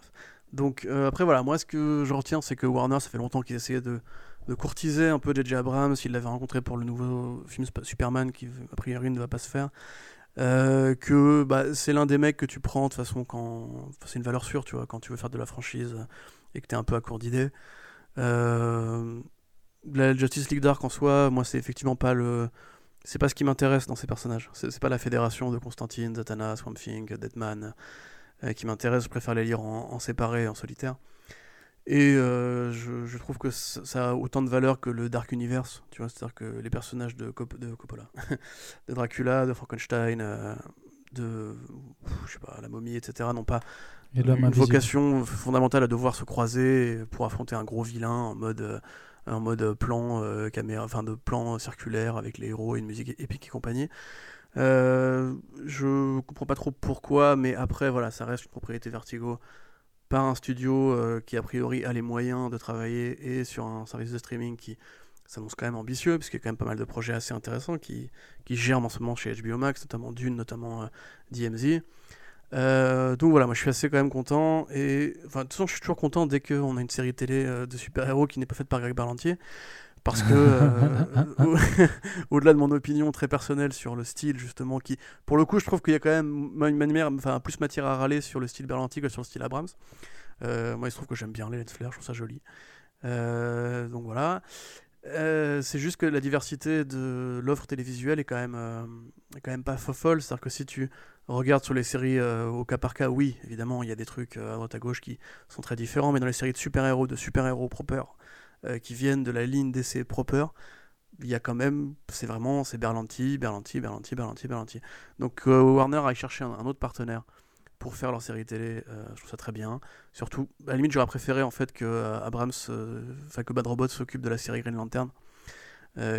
Donc euh, après voilà, moi ce que je retiens c'est que Warner ça fait longtemps qu'ils essayaient de, courtiser un peu J.J. Abrams, il l'avait rencontré pour le nouveau film Superman qui a priori ne va pas se faire. Euh, que bah, c'est l'un des mecs que tu prends de toute façon quand c'est une valeur sûre tu vois quand tu veux faire de la franchise et que tu es un peu à court d'idées euh, la Justice League Dark en soi moi c'est effectivement pas le c'est pas ce qui m'intéresse dans ces personnages c'est pas la fédération de Constantine Zatanna Swamp Thing Deadman euh, qui m'intéressent, je préfère les lire en, séparé, en solitaire. Et euh, je, trouve que ça a autant de valeur que le Dark Universe, tu vois, c'est-à-dire que les personnages de, Coppola, de Dracula, de Frankenstein, de je sais pas, la momie, etc., n'ont pas une vocation fondamentale à devoir se croiser pour affronter un gros vilain en mode en mode plan caméra, enfin de plan circulaire avec les héros et une musique épique et compagnie. Euh, je comprends pas trop pourquoi, mais après, voilà, ça reste une propriété Vertigo par un studio euh, qui, a priori, a les moyens de travailler et sur un service de streaming qui s'annonce quand même ambitieux, puisqu'il y a quand même pas mal de projets assez intéressants qui, qui germent en ce moment chez HBO Max, notamment Dune, notamment euh, donc voilà, moi je suis assez quand même content. Et enfin, de toute façon, je suis toujours content dès qu'on a une série télé de super-héros qui n'est pas faite par Greg Berlantier parce que euh, au-delà de mon opinion très personnelle sur le style justement qui pour le coup je trouve qu'il y a quand même une manière enfin plus matière à râler sur le style Berlanti que sur le style Abrams. Euh, moi il se trouve que j'aime bien les Let's Flair je trouve ça joli. Euh, donc voilà. C'est juste que la diversité de l'offre télévisuelle est quand même est quand même pas folle. C'est à dire que si tu regardes sur les séries au cas par cas oui évidemment il y a des trucs à droite à gauche qui sont très différents mais dans les séries de super héros de super héros proper euh, qui viennent de la ligne d'essai proper, il y a quand même, c'est vraiment, c'est Berlanti, Berlanti, Berlanti, Berlanti, Berlanti. Donc euh, Warner a cherché un, autre partenaire pour faire leur série télé, euh, je trouve ça très bien. Surtout, à la limite, j'aurais préféré en fait que Abrams, enfin que Bad Robot s'occupe de la série Green Lantern,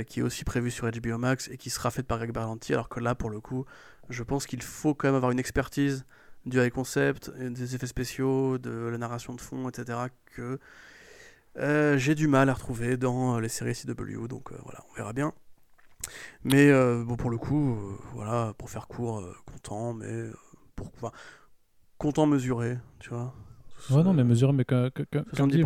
qui est aussi prévue sur HBO Max et qui sera faite par Greg Berlanti, alors que là, pour le coup, je pense qu'il faut quand même avoir une expertise du high concept, des effets spéciaux, de la narration de fond, etc. que euh, j'ai du mal à retrouver dans euh, les séries CW, donc euh, voilà, on verra bien. Mais bon, pour le coup, voilà, pour faire court, content, mais pour, content mesuré, tu vois. Ouais, non, mais mesuré, mais comme dit,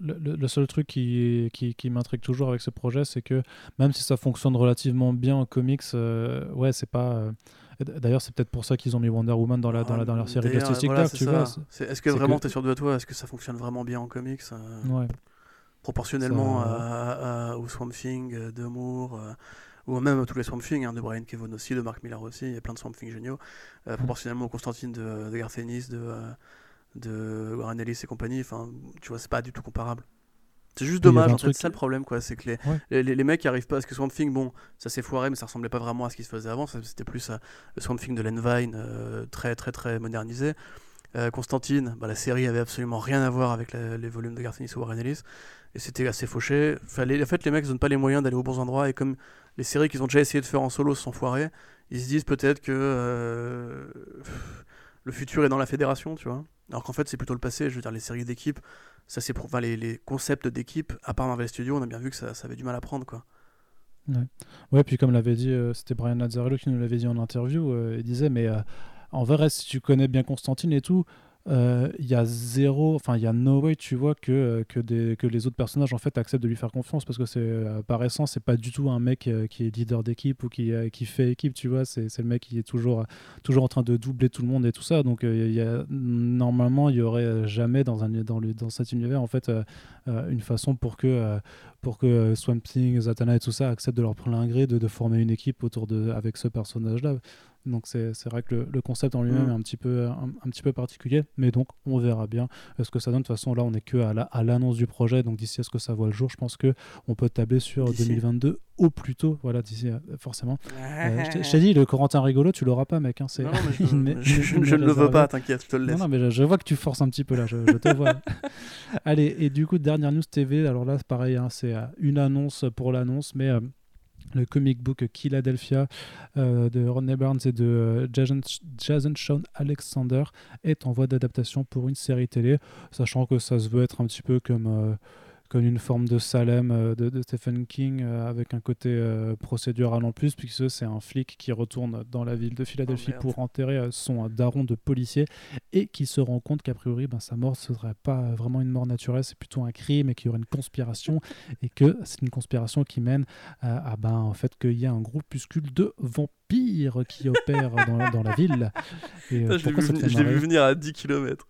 le, seul truc qui, qui, qui m'intrigue toujours avec ce projet, c'est que même si ça fonctionne relativement bien en comics, ouais, c'est pas. D'ailleurs, c'est peut-être pour ça qu'ils ont mis Wonder Woman dans, la, dans, la, dans leur série Justice voilà, tu vois. Est-ce que vraiment tu es sûr de toi? Est-ce que ça fonctionne vraiment bien en comics euh, ouais. Proportionnellement à, au Swamp Thing euh, de Moore, euh, ou même à tous les Swamp Thing, hein, de Brian Kevon aussi, de Mark Miller aussi, il y a plein de Swamp Thing géniaux. Mm. Proportionnellement au Constantine de, de Garth Ennis, de, de Warren Ellis et compagnie, enfin, tu vois, c'est pas du tout comparable. C'est juste dommage, en fait, c'est ça le problème, quoi. C'est que les, les, les, mecs arrivent pas. Parce que Swamp Thing, bon, ça s'est foiré, mais ça ressemblait pas vraiment à ce qui se faisait avant. C'était plus euh, le Swamp Thing de Len Vine, euh, très, très, très modernisé. Euh, Constantine, bah, la série avait absolument rien à voir avec les volumes de Garth Ennis ou Warren Ellis. Et c'était assez fauché. Fallait, en fait, les mecs ne donnent pas les moyens d'aller aux bons endroits. Et comme les séries qu'ils ont déjà essayé de faire en solo se sont foirées, ils se disent peut-être que le futur est dans la fédération, tu vois. Alors qu'en fait, c'est plutôt le passé. Je veux dire, les séries d'équipe, ça c'est enfin, les, concepts d'équipe, à part Marvel Studios, on a bien vu que ça, ça avait du mal à prendre, quoi. Ouais, ouais puis comme l'avait dit, euh, c'était Brian Lazzarello qui nous l'avait dit en interview, euh, il disait, mais euh, en vrai, si tu connais bien Constantine et tout, il euh, y a zéro, enfin il y a no way, tu vois, que, euh, que, des, que les autres personnages en fait acceptent de lui faire confiance parce que c'est euh, par essence, c'est pas du tout un mec qui est leader d'équipe ou qui, qui fait équipe, tu vois, c'est le mec qui est toujours, toujours en train de doubler tout le monde et tout ça. Donc y a, normalement, il y aurait jamais dans, un, dans, le, dans cet univers en fait une façon pour que, pour que Swamp Thing, Zatanna et tout ça acceptent de leur prendre l'ingré de, de former une équipe autour de, avec ce personnage-là. Donc c'est vrai que le, concept en lui-même mm. est un petit, peu, un, petit peu particulier, mais donc on verra bien ce que ça donne. De toute façon, là on est que à l'annonce du projet, donc d'ici à ce que ça voit le jour, je pense que on peut tabler sur 2022 au plus tôt. Voilà, d'ici euh, forcément. Euh, je t'ai dit, le Corentin rigolo, tu l'auras pas, mec. Hein, non, mais je, ne le veux pas, t'inquiète, je te le laisse. Non, mais je, vois que tu forces un petit peu là, je, te vois. Allez, et du coup, dernière news TV, alors là, c'est pareil, hein, c'est euh, une annonce pour l'annonce, mais le comic book Philadelphia euh, de Rodney Barnes et de euh, Jason, Jason Sean Alexander est en voie d'adaptation pour une série télé, sachant que ça se veut être un petit peu comme euh, comme une forme de Salem euh, de, Stephen King euh, avec un côté euh, procédural en plus, puisque c'est un flic qui retourne dans la ville de Philadelphie oh, pour enterrer son daron de policier et qui se rend compte qu'a priori ben, sa mort ne serait pas vraiment une mort naturelle, c'est plutôt un crime et qu'il y aurait une conspiration et que c'est une conspiration qui mène à, ben, en fait qu'il y a un groupuscule de vampires qui opère dans, dans, la ville. Et, je l'ai vu, vu, venir à 10 km.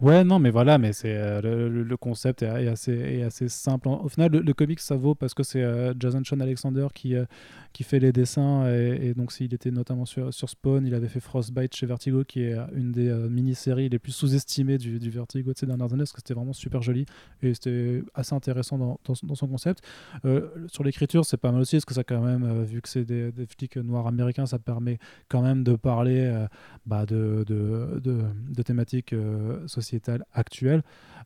Ouais, non, mais voilà, mais c'est euh, le, concept est, assez, simple. Au final, le, comic ça vaut parce que c'est euh, Jason Sean Alexander qui, euh, qui fait les dessins et, donc s'il était notamment sur, sur, Spawn, il avait fait Frostbite chez Vertigo, qui est une des mini-séries les plus sous-estimées du, du, Vertigo de ces dernières années, parce que c'était vraiment super joli et c'était assez intéressant dans, dans, son concept. sur l'écriture, c'est pas mal aussi, parce que ça quand même, vu que c'est des, des, flics noirs américains, ça permet quand même de parler bah, de, de, de, de, thématiques sociales actuelle,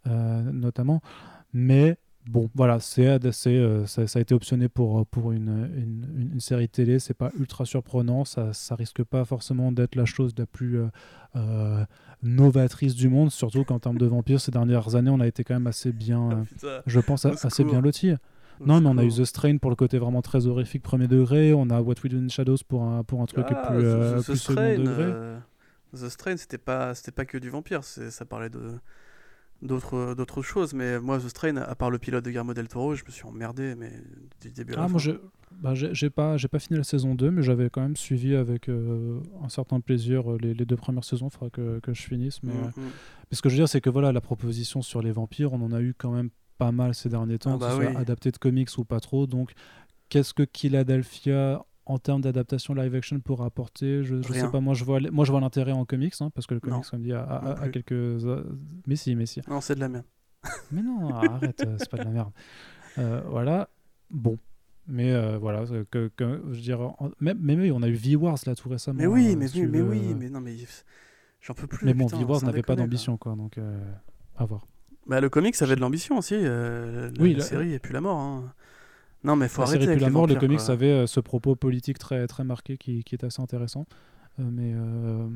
euh, notamment. Mais bon, voilà, c'est, euh, ça, ça, a été optionné pour, pour une, une, série télé. C'est pas ultra surprenant. Ça, ça risque pas forcément d'être la chose la plus euh, novatrice du monde, surtout qu'en termes de vampires, ces dernières années, on a été quand même assez bien, ah, je pense, assez bien lotis. Non, mais on a eu The Strain pour le côté vraiment très horrifique premier degré. On a What We Do in Shadows pour un, pour un truc ah, plus, plus second degré. The Strain, c'était pas, c'était pas que du vampire, ça parlait de d'autres d'autres choses mais moi The Strain à part le pilote de Guillermo del Toro je me suis emmerdé mais du début à la ah, moi bah, j'ai pas j'ai pas fini la saison 2 mais j'avais quand même suivi avec euh, un certain plaisir euh, les, les, deux premières saisons il faudra que, que, je finisse mais, mm-hmm. mais ce que je veux dire c'est que voilà la proposition sur les vampires on en a eu quand même pas mal ces derniers temps ah que ce bah soit adapté de comics ou pas trop donc qu'est-ce que Philadelphia en termes d'adaptation live action pour apporter je, je sais pas moi je vois moi je vois l'intérêt en comics hein, parce que le comics comme dit a, quelques euh, mais si mais si. Non c'est de la merde. Mais non arrête euh, c'est pas de la merde. Euh, voilà. Bon. Mais voilà que, que, je veux dire même, même oui, on a eu V-Wars là tout récemment mais oui mais, oui, mais oui mais non mais j'en peux plus mais bon V-Wars n'avait pas d'ambition quoi donc à voir. Bah, le comics avait de l'ambition aussi la, oui, la, série et puis la mort hein. Non, mais faut la arrêter. Série la mort, le comics avait euh, ce propos politique très, très marqué qui, qui est assez intéressant. Euh, mais, euh,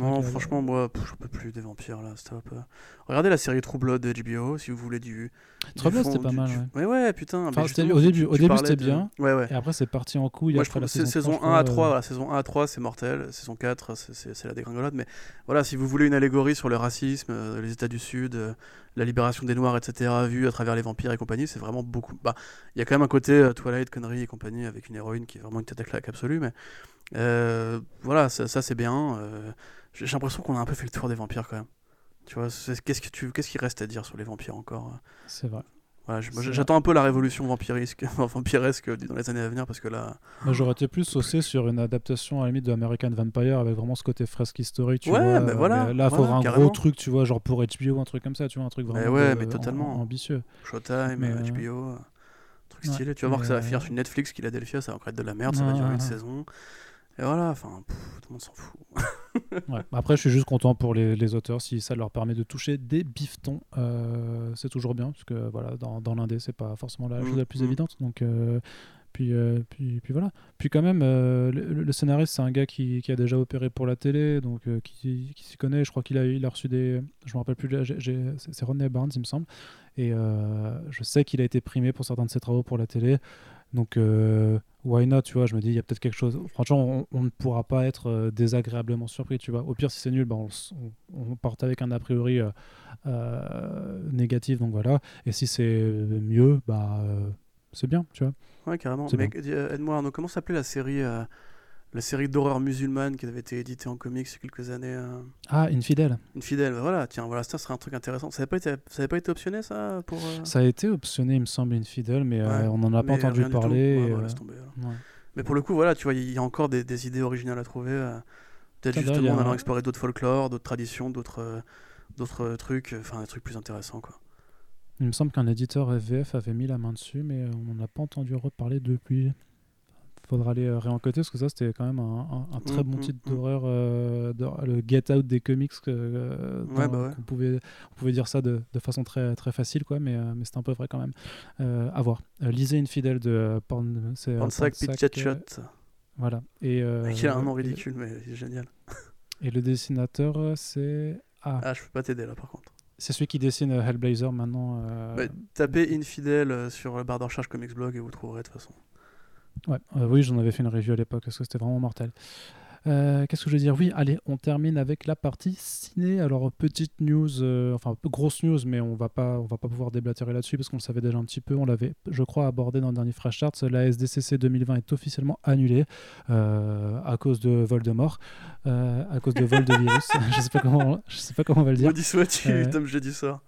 non, franchement, moi, je peux plus des vampires là, stop. Regardez la série True Blood de HBO si vous voulez du. True Blood, c'était pas mal. Ouais, ouais, putain. au début, au début c'était bien. Ouais, ouais. Et après, c'est parti en couille. Moi, je trouve la saison, saison 1 à 3, la saison 1 à 3, c'est mortel. Saison 4, c'est la dégringolade. Mais voilà, si vous voulez une allégorie sur le racisme, les États du Sud, la libération des Noirs, etc., vue à travers les vampires et compagnie, c'est vraiment beaucoup. Bah, il y a quand même un côté Twilight, conneries et compagnie avec une héroïne qui est vraiment une tête à claque absolue, mais euh, voilà, ça, c'est bien. Euh, j'ai l'impression qu'on a un peu fait le tour des vampires quand même. Tu vois, qu'est-ce que tu, qu'est-ce qu'il reste à dire sur les vampires encore euh? C'est vrai. Voilà, j'attends un peu la révolution vampiresque, vampiresque dans les années à venir parce que là. J'aurais été plus saucé sur une adaptation à la limite de American Vampire avec vraiment ce côté fresque historique. Tu ouais, vois, mais voilà. là, il faudra un gros truc, tu vois, genre pour HBO, un truc comme ça, tu vois, un truc vraiment ouais, mais totalement. ambitieux. Showtime, HBO, truc stylé. Tu vas voir que ça va finir sur Netflix, Philadelphia, ça va encore être de la merde, ça va durer une saison. Et voilà, enfin, tout le monde s'en fout. ouais. Après, je suis juste content pour les, les, auteurs si ça leur permet de toucher des bifetons. Euh, c'est toujours bien, parce que voilà, dans, dans l'indé, c'est pas forcément la chose la plus mmh, mmh. évidente. Donc, euh, puis, euh, puis, puis voilà. Puis quand même, le, scénariste, c'est un gars qui, qui, a déjà opéré pour la télé, donc qui, qui s'y connaît. Je crois qu'il a, il a reçu des. Je me rappelle plus, c'est Rodney Barnes, il me semble. Et je sais qu'il a été primé pour certains de ses travaux pour la télé. Donc, euh, why not, tu vois Je me dis, il y a peut-être quelque chose. Franchement, on, ne pourra pas être euh, désagréablement surpris, tu vois. Au pire, si c'est nul, bah, on, on, part avec un a priori euh, négatif, donc voilà. Et si c'est mieux, bah, c'est bien, tu vois. Ouais, carrément. Mais aide-moi, Arnaud, comment s'appelait la série la série d'horreur musulmane qui avait été éditée en comics il y a quelques années. Euh... Ah, Infidèle. Infidèle, voilà, tiens, voilà, ça serait un truc intéressant. Ça n'avait pas, été, ça avait pas été optionné, ça pour, euh? Ça a été optionné, il me semble, Infidèle, mais euh, on n'en a pas entendu parler. Ouais, bah, tomber, mais pour le coup, voilà, tu vois, il y a encore des, des idées originales à trouver. Euh, peut-être justement en allant explorer d'autres folklores, d'autres traditions, d'autres d'autres trucs, enfin des trucs plus intéressants, quoi. Il me semble qu'un éditeur FVF avait mis la main dessus, mais on n'en a pas entendu reparler depuis faudra aller euh, réencoder parce que ça c'était quand même un, très bon mm, titre mm, mm. d'horreur euh, le Get Out des comics euh, bah on pouvait on pouvait dire ça de, de, façon très très facile quoi mais mais c'est un peu vrai quand même à voir lisez Infidèle de Porn c'est Shot voilà et qui a un nom ridicule mais c'est génial et le dessinateur c'est ah. ah je peux pas t'aider là par contre c'est celui qui dessine Hellblazer maintenant. Bah, tapez Infidèle sur la barre de recherche Comics Blog et vous trouverez de toute façon. Ouais, euh, oui, j'en avais fait une review à l'époque parce que c'était vraiment mortel. Euh, qu'est-ce que je veux dire? Oui, allez, on termine avec la partie ciné. Alors, petite news, euh, enfin, grosse news, mais on va pas, on va pas pouvoir déblatérer là-dessus parce qu'on le savait déjà un petit peu. On l'avait, je crois, abordé dans le dernier Fresh Charts. La SDCC 2020 est officiellement annulée à cause de Voldemort, à cause de vol de virus. je sais pas comment, je sais pas comment on va le dire. Maudit soit tu, Tom, j'ai dit ça.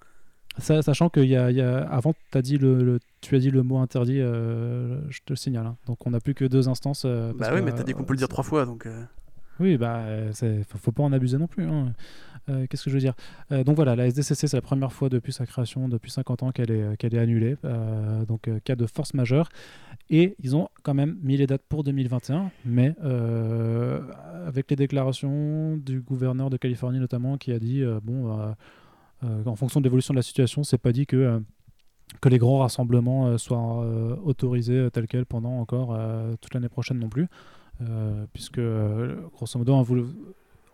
Ça, sachant qu'il y, y, a, avant, as dit le, tu as dit le mot interdit, je te le signale. Hein. Donc on n'a plus que deux instances. bah oui, mais tu as dit qu'on peut le dire trois fois, donc. Oui, bah, ne faut pas en abuser non plus. Hein. Euh, qu'est-ce que je veux dire? Euh, Donc voilà, la SDCC, c'est la première fois depuis sa création, depuis 50 ans, qu'elle est, qu'elle est annulée. Euh, donc, cas de force majeure. Et ils ont quand même mis les dates pour 2021, mais avec les déclarations du gouverneur de Californie notamment, qui a dit bon, en fonction de l'évolution de la situation, c'est pas dit que que les grands rassemblements soient autorisés tels quels pendant encore toute l'année prochaine non plus. Euh, puisque euh, grosso modo,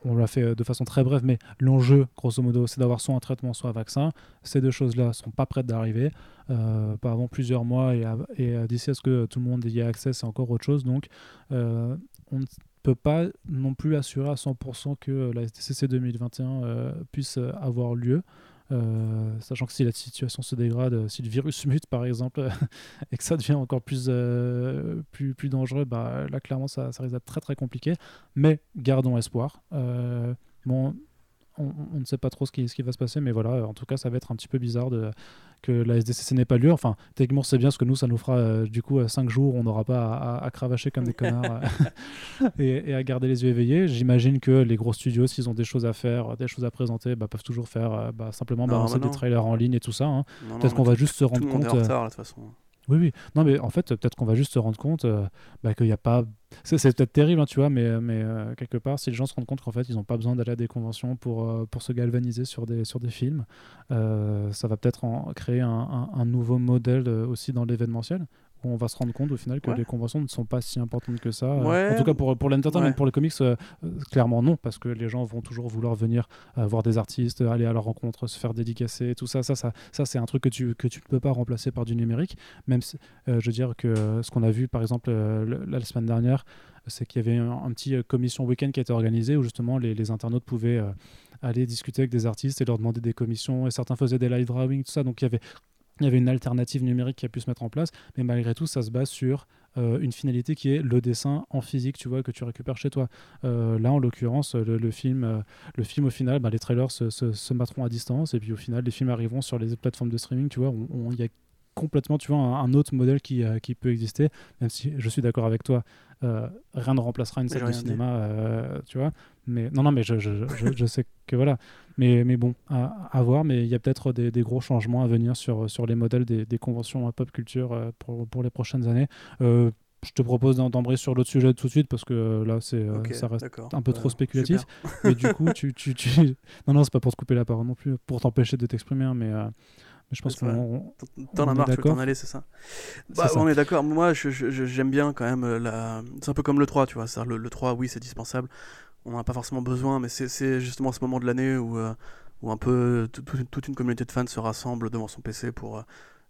on, l'a fait de façon très brève, mais l'enjeu, grosso modo, c'est d'avoir soit un traitement, soit un vaccin. Ces deux choses-là sont pas prêtes d'arriver, euh, pas avant plusieurs mois, et, et d'ici à ce que tout le monde y ait accès, c'est encore autre chose. Donc, on ne peut pas non plus assurer à 100% que la STCC 2021 puisse avoir lieu. Euh, sachant que si la situation se dégrade, euh, si le virus mute par exemple, et que ça devient encore plus, euh, plus, plus dangereux, bah, là clairement ça, ça risque d'être très très compliqué. Mais gardons espoir. bon, on, ne sait pas trop ce qui, ce qui va se passer, mais voilà, en tout cas, ça va être un petit peu bizarre de, que la SDCC n'ait pas lieu. Enfin, techniquement, c'est bien, parce que nous, ça nous fera euh, du coup 5 jours, on n'aura pas à, cravacher comme des connards euh, et, à garder les yeux éveillés. J'imagine que les gros studios, s'ils ont des choses à faire, des choses à présenter, bah, peuvent toujours faire euh, bah, simplement balancer des trailers en ligne et tout ça. Hein. Peut-être qu'on va juste se rendre compte. Retard, façon. Oui, oui. Non, mais en fait, peut-être qu'on va juste se rendre compte euh, bah, qu'il n'y a pas. C'est, peut-être terrible, hein, tu vois, mais, mais euh, quelque part, si les gens se rendent compte qu'en fait, ils n'ont pas besoin d'aller à des conventions pour, euh, pour se galvaniser sur des, sur des films, ça va peut-être en créer un, un nouveau modèle aussi dans l'événementiel on va se rendre compte au final que les conventions ne sont pas si importantes que ça. En tout cas pour, pour l'entertainment, pour les comics, euh, euh, clairement non, parce que les gens vont toujours vouloir venir euh, voir des artistes, aller à leur rencontre, se faire dédicacer, tout ça. Ça, ça, ça c'est un truc que tu, que tu ne peux pas remplacer par du numérique. Même si, je veux dire que ce qu'on a vu par exemple la, semaine dernière, c'est qu'il y avait un, petit commission week-end qui a été organisé où justement les, les internautes pouvaient aller discuter avec des artistes et leur demander des commissions et certains faisaient des live drawing tout ça donc il y avait il y avait une alternative numérique qui a pu se mettre en place, mais malgré tout, ça se base sur euh, une finalité qui est le dessin en physique, tu vois, que tu récupères chez toi. Euh, là, en l'occurrence, le, film, euh, le film au final, bah, les trailers se, se, à distance, et puis au final, les films arriveront sur les plateformes de streaming, tu vois. Il y a complètement, tu vois, un, autre modèle qui, qui, peut exister, même si je suis d'accord avec toi. Rien ne remplacera une salle de cinéma, tu vois. Mais non, non, mais je, je, je, je sais que voilà. Mais, mais bon, à, voir. Mais il y a peut-être des, des, gros changements à venir sur, sur les modèles des, des conventions à pop culture euh, pour, pour, les prochaines années. Euh, je te propose d'embrayer sur l'autre sujet tout de suite parce que euh, là, c'est ça reste un peu trop spéculatif. Mais du coup, tu, tu, tu... non, non, c'est pas pour te couper la parole non plus, pour t'empêcher de t'exprimer, hein, mais. Mais je pense qu'on. T'en as marre, tu veux t'en aller, c'est ça bah, On est d'accord. Moi, j'aime bien quand même la. C'est un peu comme le 3, tu vois. Le, le 3, oui, c'est dispensable on n'en a pas forcément besoin, mais c'est justement ce moment de l'année où, euh, où un peu toute une communauté de fans se rassemble devant son PC pour. Euh,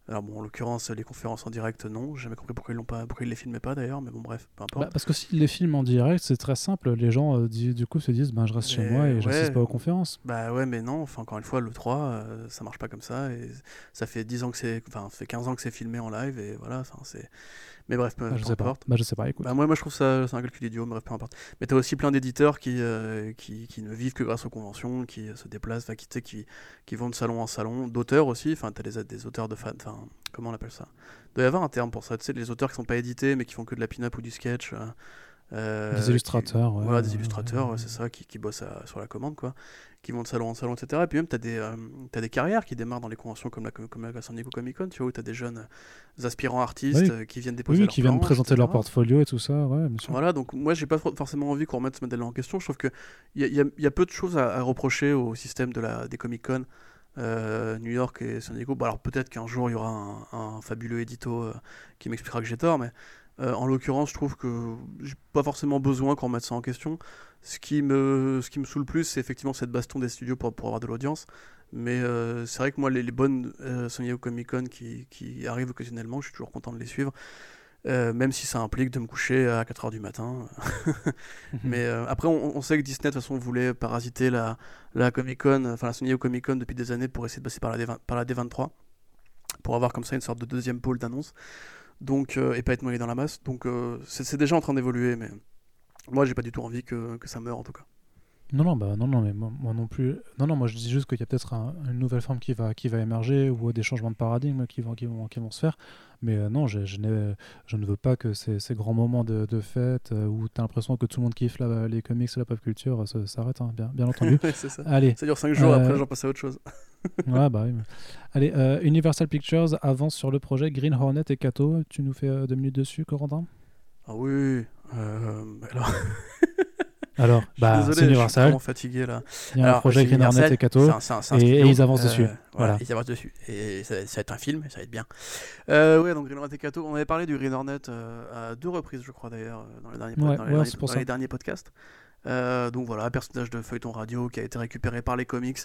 alors bon, en l'occurrence, les conférences en direct, non. J'ai jamais compris pourquoi ils l'ont pas, pourquoi ils les filmaient pas d'ailleurs, mais bon, bref, peu importe. Bah, parce que s'ils les filment en direct, c'est très simple. Les gens, euh, du coup, se disent, ben, je reste chez moi et je n'assiste pas aux conférences. Bah ouais, mais non. Enfin, encore une fois, le 3, ça marche pas comme ça. Et ça fait 10 ans que c'est, enfin, ça fait 15 ans que c'est filmé en live et voilà. Enfin, c'est mais bref, peu, bah, je sais importe. Pas. Bah, je sais pas, écoute. Bah, moi, moi, je trouve ça c'est un calcul idiot, mais bref, peu importe. Mais t'as aussi plein d'éditeurs qui, euh, qui, qui, ne vivent que grâce aux conventions, qui se déplacent, qui, qui, qui vont de salon en salon, d'auteurs aussi. Enfin, t'as des, des auteurs de fans. Enfin, comment on appelle ça? Il doit y avoir un terme pour ça. Tu sais, les auteurs qui sont pas édités, mais qui font que de la pin-up ou du sketch. Euh, euh, des illustrateurs, ouais, Voilà, des illustrateurs, c'est ça, qui, qui bossent sur la commande, quoi. Qui vont de salon en salon, etc. Et puis même, tu as, des, euh, as des carrières qui démarrent dans les conventions comme la, comme la San Diego Comic Con, tu vois, où tu as des jeunes euh, aspirants artistes qui viennent déposer oui, qui viennent présenter leur portfolio et tout ça, ouais, bien sûr. Voilà, donc moi, j'ai pas forcément envie qu'on remette ce modèle en question. Je trouve qu'il y a, y, y a peu de choses à, reprocher au système de la, des Comic Con. New York et San Diego. Bon, alors peut-être qu'un jour il y aura un, un fabuleux édito qui m'expliquera que j'ai tort, mais euh, en l'occurrence, je trouve que j'ai pas forcément besoin qu'on remette ça en question. Ce qui me, ce qui me saoule plus, c'est effectivement cette baston des studios pour, pour avoir de l'audience. Mais euh, c'est vrai que moi, les, les bonnes euh, Sony Comic Con qui, qui, arrivent occasionnellement, je suis toujours content de les suivre. même si ça implique de me coucher à 4h du matin. Mais après, on, sait que Disney, de toute façon, voulait parasiter la, la Comic Con, enfin la Sony au Comic Con depuis des années pour essayer de passer par la, D, par la D23, pour avoir comme ça une sorte de deuxième pôle d'annonce. Donc, et pas être noyé dans la masse. Donc, c'est déjà en train d'évoluer, mais moi, j'ai pas du tout envie que, que ça meure en tout cas. Non, non, bah, non, non, mais moi, non plus. Non, non, moi je dis juste qu'il y a peut-être une nouvelle forme qui va, qui va émerger ou des changements de paradigme qui vont, qui vont, qui vont se faire. Mais euh, non, je, je, je, ne veux pas que ces, ces grands moments de, de fête euh, où tu as l'impression que tout le monde kiffe les comics et la pop culture ça s'arrête, hein, bien, bien entendu. ça. Allez, ça dure 5 jours, après euh, j'en passe à autre chose. ouais, bah oui. Allez, Universal Pictures avance sur le projet Green Hornet et Kato. Tu nous fais deux minutes dessus, Corentin? Ah oui. Alors. Alors, bah, c'est Universal. Je suis fatigué là. Il y a un projet Green Hornet et Kato. et, ils avancent dessus. Euh, voilà, ils avancent dessus. Et ça, va être un film, ça va être bien. Euh, ouais, donc Green Hornet et Kato, on avait parlé du Green Hornet euh, à deux reprises, je crois d'ailleurs, dans, les derniers, dans, les, derniers podcasts. donc voilà, personnage de feuilleton radio qui a été récupéré par les comics.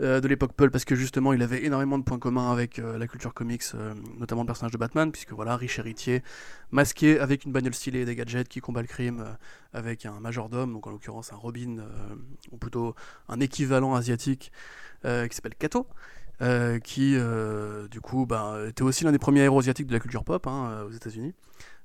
Euh, de l'époque Pulp parce que justement il avait énormément de points communs avec euh, la culture comics, euh, notamment le personnage de Batman, puisque voilà, riche héritier, masqué avec une bagnole stylée et des gadgets qui combat le crime avec un majordome, donc en l'occurrence un Robin, ou plutôt un équivalent asiatique qui s'appelle Kato. qui du coup bah, était aussi l'un des premiers héros asiatiques de la culture pop hein, aux États-Unis.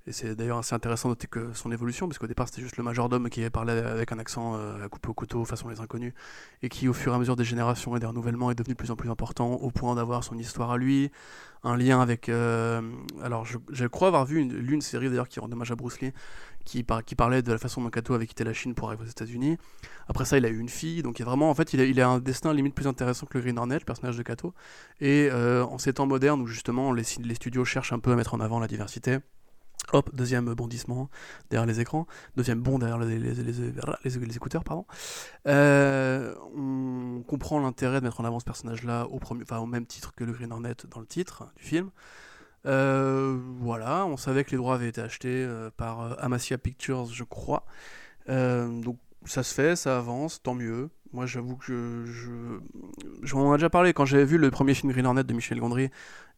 Et c'est d'ailleurs assez intéressant de noter que son évolution, parce qu'au départ c'était juste le majordome qui parlait avec un accent euh, à couper au couteau façon les inconnus, et qui au fur et à mesure des générations et des renouvellements est devenu de plus en plus important, au point d'avoir son histoire à lui, un lien avec... Euh, alors je, crois avoir vu une, l'une série d'ailleurs qui rend hommage à Bruce Lee, qui, qui parlait de la façon dont Kato avait quitté la Chine pour arriver aux États-Unis. Après ça il a eu une fille, donc il est vraiment en fait il a, il a un destin limite plus intéressant que le Green Hornet, le personnage de Kato. Et euh, en ces temps modernes où justement les studios cherchent un peu à mettre en avant la diversité, Hop, deuxième bondissement derrière les écrans, deuxième bond derrière les, écouteurs, pardon. Euh, on comprend l'intérêt de mettre en avant ce personnage-là au, au même titre que le Green Hornet dans le titre du film. Euh, voilà, on savait que les droits avaient été achetés euh, par Amasia Pictures, je crois. donc ça se fait, ça avance, tant mieux. Moi, j'avoue que je, je, m'en ai déjà parlé quand j'avais vu le premier film Green Hornet de Michel Gondry.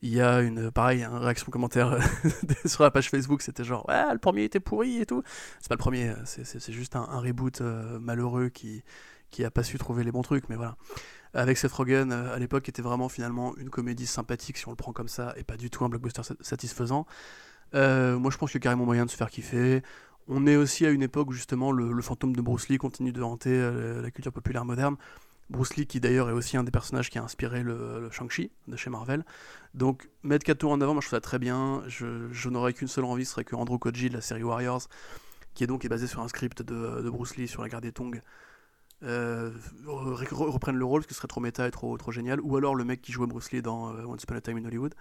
Il y a une, pareil, une réaction commentaire sur la page Facebook. C'était genre, ouais, le premier était pourri et tout. C'est pas le premier, c'est juste un, reboot euh, malheureux qui qui a pas su trouver les bons trucs, mais voilà. Avec Seth Rogen, euh, à l'époque, était vraiment finalement une comédie sympathique si on le prend comme ça, et pas du tout un blockbuster satisfaisant. Euh, moi, je pense qu'il y a carrément moyen de se faire kiffer. On est aussi à une époque où justement le, fantôme de Bruce Lee continue de hanter euh, la culture populaire moderne. Bruce Lee qui d'ailleurs est aussi un des personnages qui a inspiré le, Shang-Chi de chez Marvel. Donc mettre Kato en avant, moi je trouve ça très bien. Je, n'aurais qu'une seule envie, ce serait que Andrew Koji de la série Warriors, qui est donc basé sur un script de, Bruce Lee sur la guerre des Tongs, euh, reprenne le rôle, ce serait trop méta et trop, trop génial. Ou alors le mec qui jouait Bruce Lee dans euh, Once Upon a Time in Hollywood.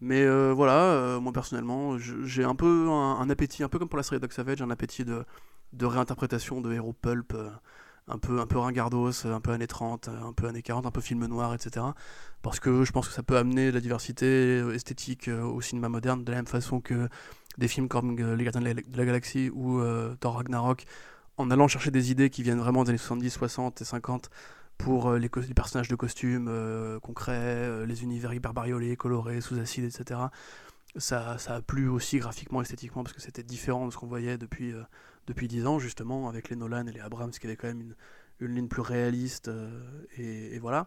Mais euh, voilà, euh, moi personnellement, j'ai un peu un, appétit, un peu comme pour la série Doc Savage, un appétit de, de réinterprétation de héros pulp, euh, un peu, un peu ringardos, un peu années 30, un peu années 40, un peu film noir, etc. Parce que je pense que ça peut amener de la diversité esthétique au cinéma moderne, de la même façon que des films comme Les Gardiens de la, Galaxie ou Thor Ragnarok, en allant chercher des idées qui viennent vraiment des années 70, 60 et 50 pour euh, les, personnages de costumes euh, concrets, euh, les univers hyper bariolés, colorés, sous acide, etc. Ça, ça, a plu aussi graphiquement, esthétiquement, parce que c'était différent de ce qu'on voyait depuis, depuis 10 ans, justement, avec les Nolan et les Abrams, qui avaient quand même une, une ligne plus réaliste, et, voilà.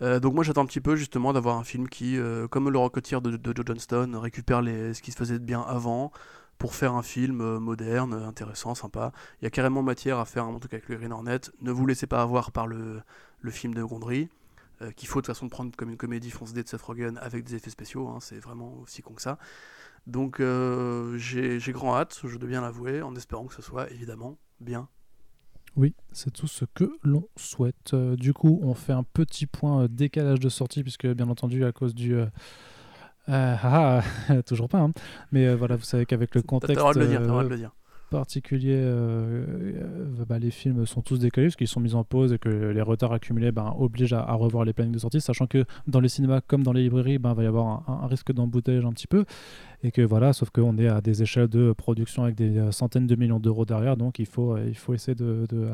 donc moi j'attends un petit peu justement d'avoir un film qui, comme le Rocketeer de, de, Joe Johnston, récupère les, ce qui se faisait de bien avant, pour faire un film euh, moderne, intéressant, sympa. Il y a carrément matière à faire un cas avec le Green Hornet. Ne vous laissez pas avoir par le, le film de Gondry, euh, qu'il faut de toute façon prendre comme une comédie fonce de Seth Rogen avec des effets spéciaux, hein, c'est vraiment aussi con que ça. Donc euh, j'ai grand hâte, je dois bien l'avouer, en espérant que ce soit évidemment bien. Oui, c'est tout ce que l'on souhaite. du coup, on fait un petit point décalage de sortie, puisque bien entendu, à cause du euh, ah, ah toujours pas. Hein. Mais euh, voilà, vous savez qu'avec le contexte euh, particulier, bah, les films sont tous décalés parce qu'ils sont mis en pause et que les retards accumulés ben, obligent à, revoir les plannings de sortie, sachant que dans les cinémas comme dans les librairies, ben, il va y avoir un, risque d'embouteillage un petit peu. Et que voilà, sauf qu'on est à des échelles de production avec des centaines de millions d'euros derrière, donc il faut, il faut essayer de de,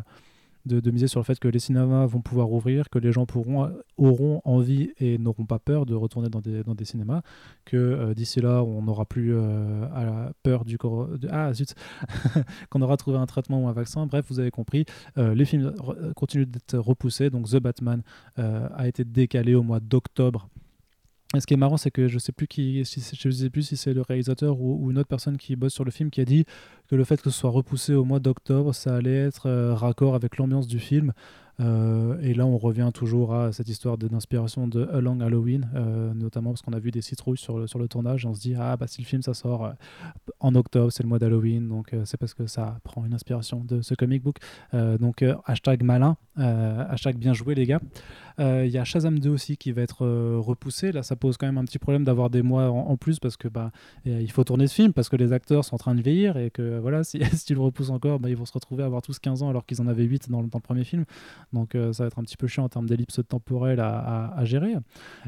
miser sur le fait que les cinémas vont pouvoir ouvrir, que les gens pourront, auront envie et n'auront pas peur de retourner dans des, dans des cinémas, que d'ici là, on n'aura plus à peur du corps. Ah zut Qu'on aura trouvé un traitement ou un vaccin. Bref, vous avez compris, les films continuent d'être repoussés. Donc The Batman a été décalé au mois d'octobre ce qui est marrant, c'est que je sais plus qui, si, je sais plus si c'est le réalisateur ou, une autre personne qui bosse sur le film qui a dit que le fait que ce soit repoussé au mois d'octobre, ça allait être euh, raccord avec l'ambiance du film. Euh, et là, on revient toujours à cette histoire d'inspiration de A Long Halloween, euh, notamment parce qu'on a vu des citrouilles sur le, sur le tournage. Et on se dit, ah, bah, si le film ça sort en octobre, c'est le mois d'Halloween, donc c'est parce que ça prend une inspiration de ce comic book. donc, hashtag malin, hashtag bien joué, les gars. Il y a Shazam 2 aussi qui va être repoussé. Là, ça pose quand même un petit problème d'avoir des mois en, plus parce que bah, il faut tourner ce film parce que les acteurs sont en train de vieillir et que voilà, si, si tu le repousses encore, bah, ils vont se retrouver à avoir tous 15 ans alors qu'ils en avaient 8 dans le, premier film. Donc euh, ça va être un petit peu chiant en termes d'ellipse temporelle à, gérer.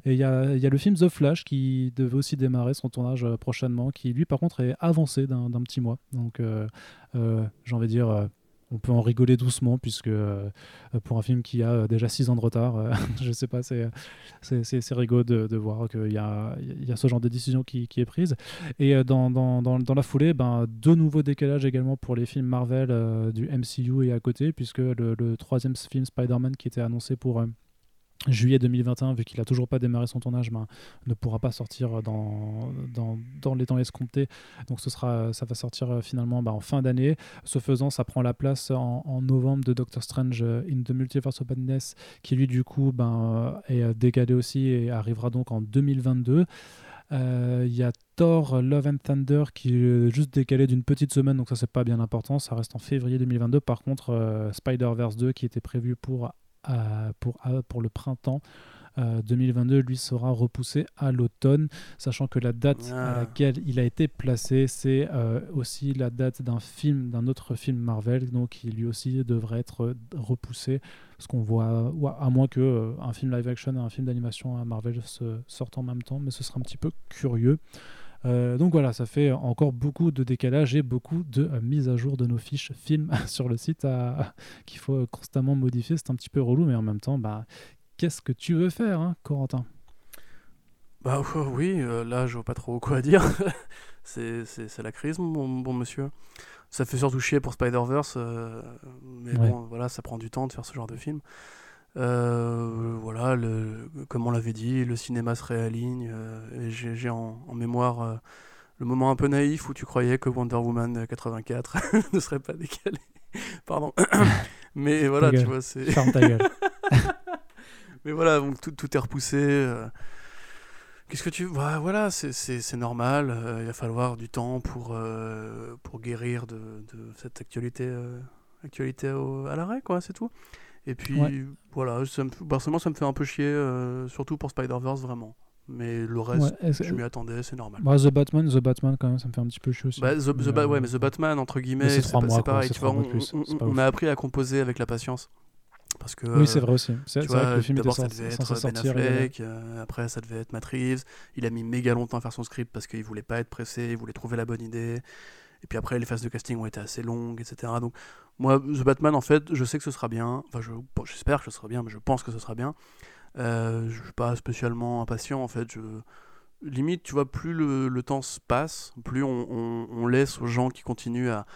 Et il y a, y a, le film The Flash qui devait aussi démarrer son tournage euh, prochainement, qui lui par contre est avancé d'un petit mois. Donc euh, j'ai envie de dire on peut en rigoler doucement, puisque euh, pour un film qui a euh, déjà 6 ans de retard, euh, je sais pas, c'est, rigolo de, voir qu'il y a, y a ce genre de décision qui, est prise. Et dans, dans, la foulée, ben, deux nouveaux décalages également pour les films Marvel du MCU et à côté, puisque le troisième film Spider-Man qui était annoncé pour juillet 2021, vu qu'il a toujours pas démarré son tournage, ben, ne pourra pas sortir dans, dans, dans, les temps escomptés. Donc ce sera, ça va sortir euh, finalement ben, en fin d'année. Ce faisant, ça prend la place en, novembre de Doctor Strange euh, in the Multiverse of Madness, qui lui du coup ben, euh, est décalé aussi et arrivera donc en 2022. Il y a Thor Love and Thunder qui est juste décalé d'une petite semaine, donc ça c'est pas bien important, ça reste en février 2022. Par contre, Spider-Verse 2 qui était prévu pour pour, pour le printemps. 2022 lui sera repoussé à l'automne, sachant que la date à ah. laquelle il a été placé, c'est euh, aussi la date d'un film, d'un autre film Marvel, donc qui lui aussi devrait être repoussé, parce qu'on voit, à moins que euh, un film live action et un film d'animation à Marvel se sortent en même temps, mais ce sera un petit peu curieux. Euh, donc voilà, ça fait encore beaucoup de décalage et beaucoup de euh, mise à jour de nos fiches films sur le site qu'il faut constamment modifier. C'est un petit peu relou, mais en même temps, bah, qu'est-ce que tu veux faire, hein, Corentin? Bah oui, euh, là je vois pas trop quoi dire. c'est la crise, mon bon monsieur. Ça fait surtout chier pour Spider-Verse, mais bon, voilà, ça prend du temps de faire ce genre de film. Euh, voilà, le, comme on l'avait dit, le cinéma se réaligne. Euh, j'ai en, mémoire euh, le moment un peu naïf où tu croyais que Wonder Woman 84 ne serait pas décalé. Pardon. Mais voilà, tu vois, c'est. Mais voilà, donc tout, tout est repoussé. Qu'est-ce que tu. Bah, voilà, c'est normal. il va falloir du temps pour, pour guérir de, de cette actualité, actualité à l'arrêt, quoi, c'est tout. Et puis voilà, ça me, personnellement ça me fait un peu chier, euh, surtout pour Spider-Verse vraiment. Mais le reste, je m'y attendais, c'est normal. Bah, The Batman, The Batman quand même, ça me fait un petit peu chier aussi. Bah, the, ouais, mais The Batman entre guillemets, c'est pareil. Tu vois, on, on, a appris à composer avec la patience. Parce que, oui, c'est vrai aussi. C'est vrai que le film était ça devait être Ben Affleck, euh, après ça devait être Matt Reeves. Il a mis méga longtemps à faire son script parce qu'il voulait pas être pressé, il voulait trouver la bonne idée. Et puis après, les phases de casting ont été assez longues, etc. Donc, moi, The Batman, en fait, je sais que ce sera bien. Enfin, j'espère que ce sera bien, mais je pense que ce sera bien. Euh, je suis pas spécialement impatient, en fait. Je, limite, tu vois, plus le, temps se passe, plus on, laisse aux gens qui continuent à,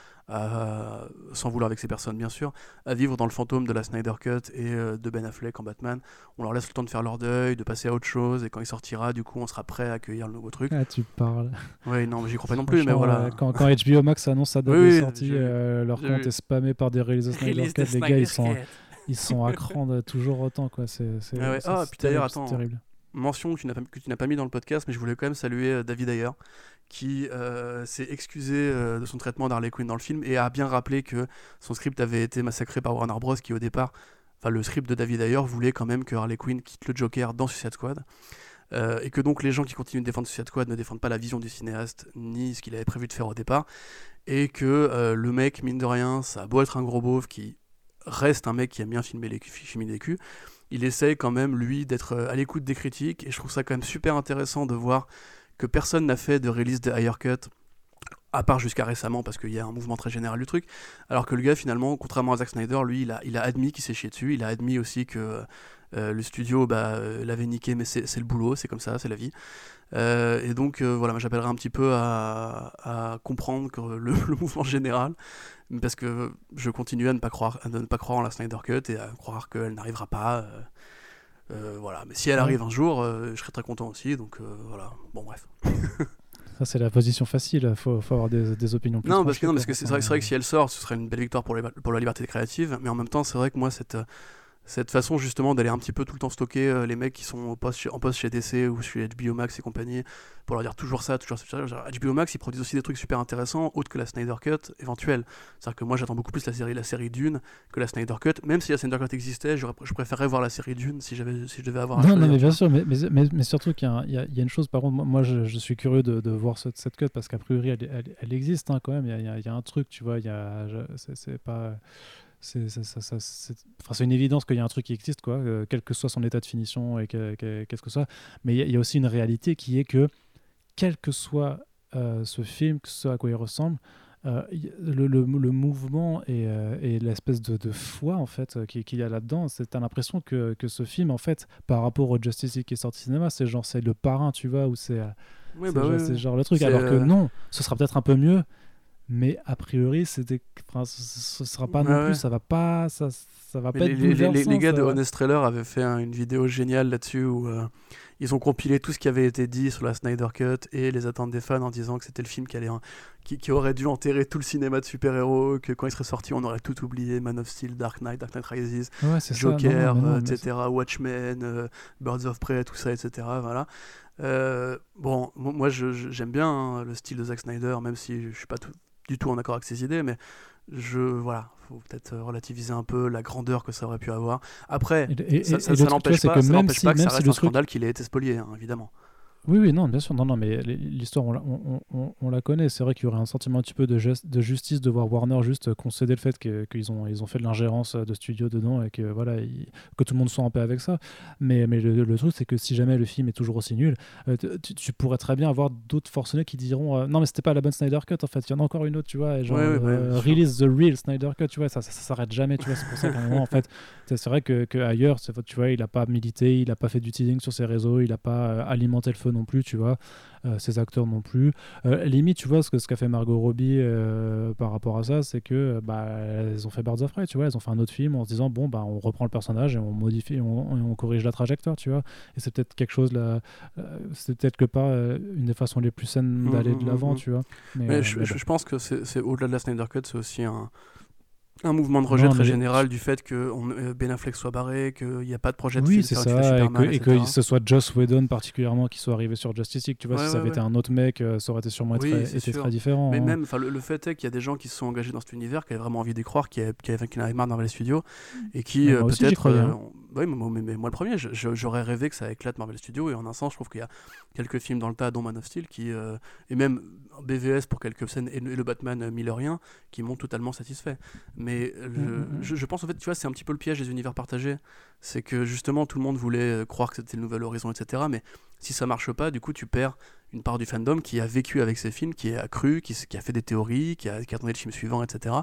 sans vouloir avec ces personnes bien sûr, à vivre dans le fantôme de la Snyder Cut et euh, de Ben Affleck en Batman. On leur laisse le temps de faire leur deuil, de passer à autre chose, et quand il sortira, du coup, on sera prêt à accueillir le nouveau truc. Ah, tu parles. Oui, non, j'y crois pas non plus, mais voilà. Euh, quand, quand, HBO Max annonce sa date de sortie, euh, leur compte est spammé par des réalisateurs Snyder Cut, les gars, ils sont, ils sont à cran toujours autant, quoi. C'est ah, ah puis d'ailleurs, attends. Terrible mention que tu n'as pas, mis dans le podcast, mais je voulais quand même saluer David Ayer, qui euh, s'est excusé euh, de son traitement d'Harley Quinn dans le film et a bien rappelé que son script avait été massacré par Warner Bros. qui au départ, enfin le script de David Ayer voulait quand même que Harley Quinn quitte le Joker dans Suicide Squad. Euh, et que donc les gens qui continuent de défendre Suicide Squad ne défendent pas la vision du cinéaste ni ce qu'il avait prévu de faire au départ, et que le mec, mine de rien, ça a beau être un gros beauf qui reste un mec qui aime bien filmer les, filmer les culs, il essaye quand même, lui, d'être à l'écoute des critiques, et je trouve ça quand même super intéressant de voir que personne n'a fait de release de Higher Cut à part jusqu'à récemment, parce qu'il y a un mouvement très général du truc. Alors que le gars, finalement, contrairement à Zack Snyder, lui, il a, il a admis qu'il s'est chié dessus, il a admis aussi que euh, le studio bah, euh, l'avait niqué, mais c'est le boulot, c'est comme ça, c'est la vie. Euh, et donc voilà, j'appellerai un petit peu à, comprendre que le, mouvement général, parce que je continue à ne pas croire, à ne pas croire en la Snyder Cut et à croire qu'elle n'arrivera pas. voilà, mais si elle arrive un jour, je serai très content aussi. Donc voilà, bon bref. Ça, c'est la position facile. Il faut, faut, avoir des, des opinions plus Non, parce que, non, parce que c'est vrai, vrai, que si elle sort, ce serait une belle victoire pour, les, pour la liberté créative. Mais en même temps, c'est vrai que moi, cette, cette façon justement d'aller un petit peu tout le temps stocker euh, les mecs qui sont en poste, chez, en poste chez DC ou chez HBO Max et compagnie pour leur dire toujours ça, toujours ça. Genre, HBO Max ils produisent aussi des trucs super intéressants autres que la Snyder Cut éventuelle. C'est-à-dire que moi j'attends beaucoup plus la série, la série Dune que la Snyder Cut. Même si la Snyder Cut existait, je préférerais voir la série Dune si, j'avais, si je devais avoir. Non, non mais bien sûr, mais, mais, mais, surtout qu'il y a, y a, une chose, par contre, moi je, je suis curieux de, de voir cette, cette cut parce qu'a priori elle, elle, existe hein, quand même. Il y a, y a, un truc, tu vois, il y a, c'est pas c'est une évidence qu'il y a un truc qui existe, quoi, euh, quel que soit son état de finition et qu'est-ce que, ça. Mais il y, a aussi une réalité qui est que, quel que soit euh, ce film, ce à quoi il ressemble, euh, le, le, mouvement et, l'espèce de, de, foi en fait qu'il y a là-dedans, c'est t'as l'impression que, que, ce film en fait par rapport au Justice League qui est sorti cinéma, c'est genre c'est le parrain, tu vois, ou c'est oui, bah genre le truc. Alors que non, ce sera peut-être un peu mieux, mais a priori c'était enfin, ce, sera pas non plus ça va pas ça, ça va pas les, être les, les, gars de Honest Trailer avaient fait une vidéo géniale là-dessus où euh, ils ont compilé tout ce qui avait été dit sur la Snyder Cut et les attentes des fans en disant que c'était le film qui, allait, qui, qui, aurait dû enterrer tout le cinéma de super-héros, que quand il serait sorti on aurait tout oublié, Man of Steel, Dark Knight, Dark Knight Rises, Joker, etc., Watchmen, euh, Birds of Prey, tout ça, etc. Voilà. Euh, bon, moi j'aime bien hein, le style de Zack Snyder, même si je suis pas tout, du tout en accord avec ses idées, mais je voilà, faut peut-être relativiser un peu la grandeur que ça aurait pu avoir. Après, ça, n'empêche pas, que, ça, même si, pas que ça reste un scandale qu'il ait été spolié, hein, évidemment. Oui, oui, non, bien sûr, non, non, mais l'histoire, on, on, on, la connaît. C'est vrai qu'il y aurait un sentiment un petit peu de, de justice de voir Warner juste concéder le fait qu'ils ont, ils ont fait de l'ingérence de studio dedans et que voilà, que tout le monde soit en paix avec ça. Mais, mais le, truc, c'est que si jamais le film est toujours aussi nul, euh, tu, pourrais très bien avoir d'autres forcenés qui diront euh, non, mais c'était pas la bonne Snyder Cut en fait. Il y en a encore une autre, tu vois, genre euh, release the real Snyder Cut, tu vois, ça, ça, s'arrête jamais, tu vois. C'est pour ça qu'à un moment, en fait, c'est vrai que, que ailleurs, tu vois, il a pas milité, il a pas fait du teasing sur ses réseaux, il a pas alimenté le feu non plus, tu vois, euh, ces acteurs non plus. Euh, limite, tu vois, ce qu'a ce qu'a fait Margot Robbie euh, par rapport à ça, c'est que bah, elles ont fait Birds of Prey, tu vois, elles ont fait un autre film en se disant, bon, bah, on reprend le personnage et on modifie, on, on corrige la trajectoire, tu vois. Et c'est peut-être quelque chose, là, c'est peut-être que pas une des façons les plus saines mmh, d'aller de mmh, l'avant, mmh, tu vois. Mais, je, je, pense que c'est au-delà de la Snyder Cut, c'est aussi un un mouvement de rejet très général du fait que on, euh, Ben Affleck soit barré, qu'il n'y a pas de projet de oui, c'est ça, et que, ce soit Joss Whedon particulièrement qui soit arrivé sur Justice League. Tu vois, si ça avait été un autre mec, euh, ça aurait été sûrement été très différent. Mais hein. même, le, fait est qu'il y a des gens qui se sont engagés dans cet univers, qui avaient vraiment envie d'y croire, qui avaient, qui avaient, marre dans les studios, et qui euh, peut-être. Hein. Oui, mais, moi le premier, j'aurais rêvé que ça éclate Marvel Studios, et en un sens, je trouve qu'il y a quelques films dans le tas, dont Man of Steel, qui, et même BVS pour quelques scènes, et le Batman millerien, qui m'ont totalement satisfait. Mais mm, mm, mm. je, pense en fait, tu vois, c'est un petit peu le piège des univers partagés. C'est que justement, tout le monde voulait croire que c'était le nouvel horizon, etc. Mais si ça marche pas, du coup, tu perds une part du fandom qui a vécu avec ces films, qui a cru, qui, qui a fait des théories, qui a, qui a le film suivant, etc.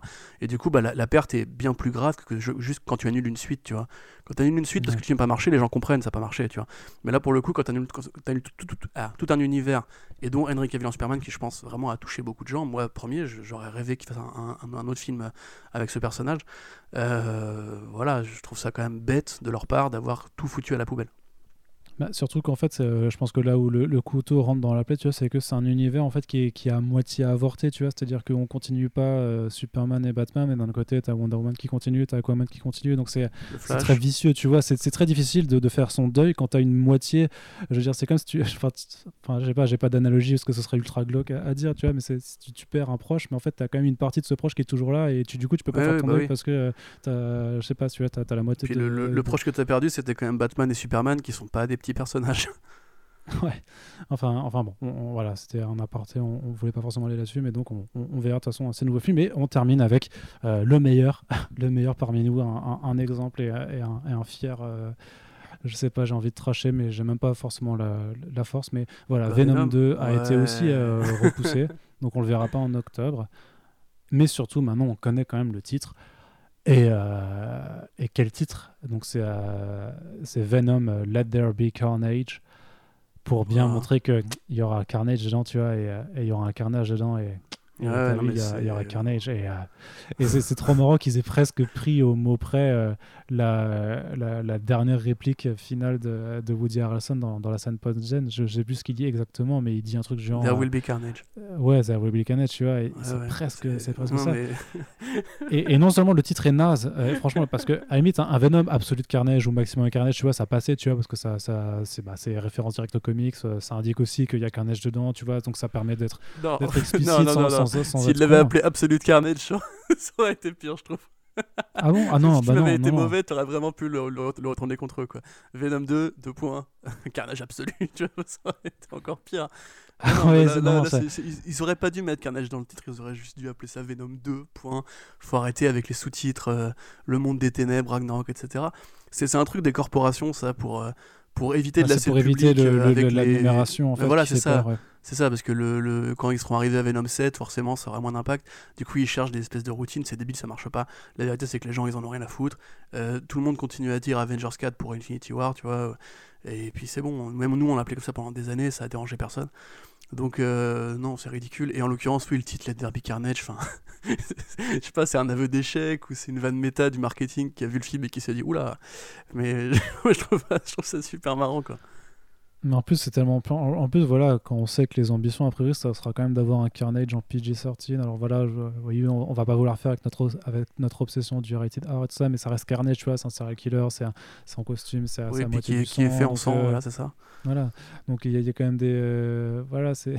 Et du coup, bah, la, perte est bien plus grave que juste quand tu annules une suite, tu vois. Quand tu annules une suite parce que tu n'as pas marché, les gens comprennent, ça n'a pas marché, tu vois. Mais là, pour le coup, quand tu annules, annules tout, ah, tout, un univers, et dont Henry Cavill en Superman, qui je pense vraiment a touché beaucoup de gens, moi, premier, j'aurais rêvé qu'il fasse un, un, autre film avec ce personnage. Euh, voilà, je trouve ça quand même bête de leur part d'avoir tout foutu à la poubelle. Bah, surtout qu'en fait, euh, je pense que là où le, couteau rentre dans la plaie, tu vois, c'est que c'est un univers en fait qui est, qui a à moitié avorté, tu vois, c'est-à-dire qu'on continue pas euh, Superman et Batman, mais d'un côté, tu as Wonder Woman qui continue, tu as Aquaman qui continue, donc c'est très vicieux, tu vois, c'est très difficile de, de, faire son deuil quand tu as une moitié, je veux dire, c'est comme si tu, enfin, j'ai pas, j'ai pas d'analogie parce que ce serait ultra glauque à, dire, tu vois, mais c'est tu, tu, perds un proche, mais en fait, tu as quand même une partie de ce proche qui est toujours là et tu, du coup, tu peux pas faire ton bah deuil parce que, as, je sais pas, tu vois, tu as, la moitié de, le, le, proche que tu as perdu, c'était quand même Batman et Superman qui sont pas des petits personnage. ouais. Enfin, enfin bon, voilà, c'était un aparté, on, on, voulait pas forcément aller là-dessus, mais donc on, verra de toute façon ces nouveaux films. Et on termine avec euh, le meilleur, le meilleur parmi nous, un, exemple et, un, fier. Euh, je sais pas, j'ai envie de tracher, mais j'ai même pas forcément la, la force. Mais voilà, bah, Venom, 2 a été aussi repoussé, donc on le verra pas en octobre. Mais surtout, maintenant, on connaît quand même le titre. Et, et quel titre? Donc c'est Venom, Let There Be Carnage pour bien montrer qu'il y aura Carnage dedans, tu vois, et il y aura un carnage dedans, et il y, aura Carnage. Et, euh, et c'est trop marrant qu'ils aient presque pris au mot près euh, la, la, dernière réplique finale de, de Woody Harrelson dans, dans la scène post-gen. Je, sais plus ce qu'il dit exactement, mais il dit un truc genre. There will be Carnage. Euh, ouais, There will be Carnage, tu vois. c'est presque, c'est presque ça. et, et, non seulement le titre est naze, franchement, parce que à la limite, un, Venom Absolute Carnage ou Maximum Carnage, tu vois, ça passait, tu vois, parce que ça, ça c'est bah, référence directe aux comics. Ça indique aussi qu'il y a Carnage dedans, tu vois, donc ça permet d'être explicite sans s'il l'avait appelé Absolute Carnage, ça aurait été pire, je trouve. Ah bon? Ah non, si bah non. Si été mauvais, t'aurais vraiment pu le, retourner contre eux, quoi. Venom 2, 2 points. Carnage absolu, tu vois, ça aurait été encore pire. Ah ouais, non, ils, auraient pas dû mettre Carnage dans le titre, ils auraient juste dû appeler ça Venom 2, point. Faut arrêter avec les sous-titres, euh, Le Monde des Ténèbres, Ragnarok, etc. C'est un truc des corporations, ça, pour, euh, pour éviter de la pour éviter de, la numération en fait, voilà c'est ça c'est ça parce que le, quand ils seront arrivés à Venom 7 forcément ça aura moins d'impact du coup ils cherchent des espèces de routines c'est débile ça marche pas la vérité c'est que les gens ils en ont rien à foutre euh, tout le monde continue à dire Avengers 4 pour Infinity War tu vois et puis c'est bon même nous on l'a appelé comme ça pendant des années ça a dérangé personne donc euh, non, c'est ridicule. Et en l'occurrence, oui, le titre Let Derby Carnage, enfin, je sais pas, c'est un aveu d'échec ou c'est une vanne méta du marketing qui a vu le film et qui s'est dit oula. Mais je, trouve, je trouve ça super marrant quoi. Mais en plus, c'est tellement. En plus, voilà, quand on sait que les ambitions, a priori, ça sera quand même d'avoir un Carnage en PG-13. Alors voilà, je... on, va pas vouloir faire avec notre, avec notre obsession du rated R et tout ça, mais ça reste Carnage, tu vois, c'est un serial killer, c'est en costume, c'est à, moitié qui, qui est fait en sang, euh, voilà, c'est ça. Voilà, donc il y, a quand même des. Euh, voilà, c'est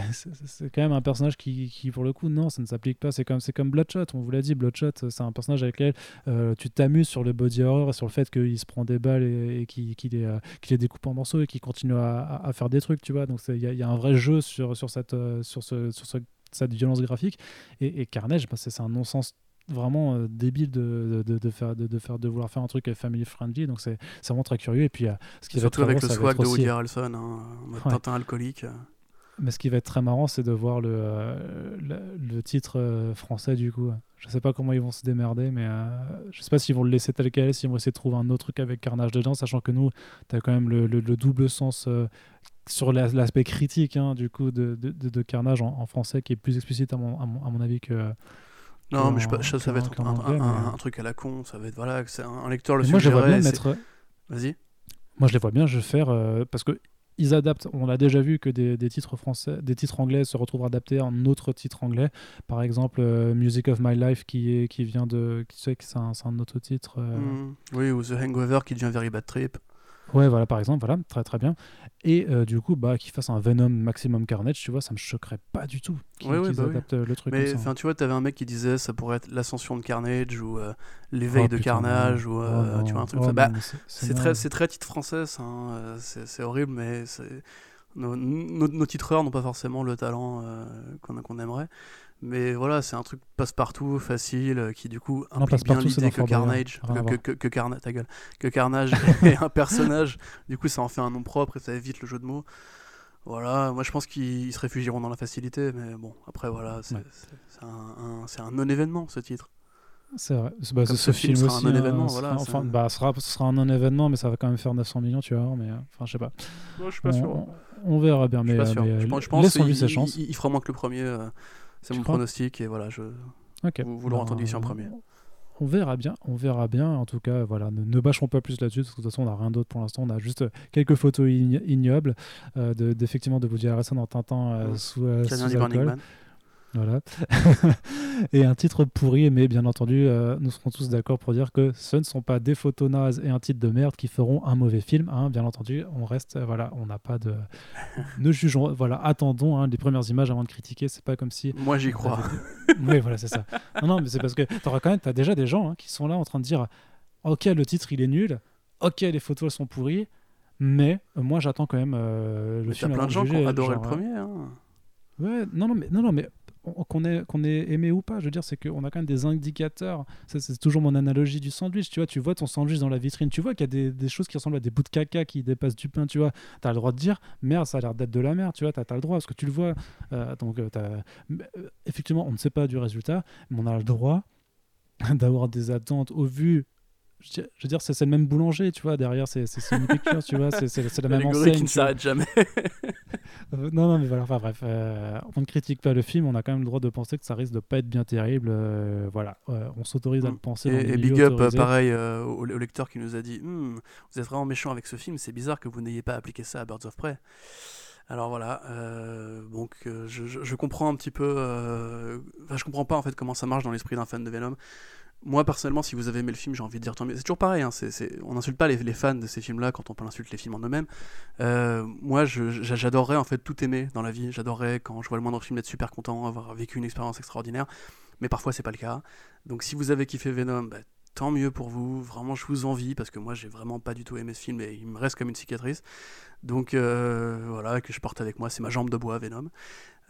quand même un personnage qui, qui, pour le coup, non, ça ne s'applique pas. C'est comme, comme Bloodshot, on vous l'a dit, Bloodshot, c'est un personnage avec lequel euh, tu t'amuses sur le body horror et sur le fait qu'il se prend des balles et, qu'il les, les découpe en morceaux et qu'il continue à à, faire des trucs, tu vois. Donc il y, y, a un vrai jeu sur, sur, cette, euh, sur, ce, sur ce, cette violence graphique. Et, Carnage, bah, c'est un non-sens vraiment euh, débile de, de, de, faire, de, faire, de vouloir faire un truc family friendly. Donc c'est vraiment très curieux. Et puis, euh, ce qui surtout avec le swag de Woody Harrelson, hein, Tintin alcoolique. Mais ce qui va être très marrant, c'est de voir le, le, titre français du coup. Je sais pas comment ils vont se démerder, mais je sais pas s'ils vont le laisser tel quel, s'ils vont essayer de trouver un autre truc avec Carnage dedans, sachant que nous, tu as quand même le, le double sens sur l'aspect critique hein, du coup de, de, de Carnage en, français qui est plus explicite à mon, à mon, avis que non mais je, ça va être un, truc à la con ça va être voilà c'est un, lecteur le moi je vois bien mettre vas-y. moi je les vois bien je vais faire euh, parce que ils adaptent. On a déjà vu que des, titres français, des titres anglais se retrouvent adaptés en autres titres anglais. Par exemple, euh, Music of My Life qui est qui vient de, qui sait que c'est un, un, autre titre. Euh. Mm. Oui, ou The Hangover qui devient Very Bad Trip. Ouais, voilà, par exemple, voilà, très très bien. Et euh, du coup, bah, qu'il fasse un Venom Maximum Carnage, tu vois, ça me choquerait pas du tout qu'ils ouais, bah adaptent euh, le truc. Mais enfin, tu vois, t'avais un mec qui disait ça pourrait être l'ascension de Carnage ou euh, l'éveil oh, de Carnage ou oh, tu vois un truc. Oh, bah, c'est très, c'est très titre français, hein, c'est horrible, mais nos, nos, nos, titreurs n'ont pas forcément le talent qu'on aimerait. Mais voilà, c'est un truc passe-partout, facile, euh, qui du coup implique bien l'idée que Carnage, que, que, que, Carnage, ta gueule, que Carnage est un personnage. Du coup, ça en fait un nom propre et ça évite le jeu de mots. Voilà, moi je pense qu'ils se réfugieront dans la facilité, mais bon, après voilà, c'est un, un non-événement ce titre. C'est vrai. Bah, ce, ce, film, sera aussi, un non-événement, voilà. Enfin, bah, ce sera, ce sera un non-événement, mais ça va quand même faire 900 millions, tu vois. Mais enfin, je sais pas. je suis pas sûr. On, verra bien, mais, je, mais je pense, je pense il, ses chances. Il, fera moins que le premier. Euh, c'est mon pronostic et voilà, je... vous, vous l'aurez entendu ici en premier. On verra bien, on verra bien. En tout cas, voilà, ne, ne bâchons pas plus là-dessus. De toute façon, on n'a rien d'autre pour l'instant. On a juste quelques photos ignobles euh, d'effectivement de, de Woody Harrelson en tintant euh, sous, euh, sous alcool. Voilà. et un titre pourri, mais bien entendu, euh, nous serons tous d'accord pour dire que ce ne sont pas des photos nazes et un titre de merde qui feront un mauvais film. Hein. Bien entendu, on reste, euh, voilà, on n'a pas de. ne jugeons, voilà, attendons hein, les premières images avant de critiquer. C'est pas comme si. Moi, j'y crois. oui, voilà, c'est ça. Non, non, mais c'est parce que tu quand même, as déjà des gens hein, qui sont là en train de dire Ok, le titre il est nul. Ok, les photos sont pourries. Mais euh, moi, j'attends quand même le film. Il y a plein de gens qui ont adoré le premier. Ouais, non, non, mais, non, non, mais qu'on ait, aimé ou pas. Je veux dire, c'est qu'on a quand même des indicateurs. C'est toujours mon analogie du sandwich. Tu vois, tu vois ton sandwich dans la vitrine. Tu vois qu'il y a des, choses qui ressemblent à des bouts de caca qui dépassent du pain. Tu vois, tu as le droit de dire merde, ça a l'air d'être de la merde. Tu vois, tu as, le droit parce que tu le vois. Euh, donc, euh, as... effectivement, on ne sait pas du résultat, mais on a le droit d'avoir des attentes au vu je veux dire, c'est le même boulanger, tu vois, derrière, c'est une picture, tu vois, c'est la même enseigne. qui ne s'arrête jamais. Euh, non, non, mais voilà, enfin bref, euh, on ne critique pas le film, on a quand même le droit de penser que ça risque de pas être bien terrible, euh, voilà, on s'autorise à le penser. Et, big up, pareil, au, lecteur qui nous a dit, hmm, vous êtes vraiment méchant avec ce film, c'est bizarre que vous n'ayez pas appliqué ça à Birds of Prey. Alors voilà, donc je, je, je, comprends un petit peu, enfin je comprends pas en fait comment ça marche dans l'esprit d'un fan de Venom moi personnellement, si vous avez aimé le film, j'ai envie de dire tant mieux. C'est toujours pareil, hein, on n'insulte pas les, fans de ces films-là quand on peut insulter les films en eux-mêmes. Euh, moi, j'adorerais en fait tout aimer dans la vie. J'adorerais quand je vois le moindre film être super content, avoir vécu une expérience extraordinaire. Mais parfois, c'est pas le cas. Donc, si vous avez kiffé Venom, bah, tant mieux pour vous. Vraiment, je vous envie parce que moi, j'ai vraiment pas du tout aimé ce film et il me reste comme une cicatrice. Donc euh, voilà, que je porte avec moi, c'est ma jambe de bois, Venom.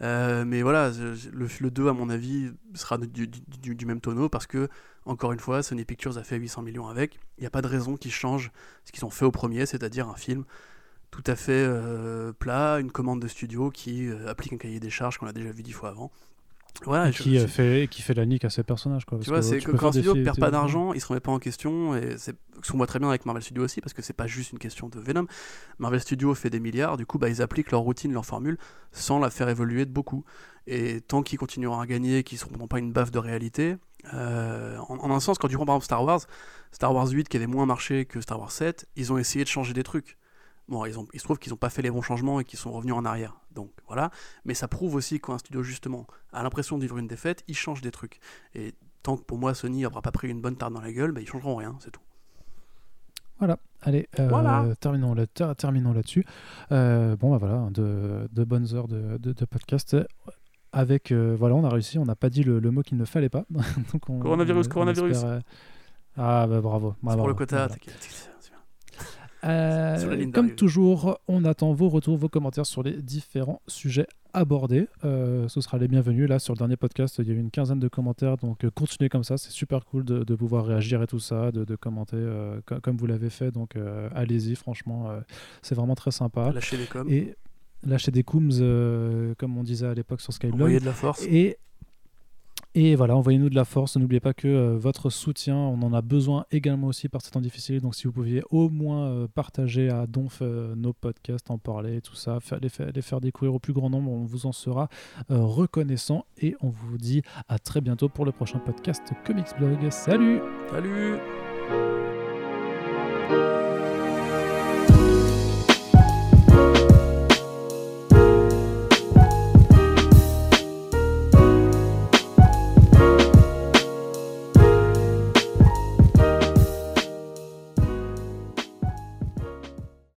Euh, mais voilà, le, 2, à mon avis, sera du, même tonneau parce que, encore une fois, Sony Pictures a fait 800 millions avec. Il n'y a pas de raison qu'ils changent ce qu'ils ont fait au premier, c'est-à-dire un film tout à fait euh, plat, une commande de studio qui applique un cahier des charges qu'on a déjà vu dix fois avant. Voilà, qui, fait, qui fait la nique à ses personnages. Quoi, tu vois, c'est que quand un studio ne perd pas d'argent, il se remet pas en question. Et c'est ce qu'on voit très bien avec Marvel Studios aussi, parce que c'est pas juste une question de Venom. Marvel Studios fait des milliards, du coup, bah, ils appliquent leur routine, leur formule, sans la faire évoluer de beaucoup. Et tant qu'ils continueront à gagner, qu'ils ne seront pas une baffe de réalité, euh, en, un sens, quand tu prends par exemple Star Wars, Star Wars 8 qui avait moins marché que Star Wars 7, ils ont essayé de changer des trucs. Bon, ils ont, il se trouve qu'ils n'ont pas fait les bons changements et qu'ils sont revenus en arrière. Donc voilà. Mais ça prouve aussi qu'un studio, justement, a l'impression de vivre une défaite, il change des trucs. Et tant que pour moi, Sony n'aura pas pris une bonne tarte dans la gueule, bah, ils changeront rien, c'est tout. Voilà, allez, euh, terminons, là, terminons là-dessus. Euh, bon, bah voilà, de, bonnes heures de, de, podcast. Avec, euh, voilà, on a réussi, on n'a pas dit le, mot qu'il ne fallait pas. Donc coronavirus, coronavirus. ah, bah bravo. C'est pour le quota, euh, comme toujours, on attend vos retours, vos commentaires sur les différents sujets abordés. Euh, ce sera les bienvenus. Là, sur le dernier podcast, il y a eu une quinzaine de commentaires, donc euh, continuez comme ça. C'est super cool de, pouvoir réagir et tout ça, de, commenter comme vous l'avez fait. Donc, allez-y, franchement, c'est vraiment très sympa. Lâchez des coms. Et lâchez des cooms, comme on disait à l'époque sur Skyblog. Envoyez de la force. Et et voilà, envoyez-nous de la force. N'oubliez pas que euh, votre soutien, on en a besoin également aussi par ces temps difficiles. Donc si vous pouviez au moins euh, partager à Donf euh, nos podcasts, en parler, tout ça, les, faire, les, faire, découvrir au plus grand nombre, on vous en sera reconnaissant. Et on vous dit à très bientôt pour le prochain podcast Comics Blog. Salut Salut